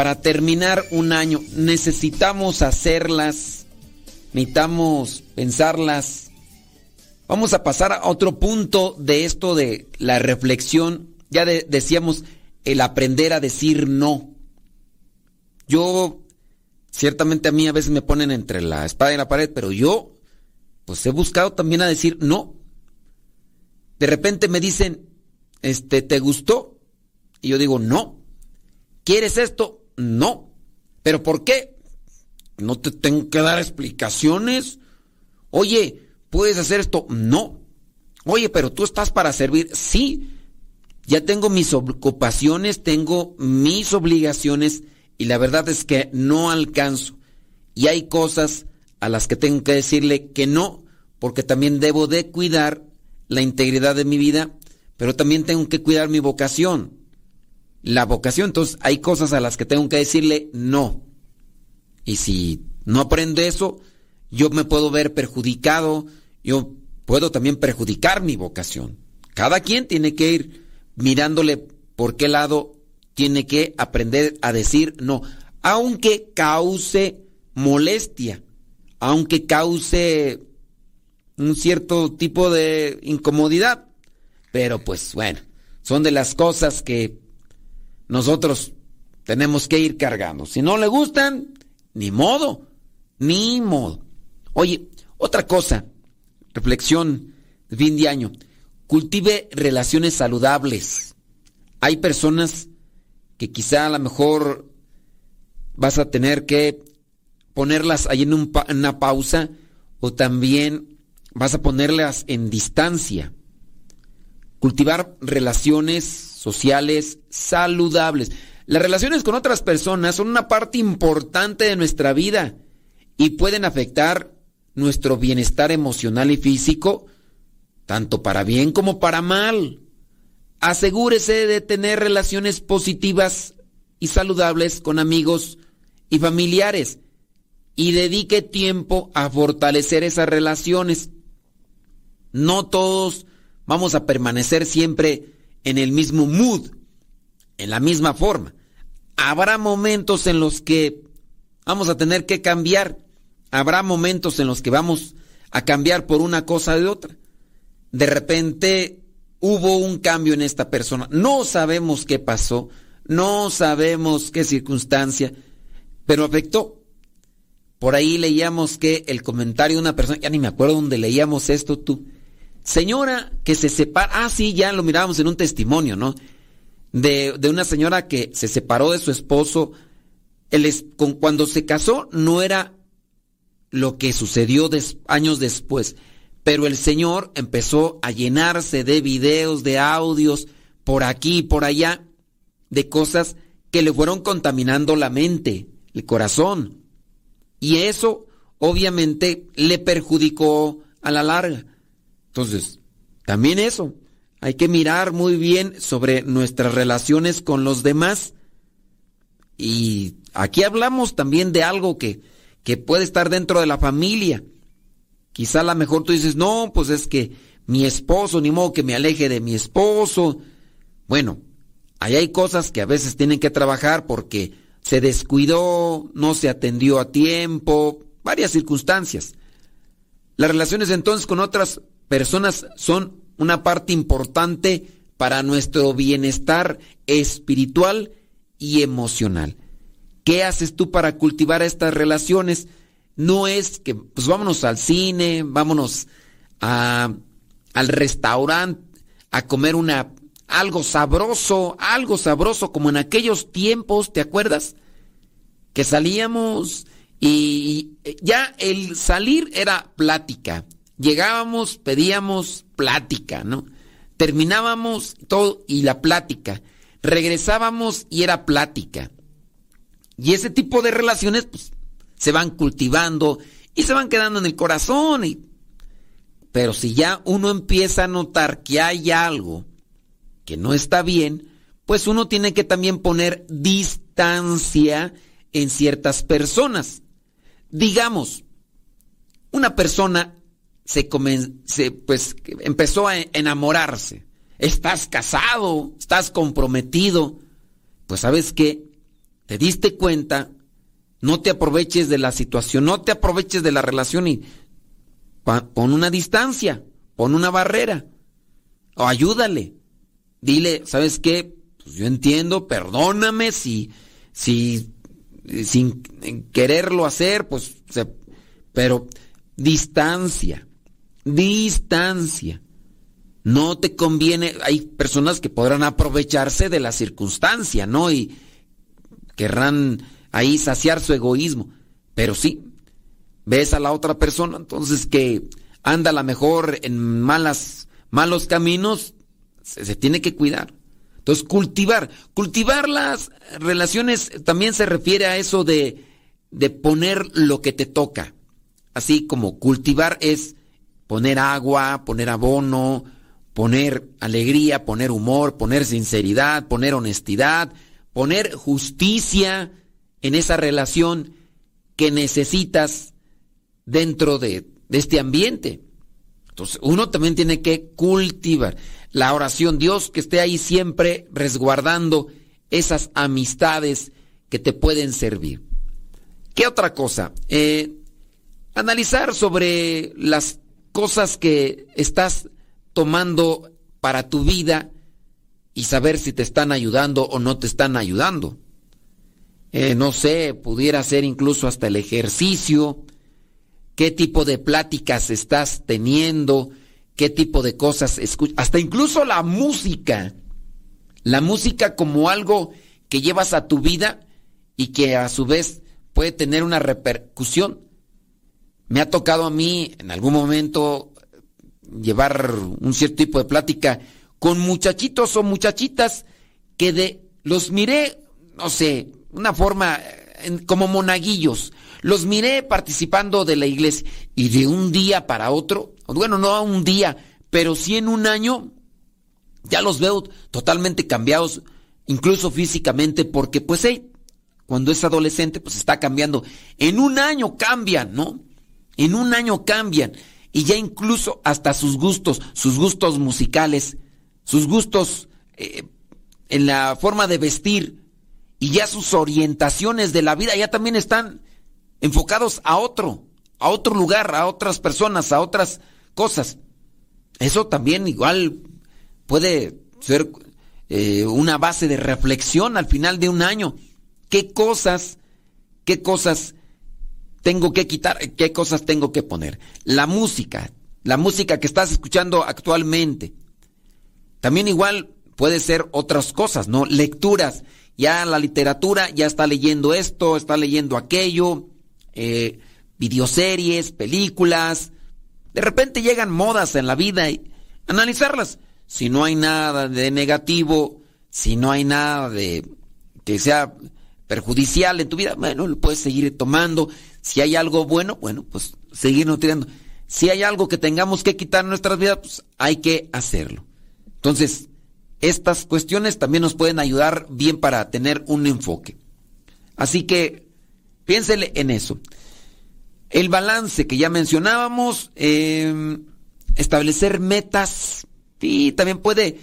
para terminar un año. Necesitamos hacerlas, necesitamos pensarlas. Vamos a pasar a otro punto de esto de la reflexión. Ya de- decíamos el aprender a decir no. Yo, ciertamente a mí a veces me ponen entre la espada y la pared, pero yo, pues he buscado también a decir no. De repente me dicen, este, ¿te gustó? Y yo digo, no. ¿Quieres esto? No. ¿Pero por qué? No te tengo que dar explicaciones. Oye, ¿puedes hacer esto? No. Oye, pero tú estás para servir. Sí. Ya tengo mis ocupaciones, tengo mis obligaciones y la verdad es que no alcanzo. Y hay cosas a las que tengo que decirle que no, porque también debo de cuidar la integridad de mi vida, pero también tengo que cuidar mi vocación. La vocación, entonces hay cosas a las que tengo que decirle no. Y si no aprendo eso, yo me puedo ver perjudicado, yo puedo también perjudicar mi vocación. Cada quien tiene que ir mirándole por qué lado tiene que aprender a decir no, aunque cause molestia, aunque cause un cierto tipo de incomodidad. Pero pues bueno, son de las cosas que nosotros tenemos que ir cargando. Si no le gustan, ni modo, ni modo. Oye, otra cosa, reflexión fin de año, cultive relaciones saludables. Hay personas que quizá a lo mejor vas a tener que ponerlas ahí en, en una pausa o también vas a ponerlas en distancia. Cultivar relaciones sociales saludables. Las relaciones con otras personas son una parte importante de nuestra vida y pueden afectar nuestro bienestar emocional y físico, tanto para bien como para mal. Asegúrese de tener relaciones positivas y saludables con amigos y familiares y dedique tiempo a fortalecer esas relaciones. No todos vamos a permanecer siempre en el mismo mood, en la misma forma. Habrá momentos en los que vamos a tener que cambiar. Habrá momentos en los que vamos a cambiar por una cosa de otra. De repente hubo un cambio en esta persona. No sabemos qué pasó, no sabemos qué circunstancia, pero afectó. Por ahí leíamos que el comentario de una persona, ya ni me acuerdo dónde leíamos esto tú. Señora que se separa, ah sí, ya lo mirábamos en un testimonio, ¿no? De, de una señora que se separó de su esposo. El con, cuando se casó no era lo que sucedió años después, pero el señor empezó a llenarse de videos, de audios, por aquí y por allá, de cosas que le fueron contaminando la mente, el corazón. Y eso obviamente le perjudicó a la larga. Entonces, también eso, hay que mirar muy bien sobre nuestras relaciones con los demás. Y aquí hablamos también de algo que, que puede estar dentro de la familia. Quizá a lo mejor tú dices, no, pues es que mi esposo, ni modo que me aleje de mi esposo. Bueno, ahí hay cosas que a veces tienen que trabajar porque se descuidó, no se atendió a tiempo, varias circunstancias. Las relaciones entonces con otras personas son una parte importante para nuestro bienestar espiritual y emocional. ¿Qué haces tú para cultivar estas relaciones? No es que, pues vámonos al cine, vámonos al restaurante a comer una algo sabroso, algo sabroso como en aquellos tiempos, ¿te acuerdas? Que salíamos y ya el salir era plática. Llegábamos, pedíamos plática, ¿no? Terminábamos todo y la plática. Regresábamos y era plática. Y ese tipo de relaciones pues, se van cultivando y se van quedando en el corazón. Y... Pero si ya uno empieza a notar que hay algo que no está bien, pues uno tiene que también poner distancia en ciertas personas. Digamos, una persona se, pues empezó a enamorarse. Estás casado, estás comprometido. Pues sabes qué, te diste cuenta, no te aproveches de la situación, no te aproveches de la relación y pon una distancia, pon una barrera o ayúdale. Dile, ¿sabes qué? Pues yo entiendo, perdóname si, si, sin quererlo hacer, pues, pero distancia, distancia. No te conviene, hay personas que podrán aprovecharse de la circunstancia, ¿no? Y querrán ahí saciar su egoísmo. Pero sí, ves a la otra persona, entonces que anda a lo mejor en malas, malos caminos, se, tiene que cuidar. Entonces, cultivar. Cultivar las relaciones también se refiere a eso de, de poner lo que te toca. Así como cultivar es poner agua, poner abono, poner alegría, poner humor, poner sinceridad, poner honestidad, poner justicia en esa relación que necesitas dentro de, este ambiente. Entonces, uno también tiene que cultivar la oración, Dios que esté ahí siempre resguardando esas amistades que te pueden servir. ¿Qué otra cosa? Eh, analizar sobre las cosas que estás tomando para tu vida y saber si te están ayudando o no te están ayudando. Eh, no sé, pudiera ser incluso hasta el ejercicio, qué tipo de pláticas estás teniendo, qué tipo de cosas escuchas, hasta incluso la música. La música como algo que llevas a tu vida y que a su vez puede tener una repercusión. Me ha tocado a mí en algún momento llevar un cierto tipo de plática con muchachitos o muchachitas que de los miré, no sé, una forma como monaguillos. Los miré participando de la iglesia y de un día para otro, bueno, no un día, pero sí en un año, ya los veo totalmente cambiados, incluso físicamente, porque pues hey, cuando es adolescente, pues está cambiando. En un año cambian, ¿no? En un año cambian. Y ya incluso hasta sus gustos, sus gustos musicales, sus gustos eh, en la forma de vestir y ya sus orientaciones de la vida ya también están enfocados a otro, a otro lugar, a otras personas, a otras cosas. Eso también igual puede ser eh, una base de reflexión al final de un año. ¿Qué cosas, qué cosas tengo que quitar, qué cosas tengo que poner? La música, la música que estás escuchando actualmente. También igual puede ser otras cosas, ¿no? Lecturas. Ya la literatura ya está leyendo esto, está leyendo aquello, eh, videoseries, películas. De repente llegan modas en la vida analizarlas. Si no hay nada de negativo, si no hay nada de que sea perjudicial en tu vida, bueno, lo puedes seguir tomando. Si hay algo bueno, bueno, pues seguir nutriendo. Si hay algo que tengamos que quitar en nuestras vidas, pues hay que hacerlo. Entonces, estas cuestiones también nos pueden ayudar bien para tener un enfoque. Así que piénsele en eso. El balance que ya mencionábamos, em, establecer metas. Y también puede,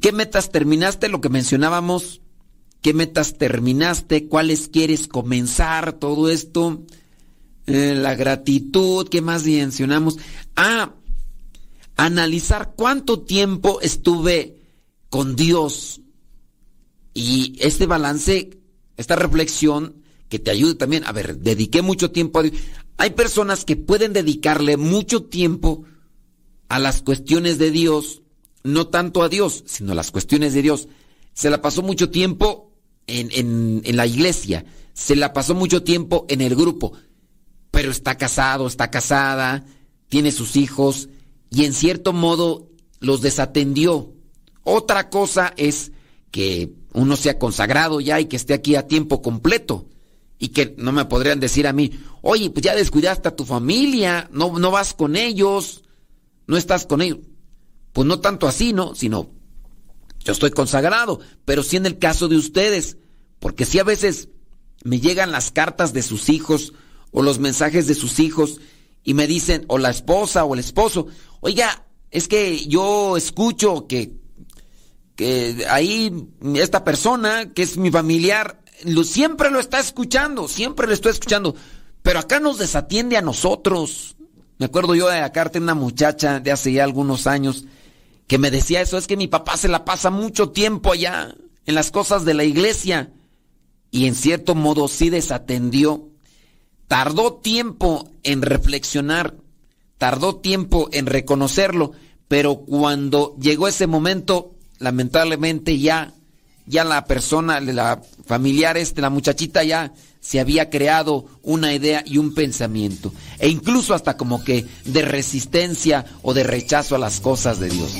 ¿qué metas terminaste? Lo que mencionábamos, qué metas terminaste, cuáles quieres comenzar, todo esto, eh, la gratitud, qué más mencionamos. Ah, analizar cuánto tiempo estuve con Dios. Y este balance, esta reflexión que te ayude también, a ver, dediqué mucho tiempo a Dios. Hay personas que pueden dedicarle mucho tiempo a las cuestiones de Dios, no tanto a Dios, sino a las cuestiones de Dios. Se la pasó mucho tiempo en, en, en la iglesia, se la pasó mucho tiempo en el grupo, pero está casado, está casada, tiene sus hijos y en cierto modo los desatendió. Otra cosa es que uno sea consagrado ya y que esté aquí a tiempo completo y que no me podrían decir a mí, oye, pues ya descuidaste a tu familia, no, no vas con ellos, no estás con ellos. Pues no tanto así, ¿no? Sino, yo estoy consagrado, pero sí en el caso de ustedes, porque si a veces me llegan las cartas de sus hijos o los mensajes de sus hijos y me dicen, o la esposa o el esposo, oiga, es que yo escucho que, que ahí esta persona, que es mi familiar, siempre lo está escuchando, siempre lo estoy escuchando, pero acá nos desatiende a nosotros. Me acuerdo yo de acá de una muchacha de hace ya algunos años que me decía eso, es que mi papá se la pasa mucho tiempo allá en las cosas de la iglesia y en cierto modo sí desatendió. Tardó tiempo en reflexionar, tardó tiempo en reconocerlo, pero cuando llegó ese momento, lamentablemente ya ya la persona, la familiar este, la muchachita ya se había creado una idea y un pensamiento. E incluso hasta como que de resistencia o de rechazo a las cosas de Dios.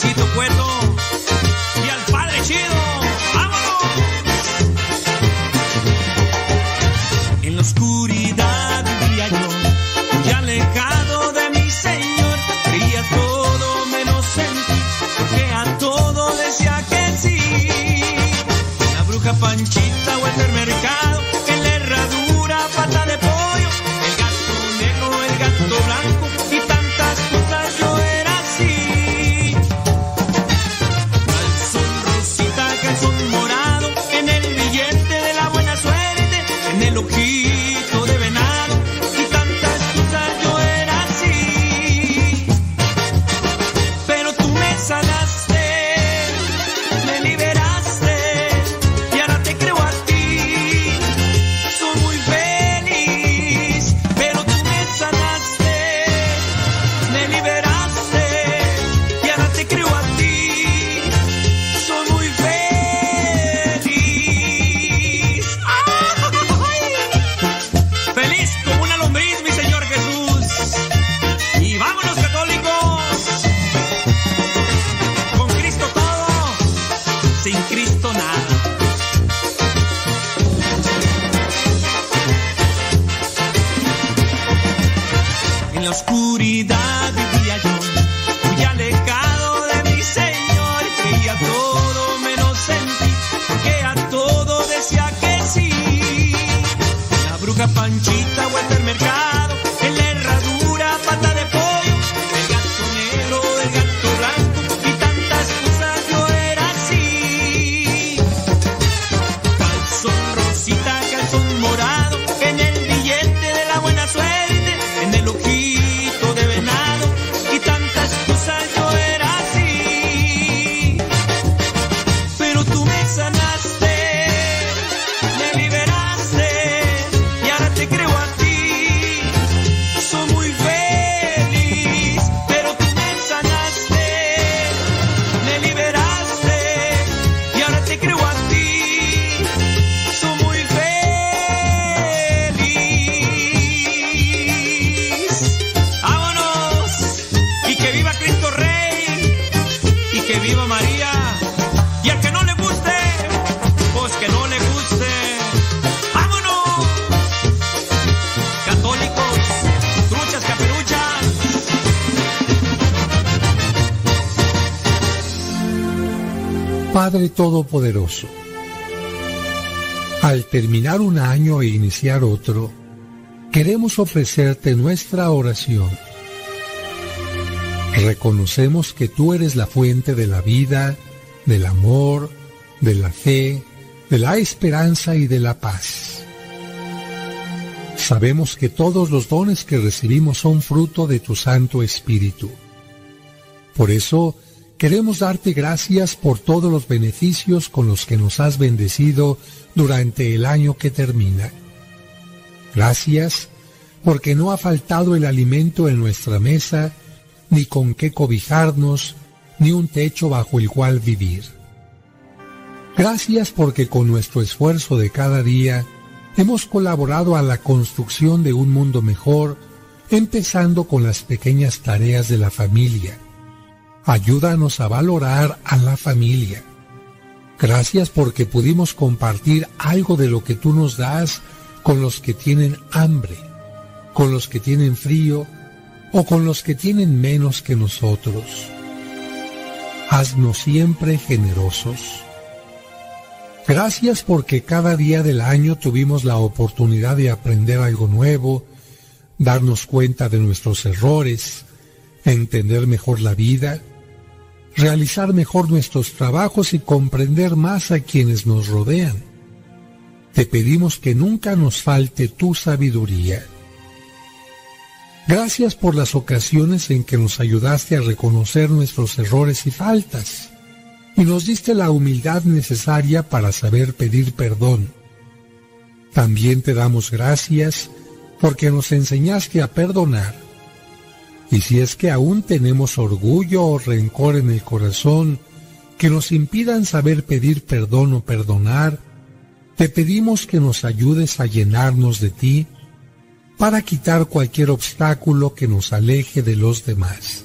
Besito, puerto. Todopoderoso, al terminar un año e iniciar otro, queremos ofrecerte nuestra oración. Reconocemos que tú eres la fuente de la vida, del amor, de la fe, de la esperanza y de la paz. Sabemos que todos los dones que recibimos son fruto de tu Santo Espíritu. Por eso, queremos darte gracias por todos los beneficios con los que nos has bendecido durante el año que termina. Gracias porque no ha faltado el alimento en nuestra mesa, ni con qué cobijarnos, ni un techo bajo el cual vivir. Gracias porque con nuestro esfuerzo de cada día hemos colaborado a la construcción de un mundo mejor, empezando con las pequeñas tareas de la familia. Ayúdanos a valorar a la familia. Gracias porque pudimos compartir algo de lo que tú nos das con los que tienen hambre, con los que tienen frío o con los que tienen menos que nosotros. Haznos siempre generosos. Gracias porque cada día del año tuvimos la oportunidad de aprender algo nuevo, darnos cuenta de nuestros errores, entender mejor la vida, realizar mejor nuestros trabajos y comprender más a quienes nos rodean. Te pedimos que nunca nos falte tu sabiduría. Gracias por las ocasiones en que nos ayudaste a reconocer nuestros errores y faltas y nos diste la humildad necesaria para saber pedir perdón. También te damos gracias porque nos enseñaste a perdonar. Y si es que aún tenemos orgullo o rencor en el corazón que nos impidan saber pedir perdón o perdonar, te pedimos que nos ayudes a llenarnos de ti para quitar cualquier obstáculo que nos aleje de los demás.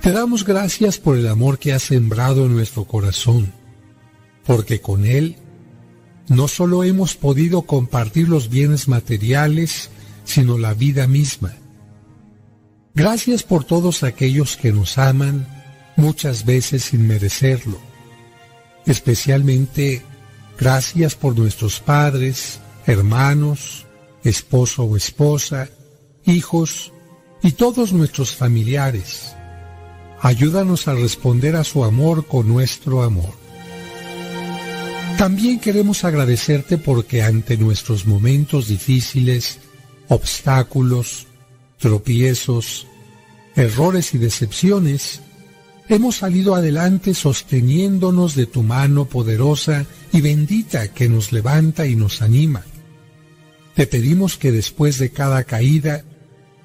Te damos gracias por el amor que has sembrado en nuestro corazón, porque con él no solo hemos podido compartir los bienes materiales, sino la vida misma. Gracias por todos aquellos que nos aman, muchas veces sin merecerlo. Especialmente gracias por nuestros padres, hermanos, esposo o esposa, hijos y todos nuestros familiares ayúdanos a responder a su amor con nuestro amor. También queremos agradecerte porque ante nuestros momentos difíciles, obstáculos, tropiezos, errores y decepciones, hemos salido adelante sosteniéndonos de tu mano poderosa y bendita que nos levanta y nos anima. Te pedimos que después de cada caída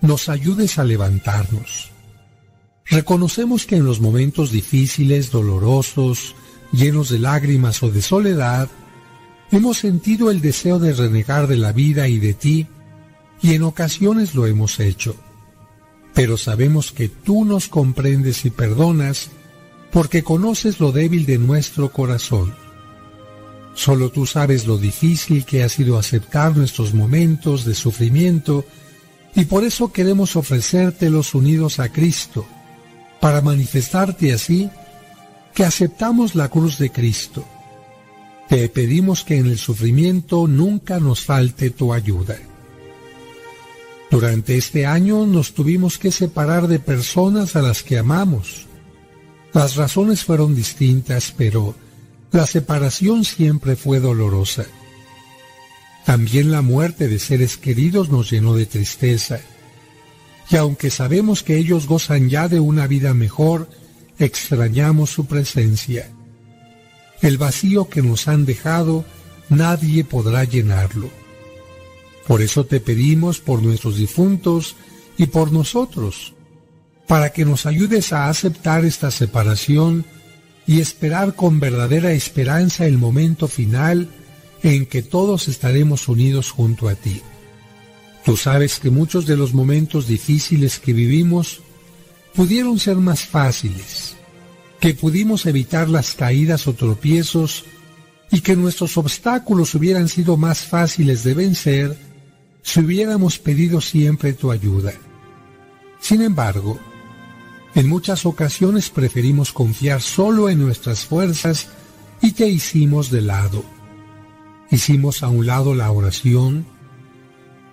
nos ayudes a levantarnos Reconocemos que en los momentos difíciles, dolorosos, llenos de lágrimas o de soledad, hemos sentido el deseo de renegar de la vida y de ti, y en ocasiones lo hemos hecho. Pero sabemos que tú nos comprendes y perdonas porque conoces lo débil de nuestro corazón. Solo tú sabes lo difícil que ha sido aceptar nuestros momentos de sufrimiento y por eso queremos ofrecértelos unidos a Cristo para manifestarte así que aceptamos la cruz de Cristo. Te pedimos que en el sufrimiento nunca nos falte tu ayuda. Durante este año nos tuvimos que separar de personas a las que amamos. Las razones fueron distintas, pero la separación siempre fue dolorosa. También la muerte de seres queridos nos llenó de tristeza y aunque sabemos que ellos gozan ya de una vida mejor, extrañamos su presencia. El vacío que nos han dejado, nadie podrá llenarlo. Por eso te pedimos por nuestros difuntos y por nosotros, para que nos ayudes a aceptar esta separación y esperar con verdadera esperanza el momento final en que todos estaremos unidos junto a ti. Tú sabes que muchos de los momentos difíciles que vivimos pudieron ser más fáciles, que pudimos evitar las caídas o tropiezos y que nuestros obstáculos hubieran sido más fáciles de vencer si hubiéramos pedido siempre tu ayuda. Sin embargo, En muchas ocasiones preferimos confiar solo en nuestras fuerzas y te hicimos de lado. Hicimos a un lado la oración,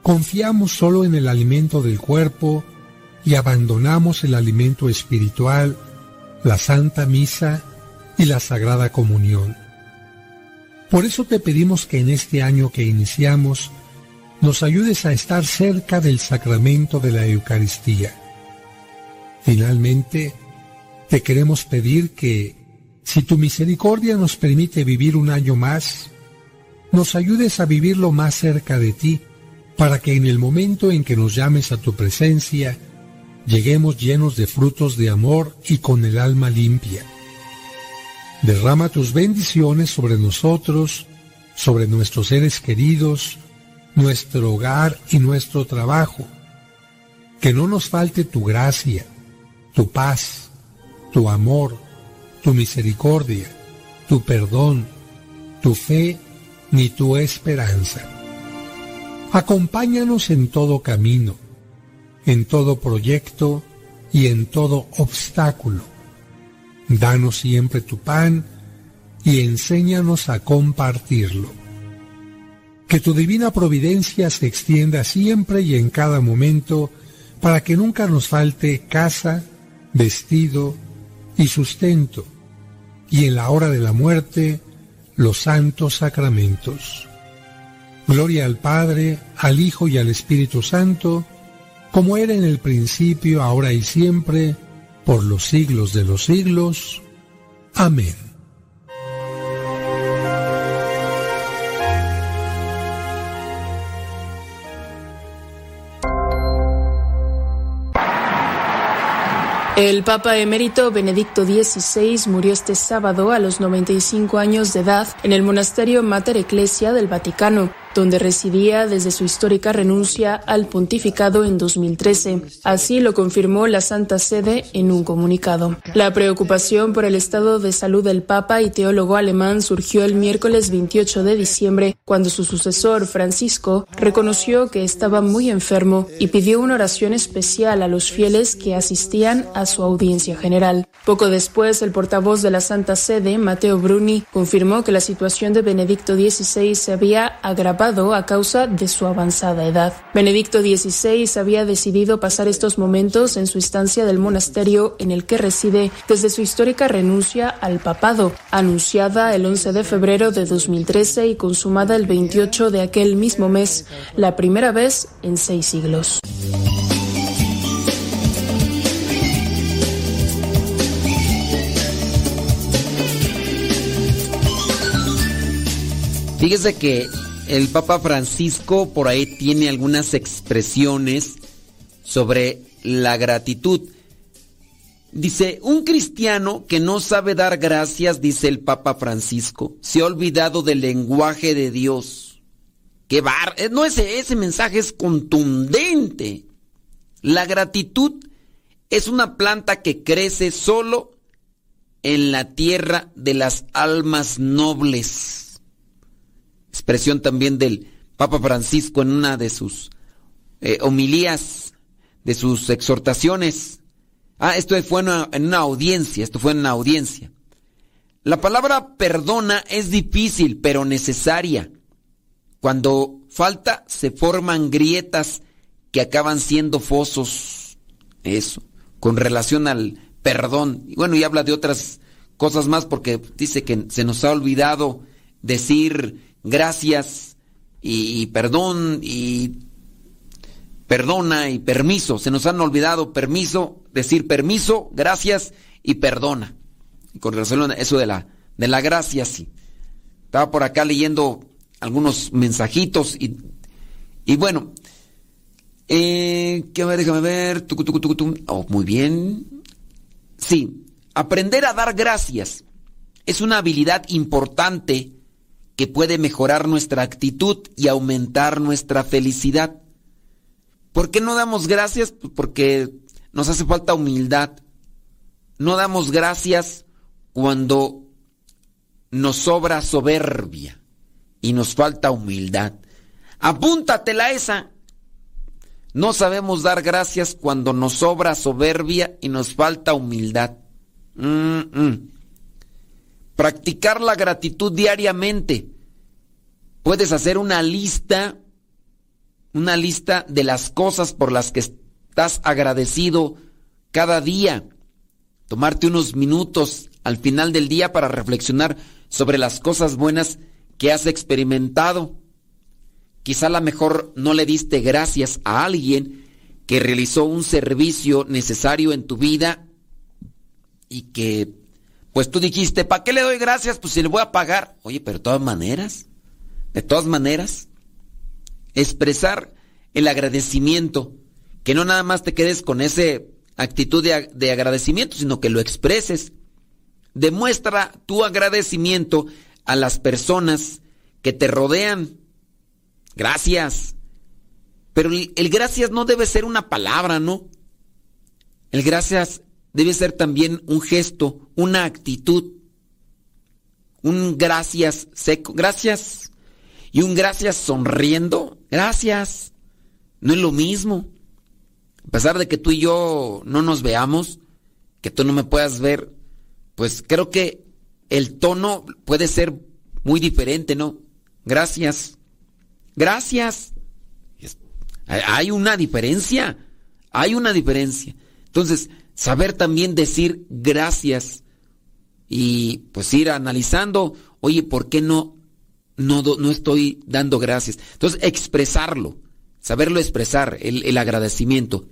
confiamos solo en el alimento del cuerpo y abandonamos el alimento espiritual, la Santa Misa y la Sagrada Comunión. Por eso te pedimos que en este año que iniciamos nos ayudes a estar cerca del sacramento de la Eucaristía. Finalmente, te queremos pedir que, si tu misericordia nos permite vivir un año más, nos ayudes a vivirlo más cerca de ti, para que en el momento en que nos llames a tu presencia, lleguemos llenos de frutos de amor y con el alma limpia. Derrama tus bendiciones sobre nosotros, sobre nuestros seres queridos, nuestro hogar y nuestro trabajo. Que no nos falte tu gracia, tu paz, tu amor, tu misericordia, tu perdón, tu fe ni tu esperanza. Acompáñanos en todo camino, en todo proyecto y en todo obstáculo. Danos siempre tu pan y enséñanos a compartirlo. Que tu divina providencia se extienda siempre y en cada momento para que nunca nos falte casa, vestido y sustento, y en la hora de la muerte los santos sacramentos. Gloria al Padre, al Hijo y al Espíritu Santo, como era en el principio, ahora y siempre, por los siglos de los siglos. Amén. El Papa emérito Benedicto XVI murió este sábado a los 95 años de edad en el monasterio Mater Ecclesia del Vaticano donde residía desde su histórica renuncia al pontificado en 2013. Así lo confirmó la Santa Sede en un comunicado. La preocupación por el estado de salud del Papa y teólogo alemán surgió el miércoles 28 de diciembre, cuando su sucesor, Francisco, reconoció que estaba muy enfermo y pidió una oración especial a los fieles que asistían a su audiencia general. Poco después, el portavoz de la Santa Sede, Matteo Bruni, confirmó que la situación de Benedicto XVI se había agravado a causa de su avanzada edad. Benedicto XVI había decidido pasar estos momentos en su estancia del monasterio en el que reside desde su histórica renuncia al papado, anunciada el 11 de febrero de 2013 y consumada el 28 de aquel mismo mes, la primera vez en seis siglos. Fíjese que el Papa Francisco por ahí tiene algunas expresiones sobre la gratitud. Dice, un cristiano que no sabe dar gracias, dice el Papa Francisco, se ha olvidado del lenguaje de Dios. ¡Qué bar! Eh, no, ese, ese mensaje es contundente. La gratitud es una planta que crece solo en la tierra de las almas nobles expresión también del Papa Francisco en una de sus eh, homilías, de sus exhortaciones. Ah, esto fue en una audiencia, esto fue en una audiencia. La palabra perdona es difícil, pero necesaria. Cuando falta, se forman grietas que acaban siendo fosos. Eso, con relación al perdón. Y bueno, y habla de otras cosas más porque dice que se nos ha olvidado decir gracias y, perdón y perdona y permiso. Se nos han olvidado permiso, decir permiso, gracias y perdona. Y con relación a eso de la, de la gracia, sí. Estaba por acá leyendo algunos mensajitos y, y bueno, eh, ¿qué ver? Déjame ver. Oh, muy bien. Sí, aprender a dar gracias es una habilidad importante que puede mejorar nuestra actitud y aumentar nuestra felicidad. ¿Por qué no damos gracias? Pues porque nos hace falta humildad. No damos gracias cuando nos sobra soberbia y nos falta humildad. Apúntatela esa. No sabemos dar gracias cuando nos sobra soberbia y nos falta humildad. Mm, mm. Practicar la gratitud diariamente. Puedes hacer una lista, una lista de las cosas por las que estás agradecido cada día. Tomarte unos minutos al final del día para reflexionar sobre las cosas buenas que has experimentado. Quizá a lo mejor no le diste gracias a alguien que realizó un servicio necesario en tu vida y que pues tú dijiste, ¿para qué le doy gracias? Pues si le voy a pagar. Oye, pero de todas maneras, de todas maneras, expresar el agradecimiento, que no nada más te quedes con esa actitud de, de agradecimiento, sino que lo expreses. Demuestra tu agradecimiento a las personas que te rodean. Gracias. Pero el, gracias no debe ser una palabra, ¿no? El gracias debe ser también un gesto, una actitud. Un gracias seco, gracias. Y un gracias sonriendo, gracias. No es lo mismo. A pesar de que tú y yo no nos veamos, que tú no me puedas ver, pues creo que el tono puede ser muy diferente, ¿no? Gracias. Gracias. Hay una diferencia. Hay una diferencia. Entonces, saber también decir gracias y pues ir analizando, oye, ¿por qué no, no, no estoy dando gracias? Entonces, expresarlo, saberlo expresar, el, el agradecimiento.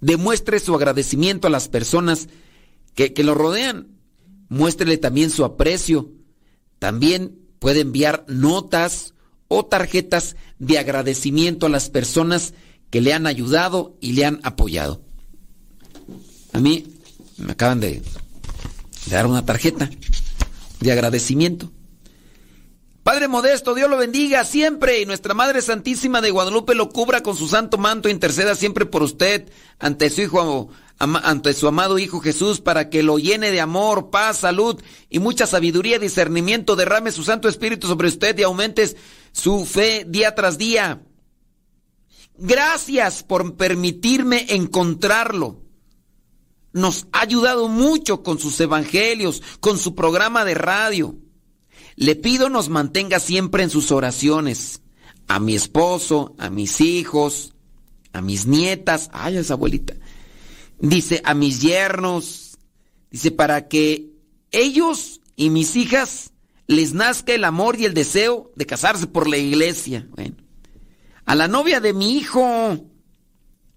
Demuestre su agradecimiento a las personas que, que lo rodean muéstrele también su aprecio. También puede enviar notas o tarjetas de agradecimiento a las personas que le han ayudado y le han apoyado. A mí me acaban de, dar una tarjeta de agradecimiento. Padre Modesto, Dios lo bendiga siempre y nuestra Madre Santísima de Guadalupe lo cubra con su santo manto, interceda siempre por usted ante su Hijo ante su amado Hijo Jesús para que lo llene de amor, paz, salud y mucha sabiduría y discernimiento. Derrame su Santo Espíritu sobre usted y aumentes su fe día tras día. Gracias por permitirme encontrarlo. Nos ha ayudado mucho con sus evangelios, con su programa de radio. Le pido nos mantenga siempre en sus oraciones. A mi esposo, a mis hijos, a mis nietas, ay, esa abuelita dice, a mis yernos, dice, para que ellos y mis hijas les nazca el amor y el deseo de casarse por la iglesia. A la novia de mi hijo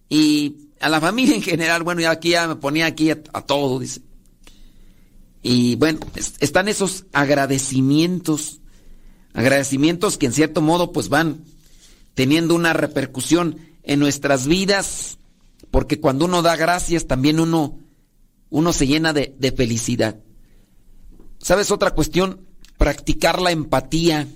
y a la familia en general, bueno, ya aquí ya me ponía aquí a, todo, dice. Y bueno, están esos agradecimientos, agradecimientos que en cierto modo pues van teniendo una repercusión en nuestras vidas porque cuando uno da gracias también uno, uno se llena de, de felicidad. ¿Sabes otra cuestión? Practicar la empatía.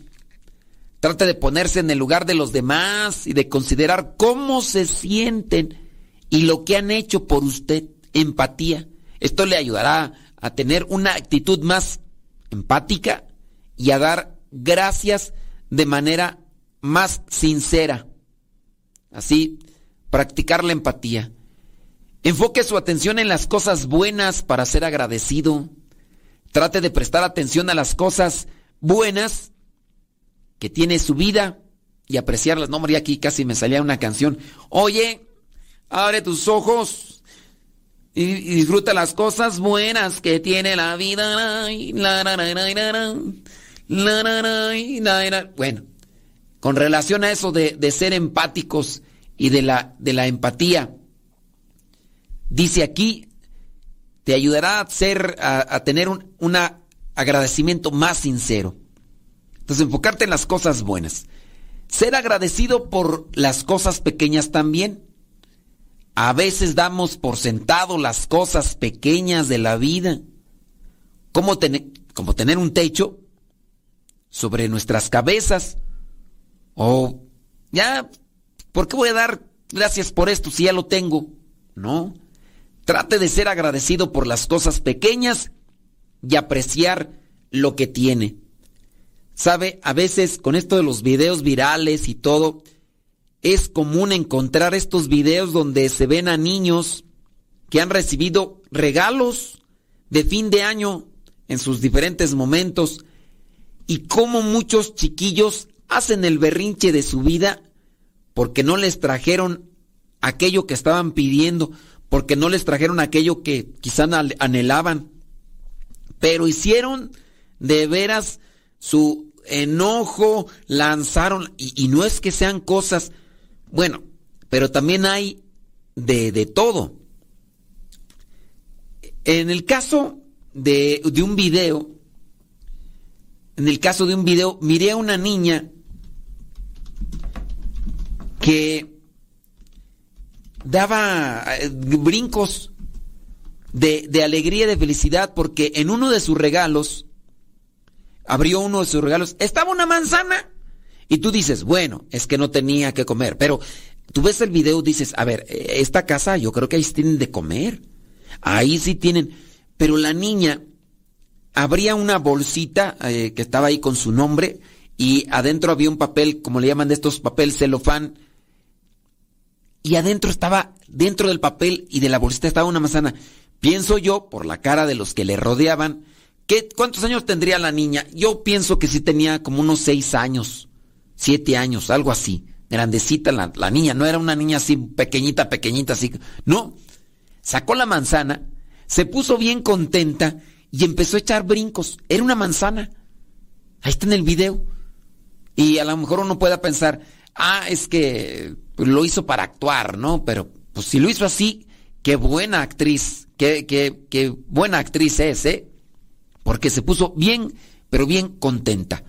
Trate de ponerse en el lugar de los demás y de considerar cómo se sienten y lo que han hecho por usted. Empatía. Esto le ayudará a tener una actitud más empática y a dar gracias de manera más sincera. Así practicar la empatía. Enfoque su atención en las cosas buenas para ser agradecido. Trate de prestar atención a las cosas buenas que tiene su vida y apreciarlas. No, María, aquí casi me salía una canción. Oye, abre tus ojos y, disfruta las cosas buenas que tiene la vida. Bueno, con relación a eso de, de ser empáticos, y de la, de la empatía. Dice aquí, te ayudará a, ser, a, tener un una agradecimiento más sincero. Entonces, enfocarte en las cosas buenas. Ser agradecido por las cosas pequeñas también. A veces damos por sentado las cosas pequeñas de la vida. Como, como tener un techo sobre nuestras cabezas. O ya ¿Por qué voy a dar gracias por esto si ya lo tengo? No. Trate de ser agradecido por las cosas pequeñas y apreciar lo que tiene. Sabe, a veces con esto de los videos virales y todo, es común encontrar estos videos donde se ven a niños que han recibido regalos de fin de año en sus diferentes momentos y cómo muchos chiquillos hacen el berrinche de su vida porque no les trajeron aquello que estaban pidiendo, porque no les trajeron aquello que quizás anhelaban, pero hicieron de veras su enojo, lanzaron, y, no es que sean cosas, bueno, pero también hay de, de todo. En el caso de, de un video, en el caso de un video, miré a una niña que daba eh, brincos de, de alegría, de felicidad, porque en uno de sus regalos, abrió uno de sus regalos, estaba una manzana. Y tú dices, bueno, es que no tenía que comer. Pero tú ves el video dices, a ver, eh, esta casa yo creo que ahí tienen de comer. Ahí sí tienen. Pero la niña abría una bolsita eh, que estaba ahí con su nombre y adentro había un papel, como le llaman de estos papel celofán, y adentro estaba, dentro del papel y de la bolsita estaba una manzana. Pienso yo, por la cara de los que le rodeaban, que ¿cuántos años tendría la niña? Yo pienso que sí tenía como unos seis años, siete años, algo así. Grandecita la, la niña, no era una niña así pequeñita, pequeñita, así. No, sacó la manzana, se puso bien contenta y empezó a echar brincos. Era una manzana. Ahí está en el video. Y a lo mejor uno pueda pensar, ah, es que lo hizo para actuar, ¿no? Pero pues si lo hizo así, qué buena actriz, qué, qué, qué buena actriz es, ¿eh? Porque se puso bien, pero bien contenta.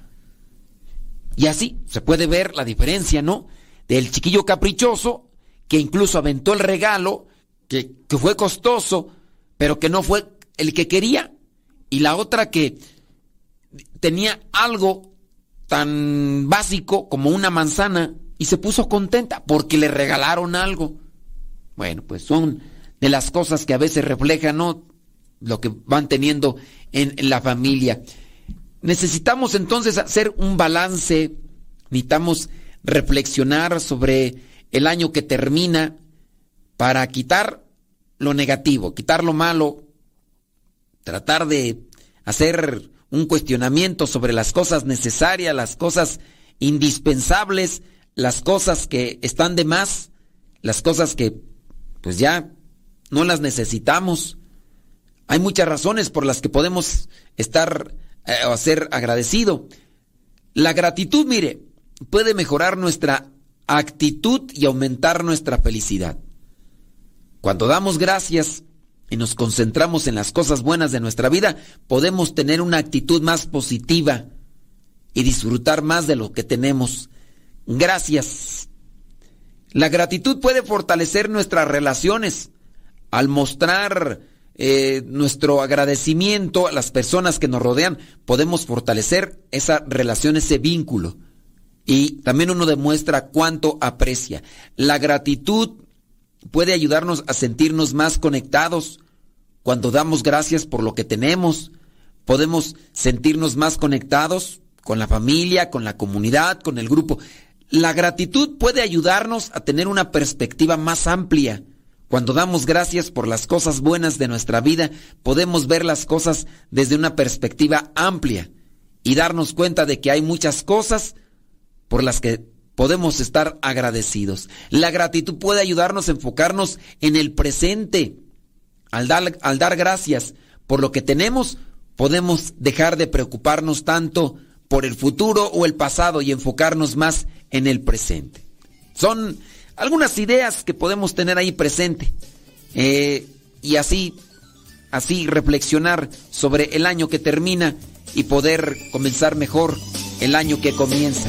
Y así se puede ver la diferencia, ¿no? Del chiquillo caprichoso, que incluso aventó el regalo, que, que fue costoso, pero que no fue el que quería. Y la otra que tenía algo tan básico como una manzana y se puso contenta porque le regalaron algo. Bueno, pues son de las cosas que a veces reflejan ¿no? lo que van teniendo en, la familia. Necesitamos entonces hacer un balance, necesitamos reflexionar sobre el año que termina para quitar lo negativo, quitar lo malo, tratar de hacer un cuestionamiento sobre las cosas necesarias, las cosas indispensables, las cosas que están de más, las cosas que pues ya no las necesitamos. Hay muchas razones por las que podemos estar eh, o ser agradecido. La gratitud, mire, puede mejorar nuestra actitud y aumentar nuestra felicidad. Cuando damos gracias y nos concentramos en las cosas buenas de nuestra vida, podemos tener una actitud más positiva y disfrutar más de lo que tenemos gracias. La gratitud puede fortalecer nuestras relaciones al mostrar eh, nuestro agradecimiento a las personas que nos rodean. Podemos fortalecer esa relación, ese vínculo. Y también uno demuestra cuánto aprecia. La gratitud puede ayudarnos a sentirnos más conectados. Cuando damos gracias por lo que tenemos, podemos sentirnos más conectados con la familia, con la comunidad, con el grupo. La gratitud puede ayudarnos a tener una perspectiva más amplia. Cuando damos gracias por las cosas buenas de nuestra vida, podemos ver las cosas desde una perspectiva amplia y darnos cuenta de que hay muchas cosas por las que podemos estar agradecidos. La gratitud puede ayudarnos a enfocarnos en el presente. Al dar, al dar gracias por lo que tenemos, podemos dejar de preocuparnos tanto por el futuro o el pasado y enfocarnos más en el presente. Son algunas ideas que podemos tener ahí presente eh, y así, así reflexionar sobre el año que termina y poder comenzar mejor el año que comienza.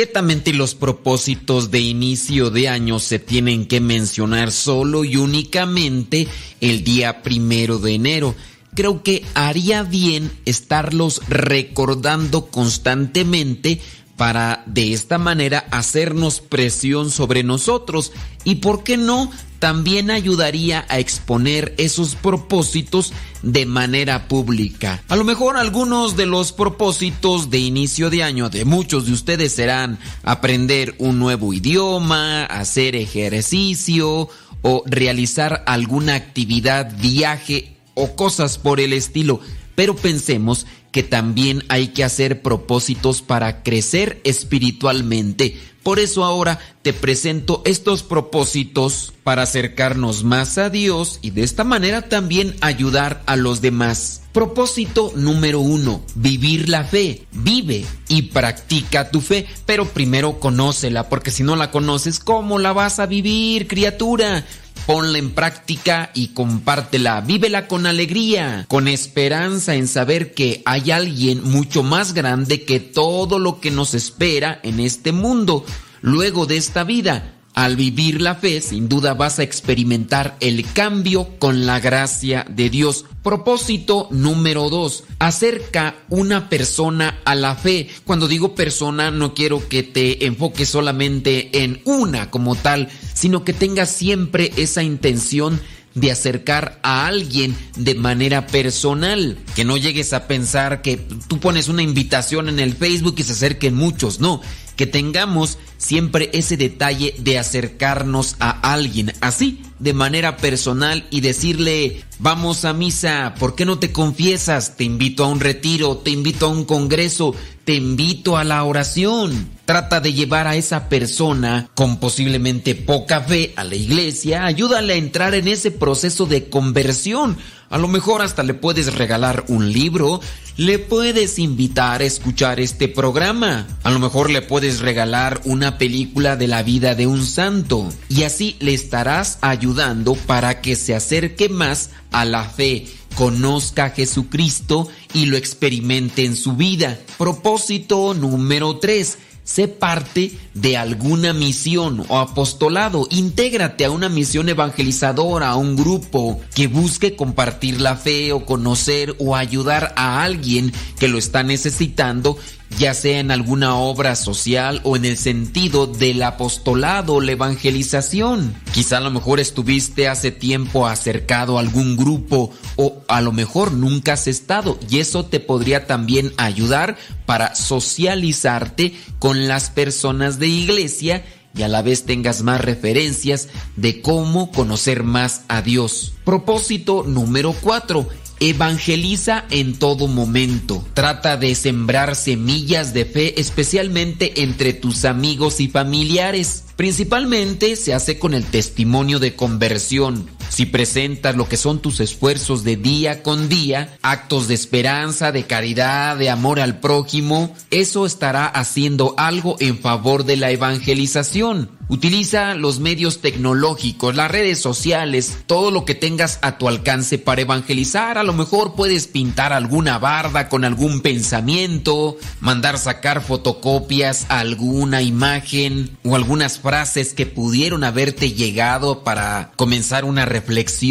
Ciertamente los propósitos de inicio de año se tienen que mencionar solo y únicamente el día primero de enero. Creo que haría bien estarlos recordando constantemente para de esta manera hacernos presión sobre nosotros y, ¿por qué no?, también ayudaría a exponer esos propósitos de manera pública. A lo mejor algunos de los propósitos de inicio de año de muchos de ustedes serán aprender un nuevo idioma, hacer ejercicio o realizar alguna actividad, viaje o cosas por el estilo. Pero pensemos que también hay que hacer propósitos para crecer espiritualmente. Por eso ahora te presento estos propósitos para acercarnos más a Dios y de esta manera también ayudar a los demás. Propósito número uno, vivir la fe. Vive y practica tu fe, pero primero conócela, porque si no la conoces, ¿cómo la vas a vivir, criatura? Ponla en práctica y compártela. Vívela con alegría, con esperanza en saber que hay alguien mucho más grande que todo lo que nos espera en este mundo. Luego de esta vida, al vivir la fe, sin duda vas a experimentar el cambio con la gracia de Dios. Propósito número dos, acerca una persona a la fe. Cuando digo persona, no quiero que te enfoques solamente en una como tal, sino que tengas siempre esa intención de acercar a alguien de manera personal. Que no llegues a pensar que tú pones una invitación en el Facebook y se acerquen muchos. No, que tengamos siempre ese detalle de acercarnos a alguien así, de manera personal y decirle, vamos a misa, ¿por qué no te confiesas? Te invito a un retiro, te invito a un congreso, te invito a la oración. Trata de llevar a esa persona con posiblemente poca fe a la iglesia, ayúdale a entrar en ese proceso de conversión. A lo mejor hasta le puedes regalar un libro, le puedes invitar a escuchar este programa, a lo mejor le puedes regalar una película de la vida de un santo. Y así le estarás ayudando para que se acerque más a la fe, conozca a Jesucristo y lo experimente en su vida. Propósito número 3 sé parte de alguna misión o apostolado. Intégrate a una misión evangelizadora, a un grupo que busque compartir la fe o conocer o ayudar a alguien que lo está necesitando ya sea en alguna obra social o en el sentido del apostolado, la evangelización. Quizá a lo mejor estuviste hace tiempo acercado a algún grupo o a lo mejor nunca has estado y eso te podría también ayudar para socializarte con las personas de iglesia y a la vez tengas más referencias de cómo conocer más a Dios. Propósito número 4 Evangeliza en todo momento. Trata de sembrar semillas de fe especialmente entre tus amigos y familiares. Principalmente se hace con el testimonio de conversión. Si presentas lo que son tus esfuerzos de día con día, actos de esperanza, de caridad, de amor al prójimo, eso estará haciendo algo en favor de la evangelización. Utiliza los medios tecnológicos, las redes sociales, todo lo que tengas a tu alcance para evangelizar. A lo mejor puedes pintar alguna barda con algún pensamiento, mandar sacar fotocopias alguna imagen o algunas frases frases que pudieron haberte llegado para comenzar una reflexión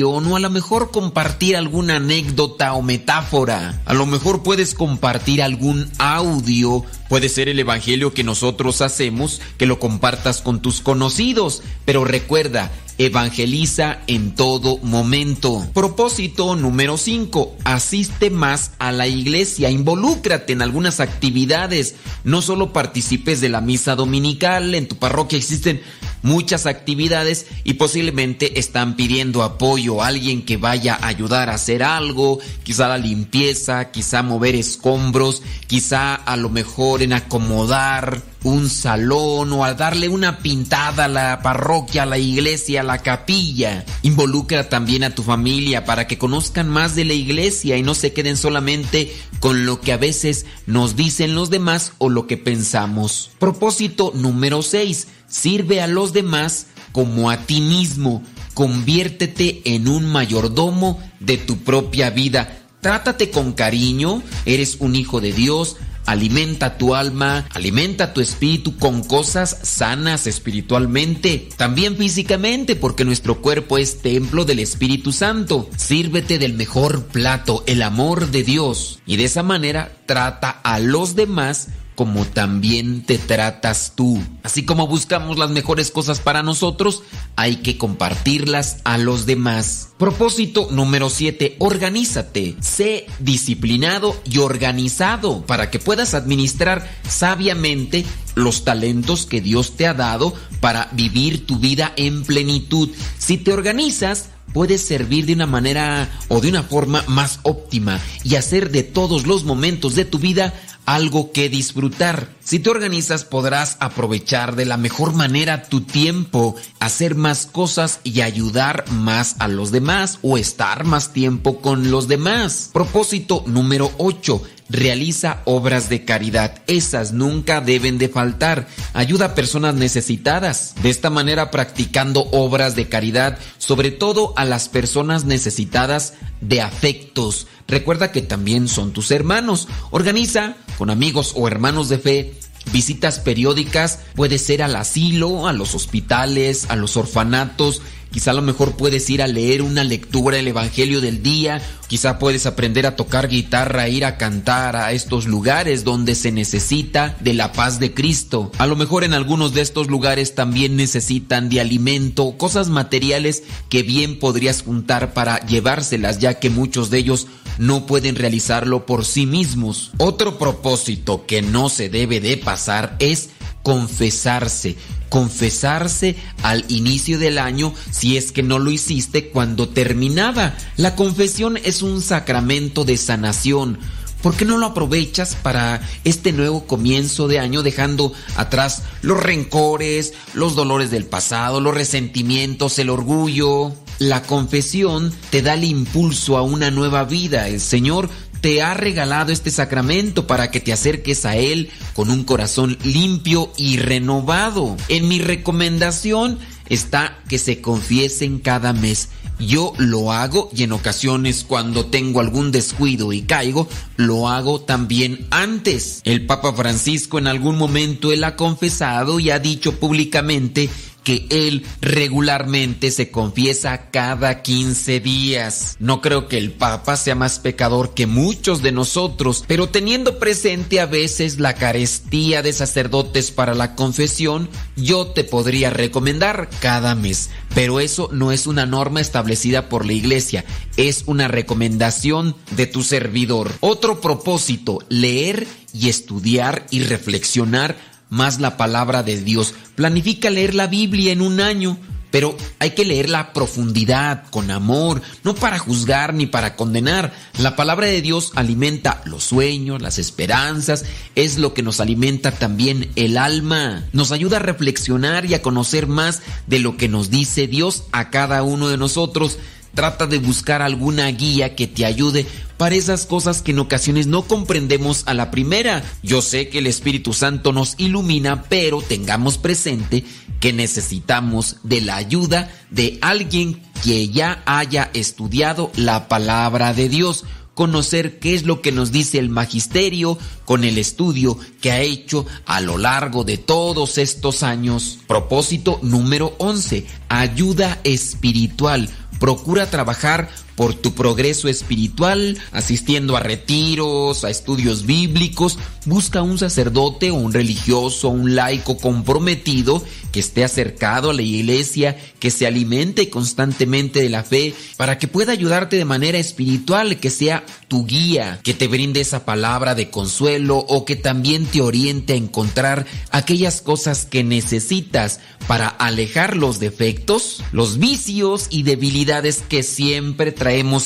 o a lo mejor compartir alguna anécdota o metáfora. A lo mejor puedes compartir algún audio, puede ser el evangelio que nosotros hacemos, que lo compartas con tus conocidos, pero recuerda, evangeliza en todo momento. Propósito número 5. Asiste más a la iglesia, involúcrate en algunas actividades. No solo participes de la misa dominical, en tu parroquia existen muchas actividades y posiblemente están pidiendo apoyo a alguien que vaya a ayudar a hacer algo, quizá la limpieza, quizá mover escombros, quizá a lo mejor en acomodar un salón o a darle una pintada a la parroquia, a la iglesia, a la capilla. Involucra también a tu familia para que conozcan más de la iglesia y no se queden solamente con lo que a veces nos dicen los demás o lo que pensamos. Propósito número 6. Sirve a los demás como a ti mismo. Conviértete en un mayordomo de tu propia vida. Trátate con cariño, eres un hijo de Dios, alimenta tu alma, alimenta tu espíritu con cosas sanas espiritualmente, también físicamente, porque nuestro cuerpo es templo del Espíritu Santo. Sírvete del mejor plato, el amor de Dios, y de esa manera trata a los demás como también te tratas tú. Así como buscamos las mejores cosas para nosotros, hay que compartirlas a los demás. Propósito número 7. Organízate. Sé disciplinado y organizado para que puedas administrar sabiamente los talentos que Dios te ha dado para vivir tu vida en plenitud. Si te organizas, puedes servir de una manera o de una forma más óptima y hacer de todos los momentos de tu vida algo que disfrutar. Si te organizas podrás aprovechar de la mejor manera tu tiempo, hacer más cosas y ayudar más a los demás o estar más tiempo con los demás. Propósito número 8 realiza obras de caridad. Esas nunca deben de faltar. Ayuda a personas necesitadas. De esta manera practicando obras de caridad, sobre todo a las personas necesitadas de afectos. Recuerda que también son tus hermanos. Organiza con amigos o hermanos de fe visitas periódicas, puede ser al asilo, a los hospitales, a los orfanatos, Quizá a lo mejor puedes ir a leer una lectura del Evangelio del día, quizá puedes aprender a tocar guitarra, ir a cantar a estos lugares donde se necesita de la paz de Cristo. A lo mejor en algunos de estos lugares también necesitan de alimento, cosas materiales que bien podrías juntar para llevárselas, ya que muchos de ellos no pueden realizarlo por sí mismos. Otro propósito que no se debe de pasar es confesarse confesarse al inicio del año si es que no lo hiciste cuando terminaba. La confesión es un sacramento de sanación. ¿Por qué no lo aprovechas para este nuevo comienzo de año dejando atrás los rencores, los dolores del pasado, los resentimientos, el orgullo? La confesión te da el impulso a una nueva vida. El Señor te ha regalado este sacramento para que te acerques a Él con un corazón limpio y renovado. En mi recomendación está que se confiesen cada mes. Yo lo hago y en ocasiones cuando tengo algún descuido y caigo, lo hago también antes. El Papa Francisco en algún momento él ha confesado y ha dicho públicamente que él regularmente se confiesa cada 15 días. No creo que el Papa sea más pecador que muchos de nosotros, pero teniendo presente a veces la carestía de sacerdotes para la confesión, yo te podría recomendar cada mes. Pero eso no es una norma establecida por la iglesia, es una recomendación de tu servidor. Otro propósito, leer y estudiar y reflexionar más la palabra de Dios. Planifica leer la Biblia en un año, pero hay que leerla a profundidad, con amor, no para juzgar ni para condenar. La palabra de Dios alimenta los sueños, las esperanzas, es lo que nos alimenta también el alma. Nos ayuda a reflexionar y a conocer más de lo que nos dice Dios a cada uno de nosotros. Trata de buscar alguna guía que te ayude para esas cosas que en ocasiones no comprendemos a la primera. Yo sé que el Espíritu Santo nos ilumina, pero tengamos presente que necesitamos de la ayuda de alguien que ya haya estudiado la palabra de Dios conocer qué es lo que nos dice el magisterio con el estudio que ha hecho a lo largo de todos estos años. Propósito número 11. Ayuda espiritual. Procura trabajar por tu progreso espiritual, asistiendo a retiros, a estudios bíblicos, busca un sacerdote o un religioso, un laico comprometido que esté acercado a la iglesia, que se alimente constantemente de la fe, para que pueda ayudarte de manera espiritual, que sea tu guía, que te brinde esa palabra de consuelo o que también te oriente a encontrar aquellas cosas que necesitas para alejar los defectos, los vicios y debilidades que siempre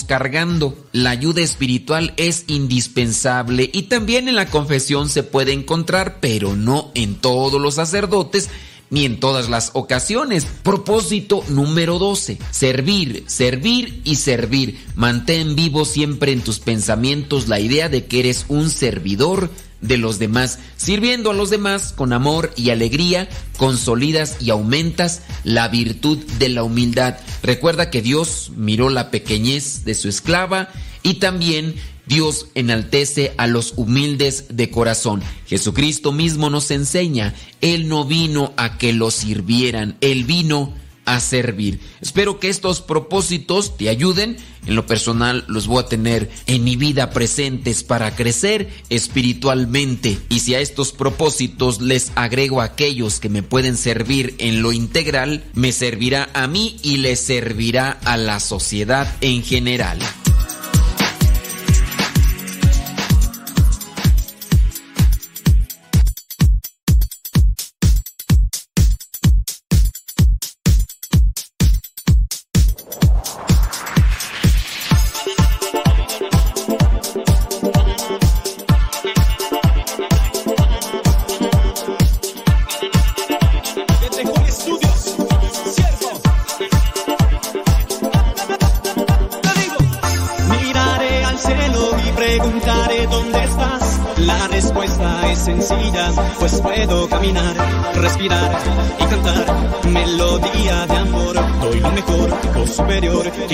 cargando. La ayuda espiritual es indispensable y también en la confesión se puede encontrar, pero no en todos los sacerdotes ni en todas las ocasiones. Propósito número 12. Servir, servir y servir. Mantén vivo siempre en tus pensamientos la idea de que eres un servidor de los demás. Sirviendo a los demás con amor y alegría, consolidas y aumentas la virtud de la humildad. Recuerda que Dios miró la pequeñez de su esclava y también Dios enaltece a los humildes de corazón. Jesucristo mismo nos enseña, Él no vino a que lo sirvieran, Él vino a servir. Espero que estos propósitos te ayuden. En lo personal los voy a tener en mi vida presentes para crecer espiritualmente. Y si a estos propósitos les agrego aquellos que me pueden servir en lo integral, me servirá a mí y le servirá a la sociedad en general.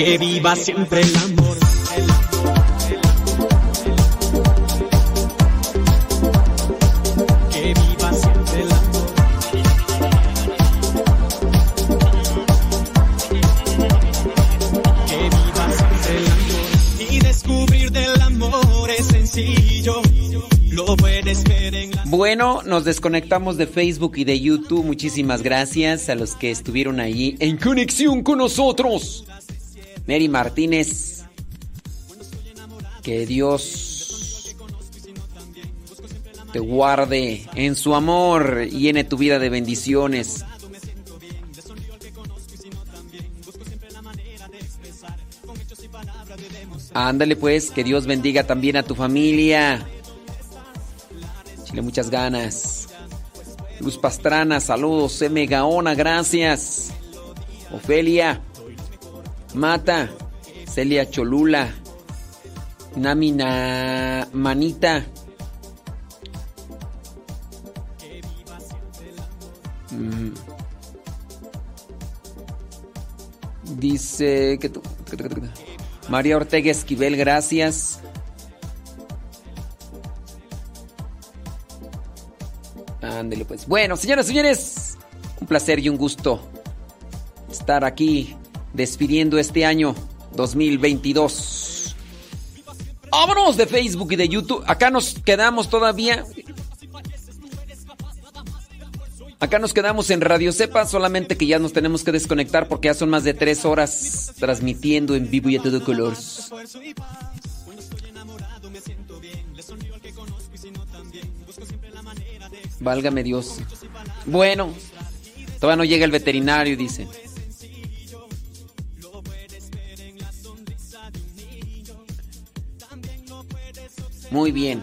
Que viva siempre el amor. Que viva siempre el amor. Que viva siempre el amor. Y descubrir del amor es sencillo. Lo puedes ver en la... Bueno, nos desconectamos de Facebook y de YouTube. Muchísimas gracias a los que estuvieron ahí en conexión con nosotros. Mary Martínez, que Dios te guarde en su amor y llene tu vida de bendiciones. Ándale pues, que Dios bendiga también a tu familia. Chile, muchas ganas. Luz Pastrana, saludos. M. Gaona, gracias. Ofelia. Mata, Celia Cholula, Namina Manita. Mm. Dice que María Ortega Esquivel, gracias. Ándele pues. Bueno, señoras y señores, un placer y un gusto estar aquí despidiendo este año 2022. Vámonos de Facebook y de YouTube. Acá nos quedamos todavía. Acá nos quedamos en Radio Cepa, solamente que ya nos tenemos que desconectar porque ya son más de tres horas transmitiendo en vivo y a todo color. Válgame Dios. Bueno, todavía no llega el veterinario, dice. Muy bien.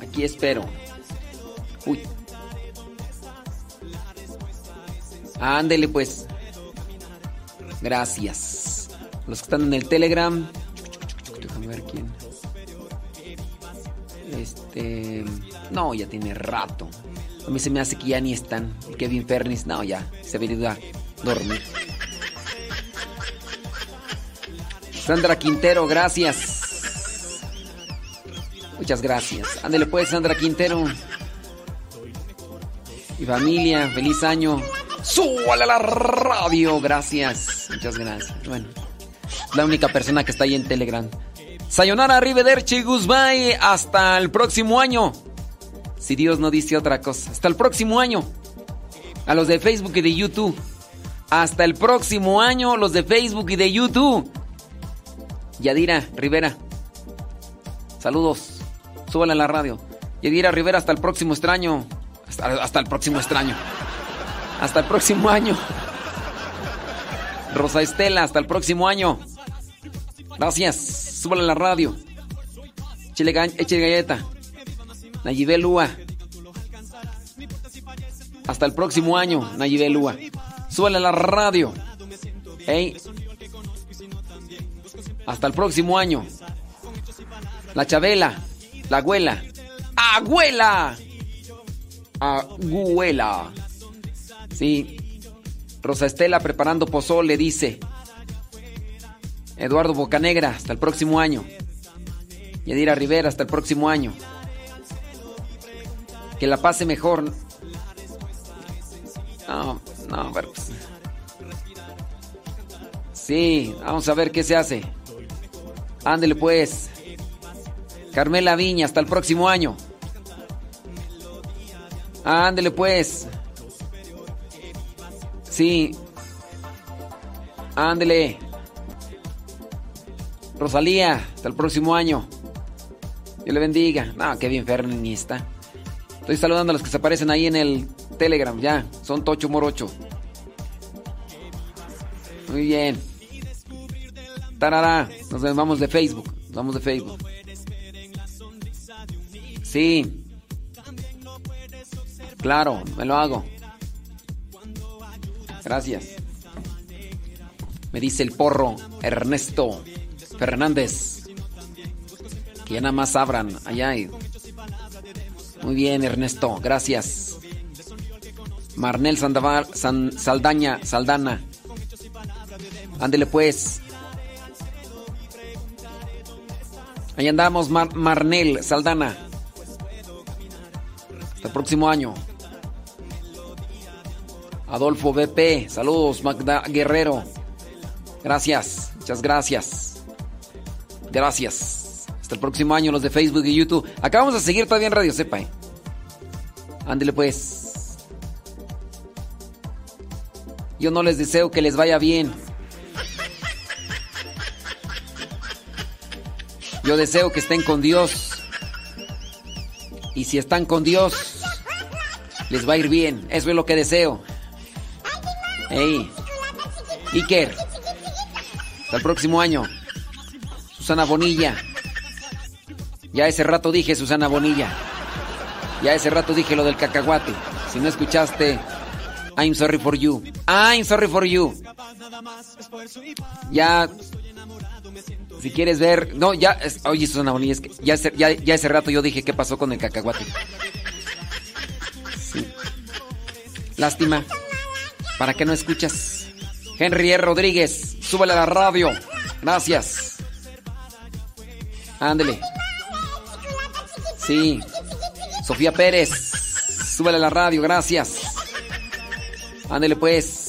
Aquí espero. Uy. Ándele pues. Gracias. Los que están en el Telegram. Déjame ver quién. Este. No, ya tiene rato. A mí se me hace que ya ni están. Kevin Fernis, no, ya. Se venido a dormir. Sandra Quintero, gracias. Muchas gracias. Ándele pues, Sandra Quintero. Y familia, feliz año. ¡Súbale la radio! Gracias. Muchas gracias. Bueno, la única persona que está ahí en Telegram. Sayonara, Arrivederci, Goodbye. Hasta el próximo año. Si Dios no dice otra cosa. Hasta el próximo año. A los de Facebook y de YouTube. Hasta el próximo año, los de Facebook y de YouTube. Yadira Rivera. Saludos. Súbala a la radio. Yadira Rivera, hasta el próximo extraño. Hasta, el próximo extraño. Hasta el próximo año. Rosa Estela, hasta el próximo año. Gracias. Súbala a la radio. Chile eche galleta. Nayibel Lua. Hasta el próximo año, Nayibel Lua. Súbala a la radio. Hey. Hasta el próximo año. La Chabela. La abuela. ¡Abuela! Abuela. Sí. Rosa Estela preparando pozole, dice. Eduardo Bocanegra, hasta el próximo año. Yadira Rivera, hasta el próximo año. Que la pase mejor. No, no, pero. Sí, vamos a ver qué se hace. Ándele pues. Carmela Viña, hasta el próximo año. Ándele pues. Sí. Ándele. Rosalía, hasta el próximo año. Dios le bendiga. No, qué bien ni está. Estoy saludando a los que se aparecen ahí en el Telegram, ya. Son Tocho Morocho. Muy bien. Tarará. Nos vamos de Facebook. Nos vamos de Facebook. Sí. Claro, me lo hago. Gracias. Me dice el porro Ernesto Fernández. Que ya nada más abran allá. Muy bien, Ernesto. Gracias. Marnel Saldaña, Saldana. Ándele pues. Ahí andamos, Marnel Saldana. Hasta el próximo año. Adolfo BP, saludos, Magda Guerrero. Gracias, muchas gracias. Gracias. Hasta el próximo año, los de Facebook y YouTube. Acá vamos a seguir todavía en Radio Sepa. ¿eh? Ándele pues. Yo no les deseo que les vaya bien. Yo deseo que estén con Dios. Y si están con Dios, les va a ir bien. Eso es lo que deseo. Hey, Iker. Hasta el próximo año. Susana Bonilla. Ya ese rato dije Susana Bonilla. Ya ese rato dije lo del cacahuate. Si no escuchaste, I'm sorry for you. I'm sorry for you. Ya si quieres ver. No, ya. oye, Susana Bonilla, que ya, ya, ese rato yo dije qué pasó con el cacahuate. Sí. Lástima. ¿Para qué no escuchas? Henry. Rodríguez, súbele a la radio. Gracias. Ándele. Sí. Sofía Pérez. súbale la radio, gracias. Ándele pues.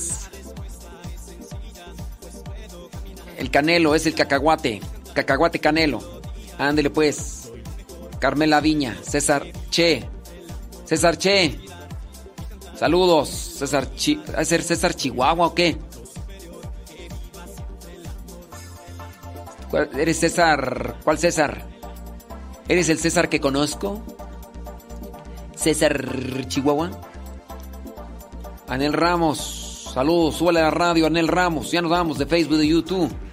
El canelo es el cacahuate. Cacahuate canelo. Ándele pues. Carmela Viña, César Che. César Che. Saludos. César Chi ¿Va a ser César Chihuahua o qué? ¿Eres César? ¿Cuál César? ¿Eres el César que conozco? César Chihuahua. Anel Ramos. Saludos, súbale a la radio, Anel Ramos. Ya nos vamos de Facebook, de YouTube.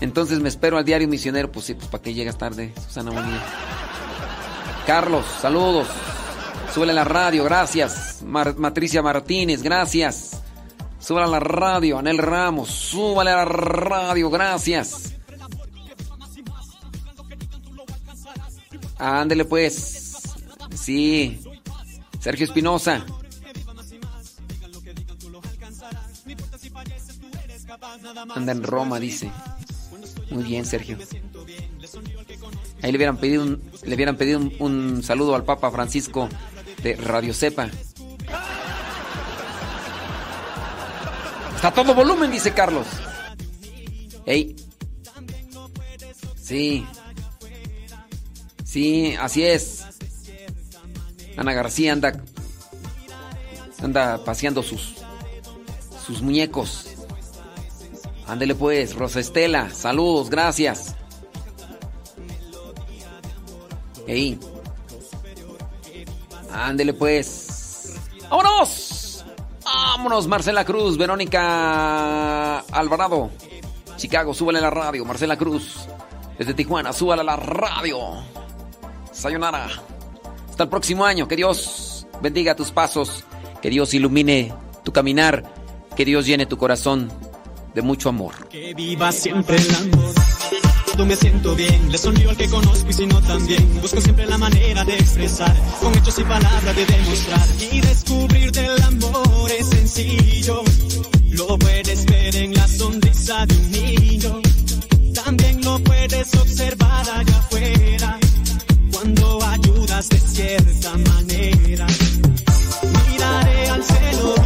Entonces me espero al diario misionero. Pues sí, pues para que llegas tarde, Susana Bonilla. Carlos, saludos. A la radio, gracias. Matricia Martínez, gracias. Súbale a la radio, Anel Ramos. Súbale a la radio, gracias. Ándele pues. Sí. Sergio Espinosa. Anda en Roma, dice. Muy bien, Sergio. Ahí le hubieran pedido un, le hubieran pedido un, saludo al Papa Francisco de Radio Cepa. Está todo volumen, dice Carlos. Ey. Sí. Sí, así es. Ana García anda anda paseando sus sus muñecos. Ándele pues, Rosa Estela, saludos, gracias. Ey. Ándele pues. ¡Vámonos! ¡Vámonos, Marcela Cruz, Verónica Alvarado. Chicago, súbale la radio, Marcela Cruz. Desde Tijuana, súbale la radio. Sayonara. Hasta el próximo año. Que Dios bendiga tus pasos. Que Dios ilumine tu caminar. Que Dios llene tu corazón de mucho amor. Que viva siempre el amor. Yo me siento bien, le sonrío al que conozco y si no también. Busco siempre la manera de expresar, con hechos y palabras de demostrar. Y descubrir del amor es sencillo. Lo puedes ver en la sonrisa de un niño. También lo puedes observar allá afuera. Cuando ayudas de cierta manera. Miraré al cielo.